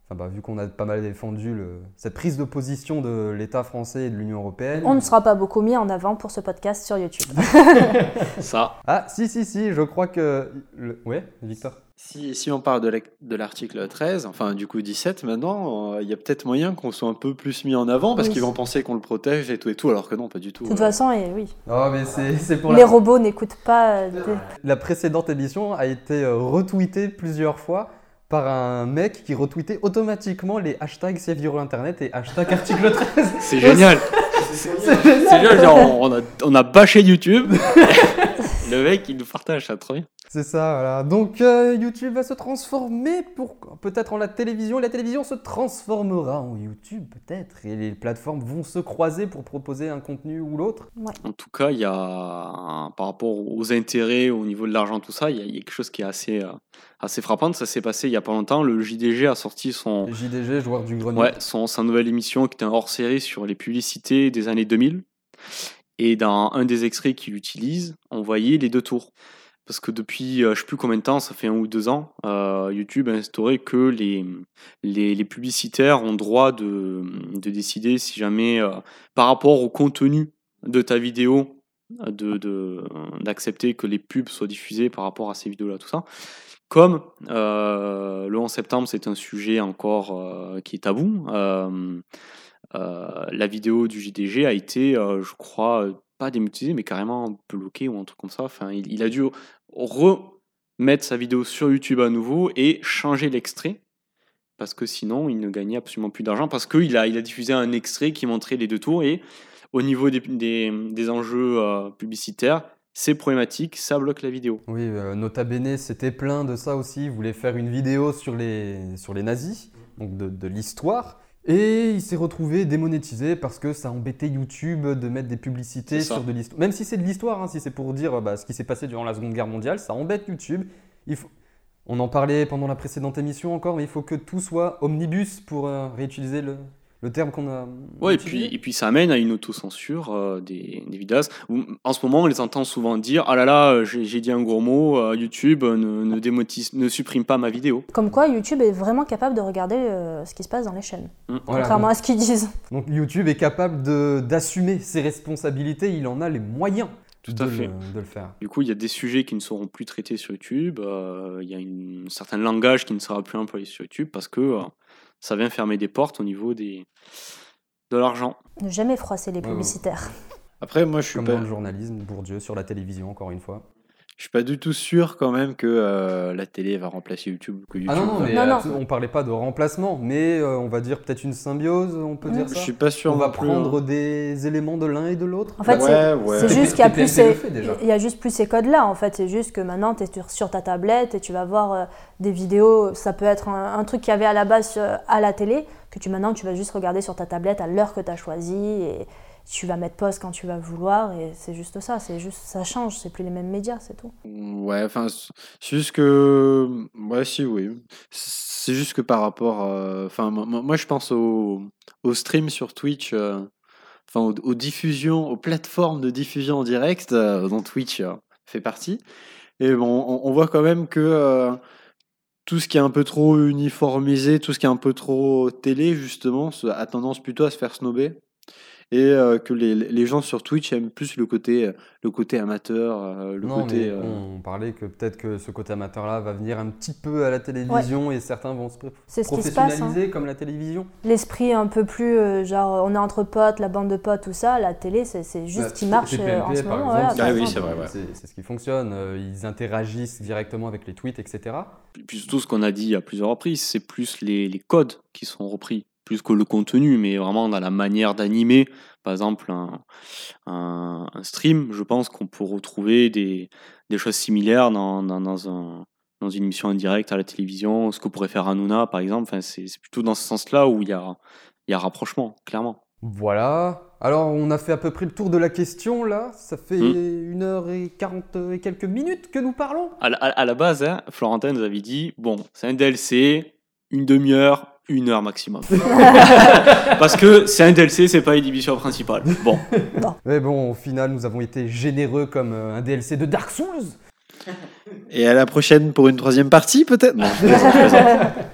Enfin, bah, vu qu'on a pas mal défendu le- cette prise de position de l'État français et de l'Union européenne. On ne sera pas beaucoup mis en avant pour ce podcast sur YouTube. Ça, Ah, si, si, si, je crois que. le- Ouais, Victor Si, si on parle de la- de l'article 13, enfin du coup 17 maintenant, euh, il y a peut-être moyen qu'on soit un peu plus mis en avant parce Oui. qu'ils vont penser qu'on le protège et tout et tout, alors que non, pas du tout. De toute euh. façon, et oui. Oh, mais c'est c'est pour Les la... robots n'écoutent pas. euh, des- la précédente émission a été euh, retweetée plusieurs fois par un mec qui retweetait automatiquement les hashtags Save Your Internet et hashtag article 13. c'est génial. c'est génial, genre, on a, on a bâché YouTube. le mec, il nous partage, ça, trop bien. C'est ça, voilà. Donc euh, YouTube va se transformer pour peut-être en la télévision. La télévision se transformera en YouTube, peut-être. Et les plateformes vont se croiser pour proposer un contenu ou l'autre. En tout cas, il y a, par rapport aux intérêts, au niveau de l'argent, tout ça, il y, a- il y a quelque chose qui est assez, euh, assez frappant. Ça s'est passé il y a pas longtemps. Le JDG a sorti son, JDG, joueur du grenier. Ouais, son, sa nouvelle émission qui était un hors-série sur les publicités des années 2000. Et dans un des extraits qu'il utilise, on voyait les deux tours. Parce que depuis, euh, je sais plus combien de temps, ça fait un ou deux ans, euh, YouTube a instauré que les, les, publicitaires ont droit de, de décider si jamais, euh, par rapport au contenu de ta vidéo, de, de- d'accepter que les pubs soient diffusées par rapport à ces vidéos-là, tout ça. Comme le 11 septembre, c'est un sujet encore qui est tabou. Euh, la vidéo du JDG a été, euh, je crois, euh, pas démonétisée, mais carrément bloquée ou un truc comme ça. Enfin, il, a dû remettre sa vidéo sur YouTube à nouveau et changer l'extrait parce que sinon il ne gagnait absolument plus d'argent parce qu'il a, il a diffusé un extrait qui montrait les deux tours et au niveau des, enjeux publicitaires, c'est problématique, ça bloque la vidéo. Oui, Nota Bene s'était plein de ça aussi. Il voulait faire une vidéo sur les, sur les nazis, donc de l'histoire. Et il s'est retrouvé démonétisé parce que ça embêtait YouTube de mettre des publicités sur de l'histoire. Même si c'est de l'histoire, hein, si c'est pour dire bah, ce qui s'est passé durant la Seconde Guerre mondiale, ça embête YouTube. Il faut... On en parlait pendant la précédente émission encore, mais il faut que tout soit omnibus pour euh, réutiliser le, le terme qu'on a. Ouais, et puis, et puis ça amène à une autocensure euh, des, des En ce moment, on les entend souvent dire Ah là là, euh, j'ai dit un gros mot, euh, YouTube ne, ne, démonétise- ne supprime pas ma vidéo. Comme quoi, YouTube est vraiment capable de regarder euh, ce qui se passe dans les chaînes, Mm. Voilà, contrairement à ce qu'ils disent. Donc YouTube est capable de- d'assumer ses responsabilités, il en a les moyens Tout de, fait. Le, de le faire. Du coup, il y a des sujets qui ne seront plus traités sur YouTube. euh, il y a une, un certain langage qui ne sera plus employé sur YouTube parce que euh, ça vient fermer des portes au niveau des, de l'argent. Ne jamais froisser les Ouais, publicitaires. Après, moi, je suis Comme pas, dans le journalisme, Bourdieu sur la télévision, encore une fois. Je suis pas du tout sûr quand même que euh, la télé va remplacer YouTube. Que YouTube Ah non, non, va- mais Non, non. euh, on parlait pas de remplacement, mais euh, on va dire peut-être une symbiose, on peut dire Je ça. suis pas sûr. On va non plus, prendre hein. des éléments de l'un et de l'autre. En fait, Ouais, c'est- ouais. juste qu'il y a plus ces, fait déjà. il y a juste plus ces codes-là. En fait, c'est juste que maintenant, tu es sur, ta tablette et tu vas voir euh, des vidéos. Ça peut être un, un truc qu'il y avait à la base à la télé, que tu maintenant, tu vas juste regarder sur ta tablette à l'heure que tu as choisi et tu vas mettre pause quand tu vas vouloir. Et c'est juste ça. C'est juste, ça change. C'est plus les mêmes médias, c'est tout. Ouais, enfin, c'est juste que. Ouais, si, oui. C'est juste que par rapport. euh, Enfin, moi, je pense au, au stream sur Twitch. euh, Enfin, aux, diffusions, aux plateformes de diffusion en direct, euh, dont Twitch fait partie. Et bon, on, voit quand même que tout ce qui est un peu trop uniformisé, tout ce qui est un peu trop télé, justement, a tendance plutôt à se faire snober. Et euh, que les, les gens sur Twitch aiment plus le côté, le côté amateur, euh, le non, côté. mais euh, on parlait que peut-être que ce côté amateur-là va venir un petit peu à la télévision et certains vont se pré- C'est ce qui se passe. hein. professionnaliser comme la télévision. L'esprit un peu plus, euh, genre, on est entre potes, la bande de potes, tout ça. La télé, c'est juste Bah, ce qui marche euh, en ce par moment. exemple, voilà, Ah oui, c'est vrai, ouais. C'est c'est ce qui fonctionne. Ils interagissent directement avec les tweets, etc. Puis- Puis surtout, ce qu'on a dit à plusieurs reprises, c'est plus les, les codes qui sont repris, plus que le contenu, mais vraiment dans la manière d'animer. Par exemple, un, un- un stream, je pense qu'on peut retrouver des, des choses similaires dans, dans, dans un, dans une émission en direct à la télévision, ce que pourrait faire Hanouna, par exemple. Enfin, c'est plutôt dans ce sens-là où il y a, il y a rapprochement, clairement. Voilà. Alors, on a fait à peu près le tour de la question, là. Ça fait Hmm. une heure et quarante et quelques minutes que nous parlons. À la, à- à la base, hein, Florentin nous avait dit bon, c'est un DLC, une demi-heure, une heure maximum. Parce que c'est un DLC, c'est pas une émission principale. Bon, Mais bon, au final, nous avons été généreux comme euh, un DLC de Dark Souls. Et à la prochaine pour une troisième partie, peut-être? Non,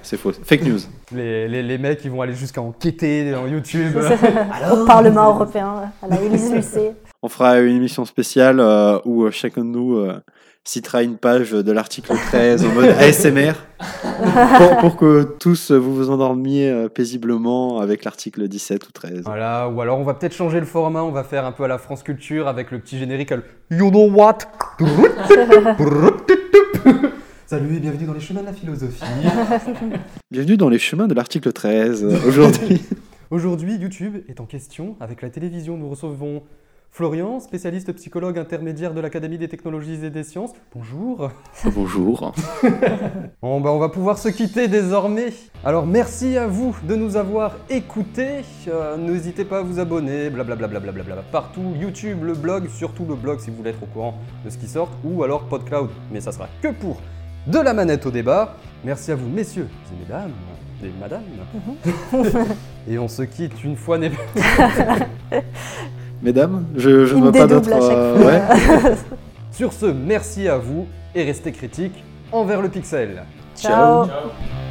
c'est faux. Fake news. Les, les, les mecs, ils vont aller jusqu'à enquêter dans YouTube. Au Parlement européen, à la Élysée. On fera une émission spéciale euh, où euh, chacun de nous euh, citera une page de l'article 13 en mode ASMR pour, pour que tous euh, vous vous endormiez euh, paisiblement avec l'article 17 ou 13. Voilà, ou alors on va peut-être changer le format, on va faire un peu à la France Culture avec le petit générique le You know what? Salut et bienvenue dans les chemins de la philosophie. Bienvenue dans les chemins de l'article 13. euh, Aujourd'hui, Aujourd'hui, YouTube est en question. Avec la télévision, nous recevons Florian, spécialiste psychologue intermédiaire de l'Académie des technologies et des sciences. Bonjour. bonjour. Bon, bah, on va pouvoir se quitter désormais. Alors merci à vous de nous avoir écoutés. Euh, N'hésitez pas à vous abonner, blablabla, blablabla, partout, YouTube, le blog, surtout le blog si vous voulez être au courant de ce qui sort, ou alors PodCloud, mais ça sera que pour de la manette au débat. Merci à vous messieurs et mesdames, et madames. et on se quitte une fois n'est mesdames, je, je ne vois pas d'autres. euh, ouais. Sur ce, merci à vous et restez critiques envers le pixel. Ciao. Ciao.